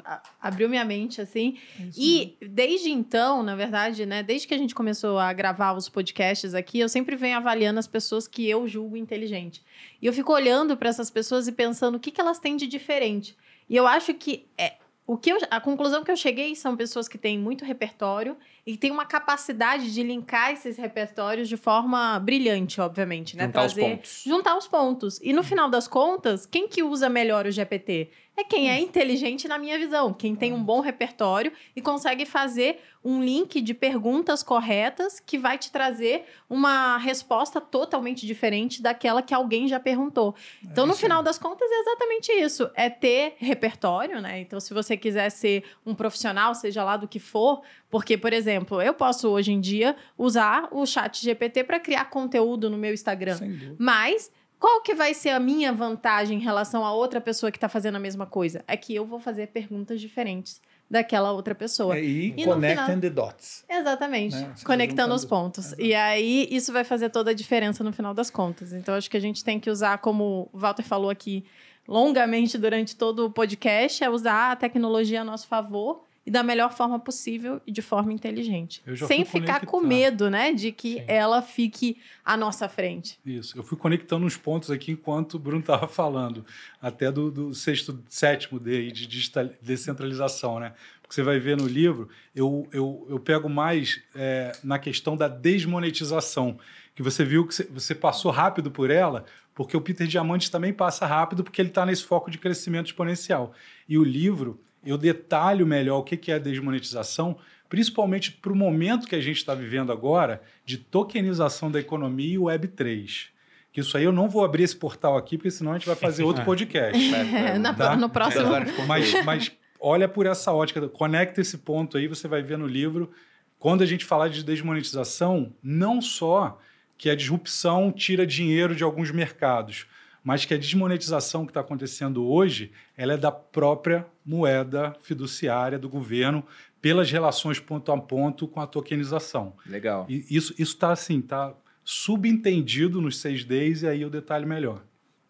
Speaker 2: a- abriu minha mente, assim.
Speaker 5: É
Speaker 2: E desde então, na verdade, né, desde que a gente começou a gravar os podcasts aqui, eu sempre venho avaliando as pessoas que eu julgo inteligente. E eu fico olhando para essas pessoas e pensando o que, que elas têm de diferente. E eu acho que é, o que eu- a conclusão que eu cheguei são pessoas que têm muito repertório e têm uma capacidade de linkar esses repertórios de forma brilhante, obviamente, né?
Speaker 1: Juntar os pontos.
Speaker 2: juntar os pontos. E no final das contas, quem que usa melhor o GPT? É quem é inteligente na minha visão, quem tem um bom repertório e consegue fazer um link de perguntas corretas que vai te trazer uma resposta totalmente diferente daquela que alguém já perguntou. Então, no
Speaker 5: isso
Speaker 2: final das contas, é exatamente isso. É ter repertório, né? Então, se você quiser ser um profissional, seja lá do que for, porque, por exemplo, eu posso hoje em dia usar o chat GPT para criar conteúdo no meu Instagram.
Speaker 5: Sem dúvida.
Speaker 2: Mas qual que vai ser a minha vantagem em relação a outra pessoa que está fazendo a mesma coisa? É que eu vou fazer perguntas diferentes daquela outra pessoa.
Speaker 5: É, e,
Speaker 2: E no
Speaker 5: connecting
Speaker 2: final-
Speaker 5: the dots.
Speaker 2: Exatamente.
Speaker 5: Né?
Speaker 2: Conectando os pontos.
Speaker 5: Exato.
Speaker 2: E aí, isso vai fazer toda a diferença no final das contas. Então, acho que a gente tem que usar, como o Walter falou aqui longamente durante todo o podcast, é usar a tecnologia a nosso favor e da melhor forma possível e de forma inteligente. Sem ficar com medo, né? De que
Speaker 4: Sim.
Speaker 2: ela fique à nossa frente.
Speaker 3: Isso. Eu fui conectando uns pontos aqui enquanto o Bruno estava falando, até do, do sexto, sétimo D de digital, descentralização, né? Porque você vai ver no livro, eu, eu, eu pego mais é, na questão da desmonetização, que você viu que você passou rápido por ela, porque o Peter Diamante também passa rápido, porque ele está nesse foco de crescimento exponencial. E o livro, eu detalho melhor o que é a desmonetização, principalmente para o momento que a gente está vivendo agora de tokenização da economia e Web3. Que isso aí eu não vou abrir esse portal aqui, porque senão a gente vai fazer outro podcast.
Speaker 2: É, na-
Speaker 3: Tá?
Speaker 2: no próximo.
Speaker 3: Mas, mas olha por essa ótica, conecta esse ponto aí, você vai ver no livro. Quando a gente falar de desmonetização, não só que a disrupção tira dinheiro de alguns mercados, mas que a desmonetização que está acontecendo hoje, ela é da própria moeda fiduciária do governo pelas relações ponto a ponto com a tokenização.
Speaker 1: Legal.
Speaker 3: E isso está assim, tá subentendido nos seis Ds e aí eu detalho melhor.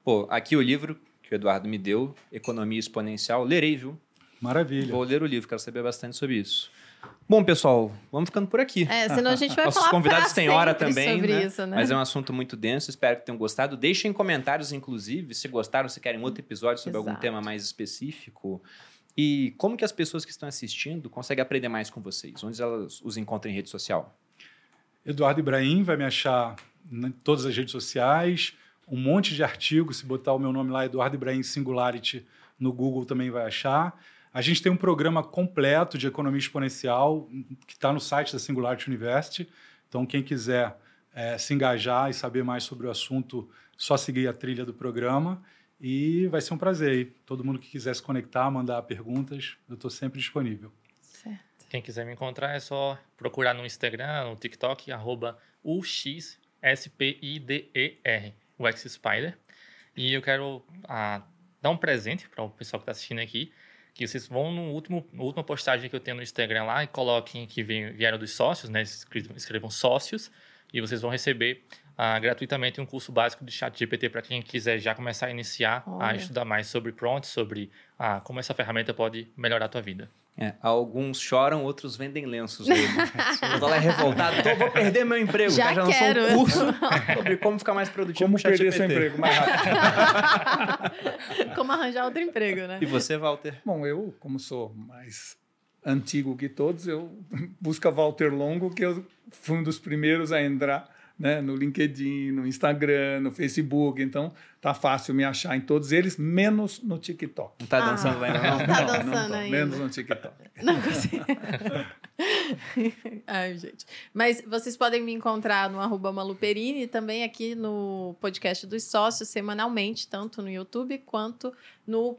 Speaker 1: Pô, aqui o livro que o Eduardo me deu, Economia Exponencial. Lerei, viu?
Speaker 3: Maravilha.
Speaker 1: Vou ler o livro, quero saber bastante sobre isso. Bom, pessoal, vamos ficando por aqui.
Speaker 2: É, senão a gente vai
Speaker 1: Nossos
Speaker 2: falar
Speaker 1: convidados têm hora também,
Speaker 2: sobre
Speaker 1: né?
Speaker 2: isso, né?
Speaker 1: Mas é um assunto muito denso, espero que tenham gostado. Deixem comentários, inclusive, se gostaram, se querem outro episódio sobre algum
Speaker 2: Exato.
Speaker 1: tema mais específico. E como que as pessoas que estão assistindo conseguem aprender mais com vocês? Onde elas os encontram em rede social?
Speaker 3: Eduardo Ibrahim vai me achar em todas as redes sociais, um monte de artigos, se botar o meu nome lá, Eduardo Ibrahim Singularity, no Google também vai achar. A gente tem um programa completo de economia exponencial que está no site da Singularity University. Então, quem quiser eh, se engajar e saber mais sobre o assunto, só seguir a trilha do programa. E vai ser um prazer. aí. Todo mundo que quiser se conectar, mandar perguntas, eu estou sempre disponível.
Speaker 2: Certo.
Speaker 4: Quem quiser me encontrar é só procurar no Instagram, no TikTok, arroba UXSPIDER, o X-Spider. E eu quero ah, dar um presente para o pessoal que está assistindo aqui, que vocês vão no último, na última postagem que eu tenho no Instagram lá e coloquem que vem- vieram dos sócios, né? Escrevam, sócios e vocês vão receber ah, gratuitamente um curso básico de chat GPT para quem quiser já começar a iniciar a
Speaker 2: Olha.
Speaker 4: estudar mais sobre prompt, sobre ah, como essa ferramenta pode melhorar a tua vida.
Speaker 1: É, alguns choram, outros vendem lenços. Eu tô lá revoltado, tô, vou perder meu emprego.
Speaker 2: Já
Speaker 1: O cara lançou
Speaker 2: quero.
Speaker 1: um curso sobre como ficar mais produtivo
Speaker 5: Como perder seu emprego mais rápido.
Speaker 2: Como arranjar outro emprego, né?
Speaker 1: E você, Walter?
Speaker 5: Bom, eu, como sou mais antigo que todos, eu busco a Walter Longo, que eu fui um dos primeiros a entrar né, no LinkedIn, no Instagram, no Facebook. Então, tá fácil me achar em todos eles, menos no TikTok.
Speaker 1: Não tá
Speaker 2: Ah.
Speaker 1: dançando ainda, não?
Speaker 2: Tá
Speaker 5: Não,
Speaker 2: dançando
Speaker 5: não tô,
Speaker 2: ainda.
Speaker 5: Menos no TikTok.
Speaker 2: Não consigo. Ai, gente. Mas vocês podem me encontrar no arroba Maluperini e também aqui no podcast dos sócios semanalmente, tanto no YouTube quanto no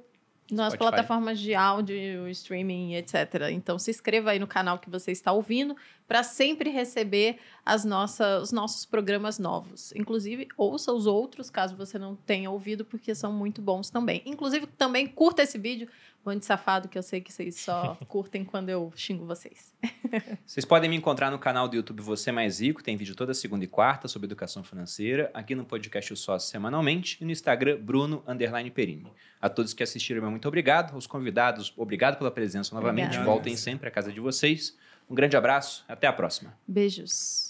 Speaker 2: nas
Speaker 1: Spotify.
Speaker 2: plataformas de áudio, streaming, etc. Então se inscreva aí no canal que você está ouvindo para sempre receber as nossa, os nossos programas novos. Inclusive, ouça os outros, caso você não tenha ouvido, porque são muito bons também. Inclusive, também curta esse vídeo, Bande Safado, que eu sei que vocês só curtem quando eu xingo vocês.
Speaker 1: Vocês podem me encontrar no canal do YouTube Você Mais Rico, tem vídeo toda segunda e quarta sobre educação financeira, aqui no podcast O Sócio semanalmente e no Instagram Bruno Underline Perini. A todos que assistiram, meu muito obrigado. Os convidados, obrigado pela presença novamente.
Speaker 2: Obrigada.
Speaker 1: Voltem sempre à casa de vocês. Um grande abraço, até a próxima.
Speaker 2: Beijos.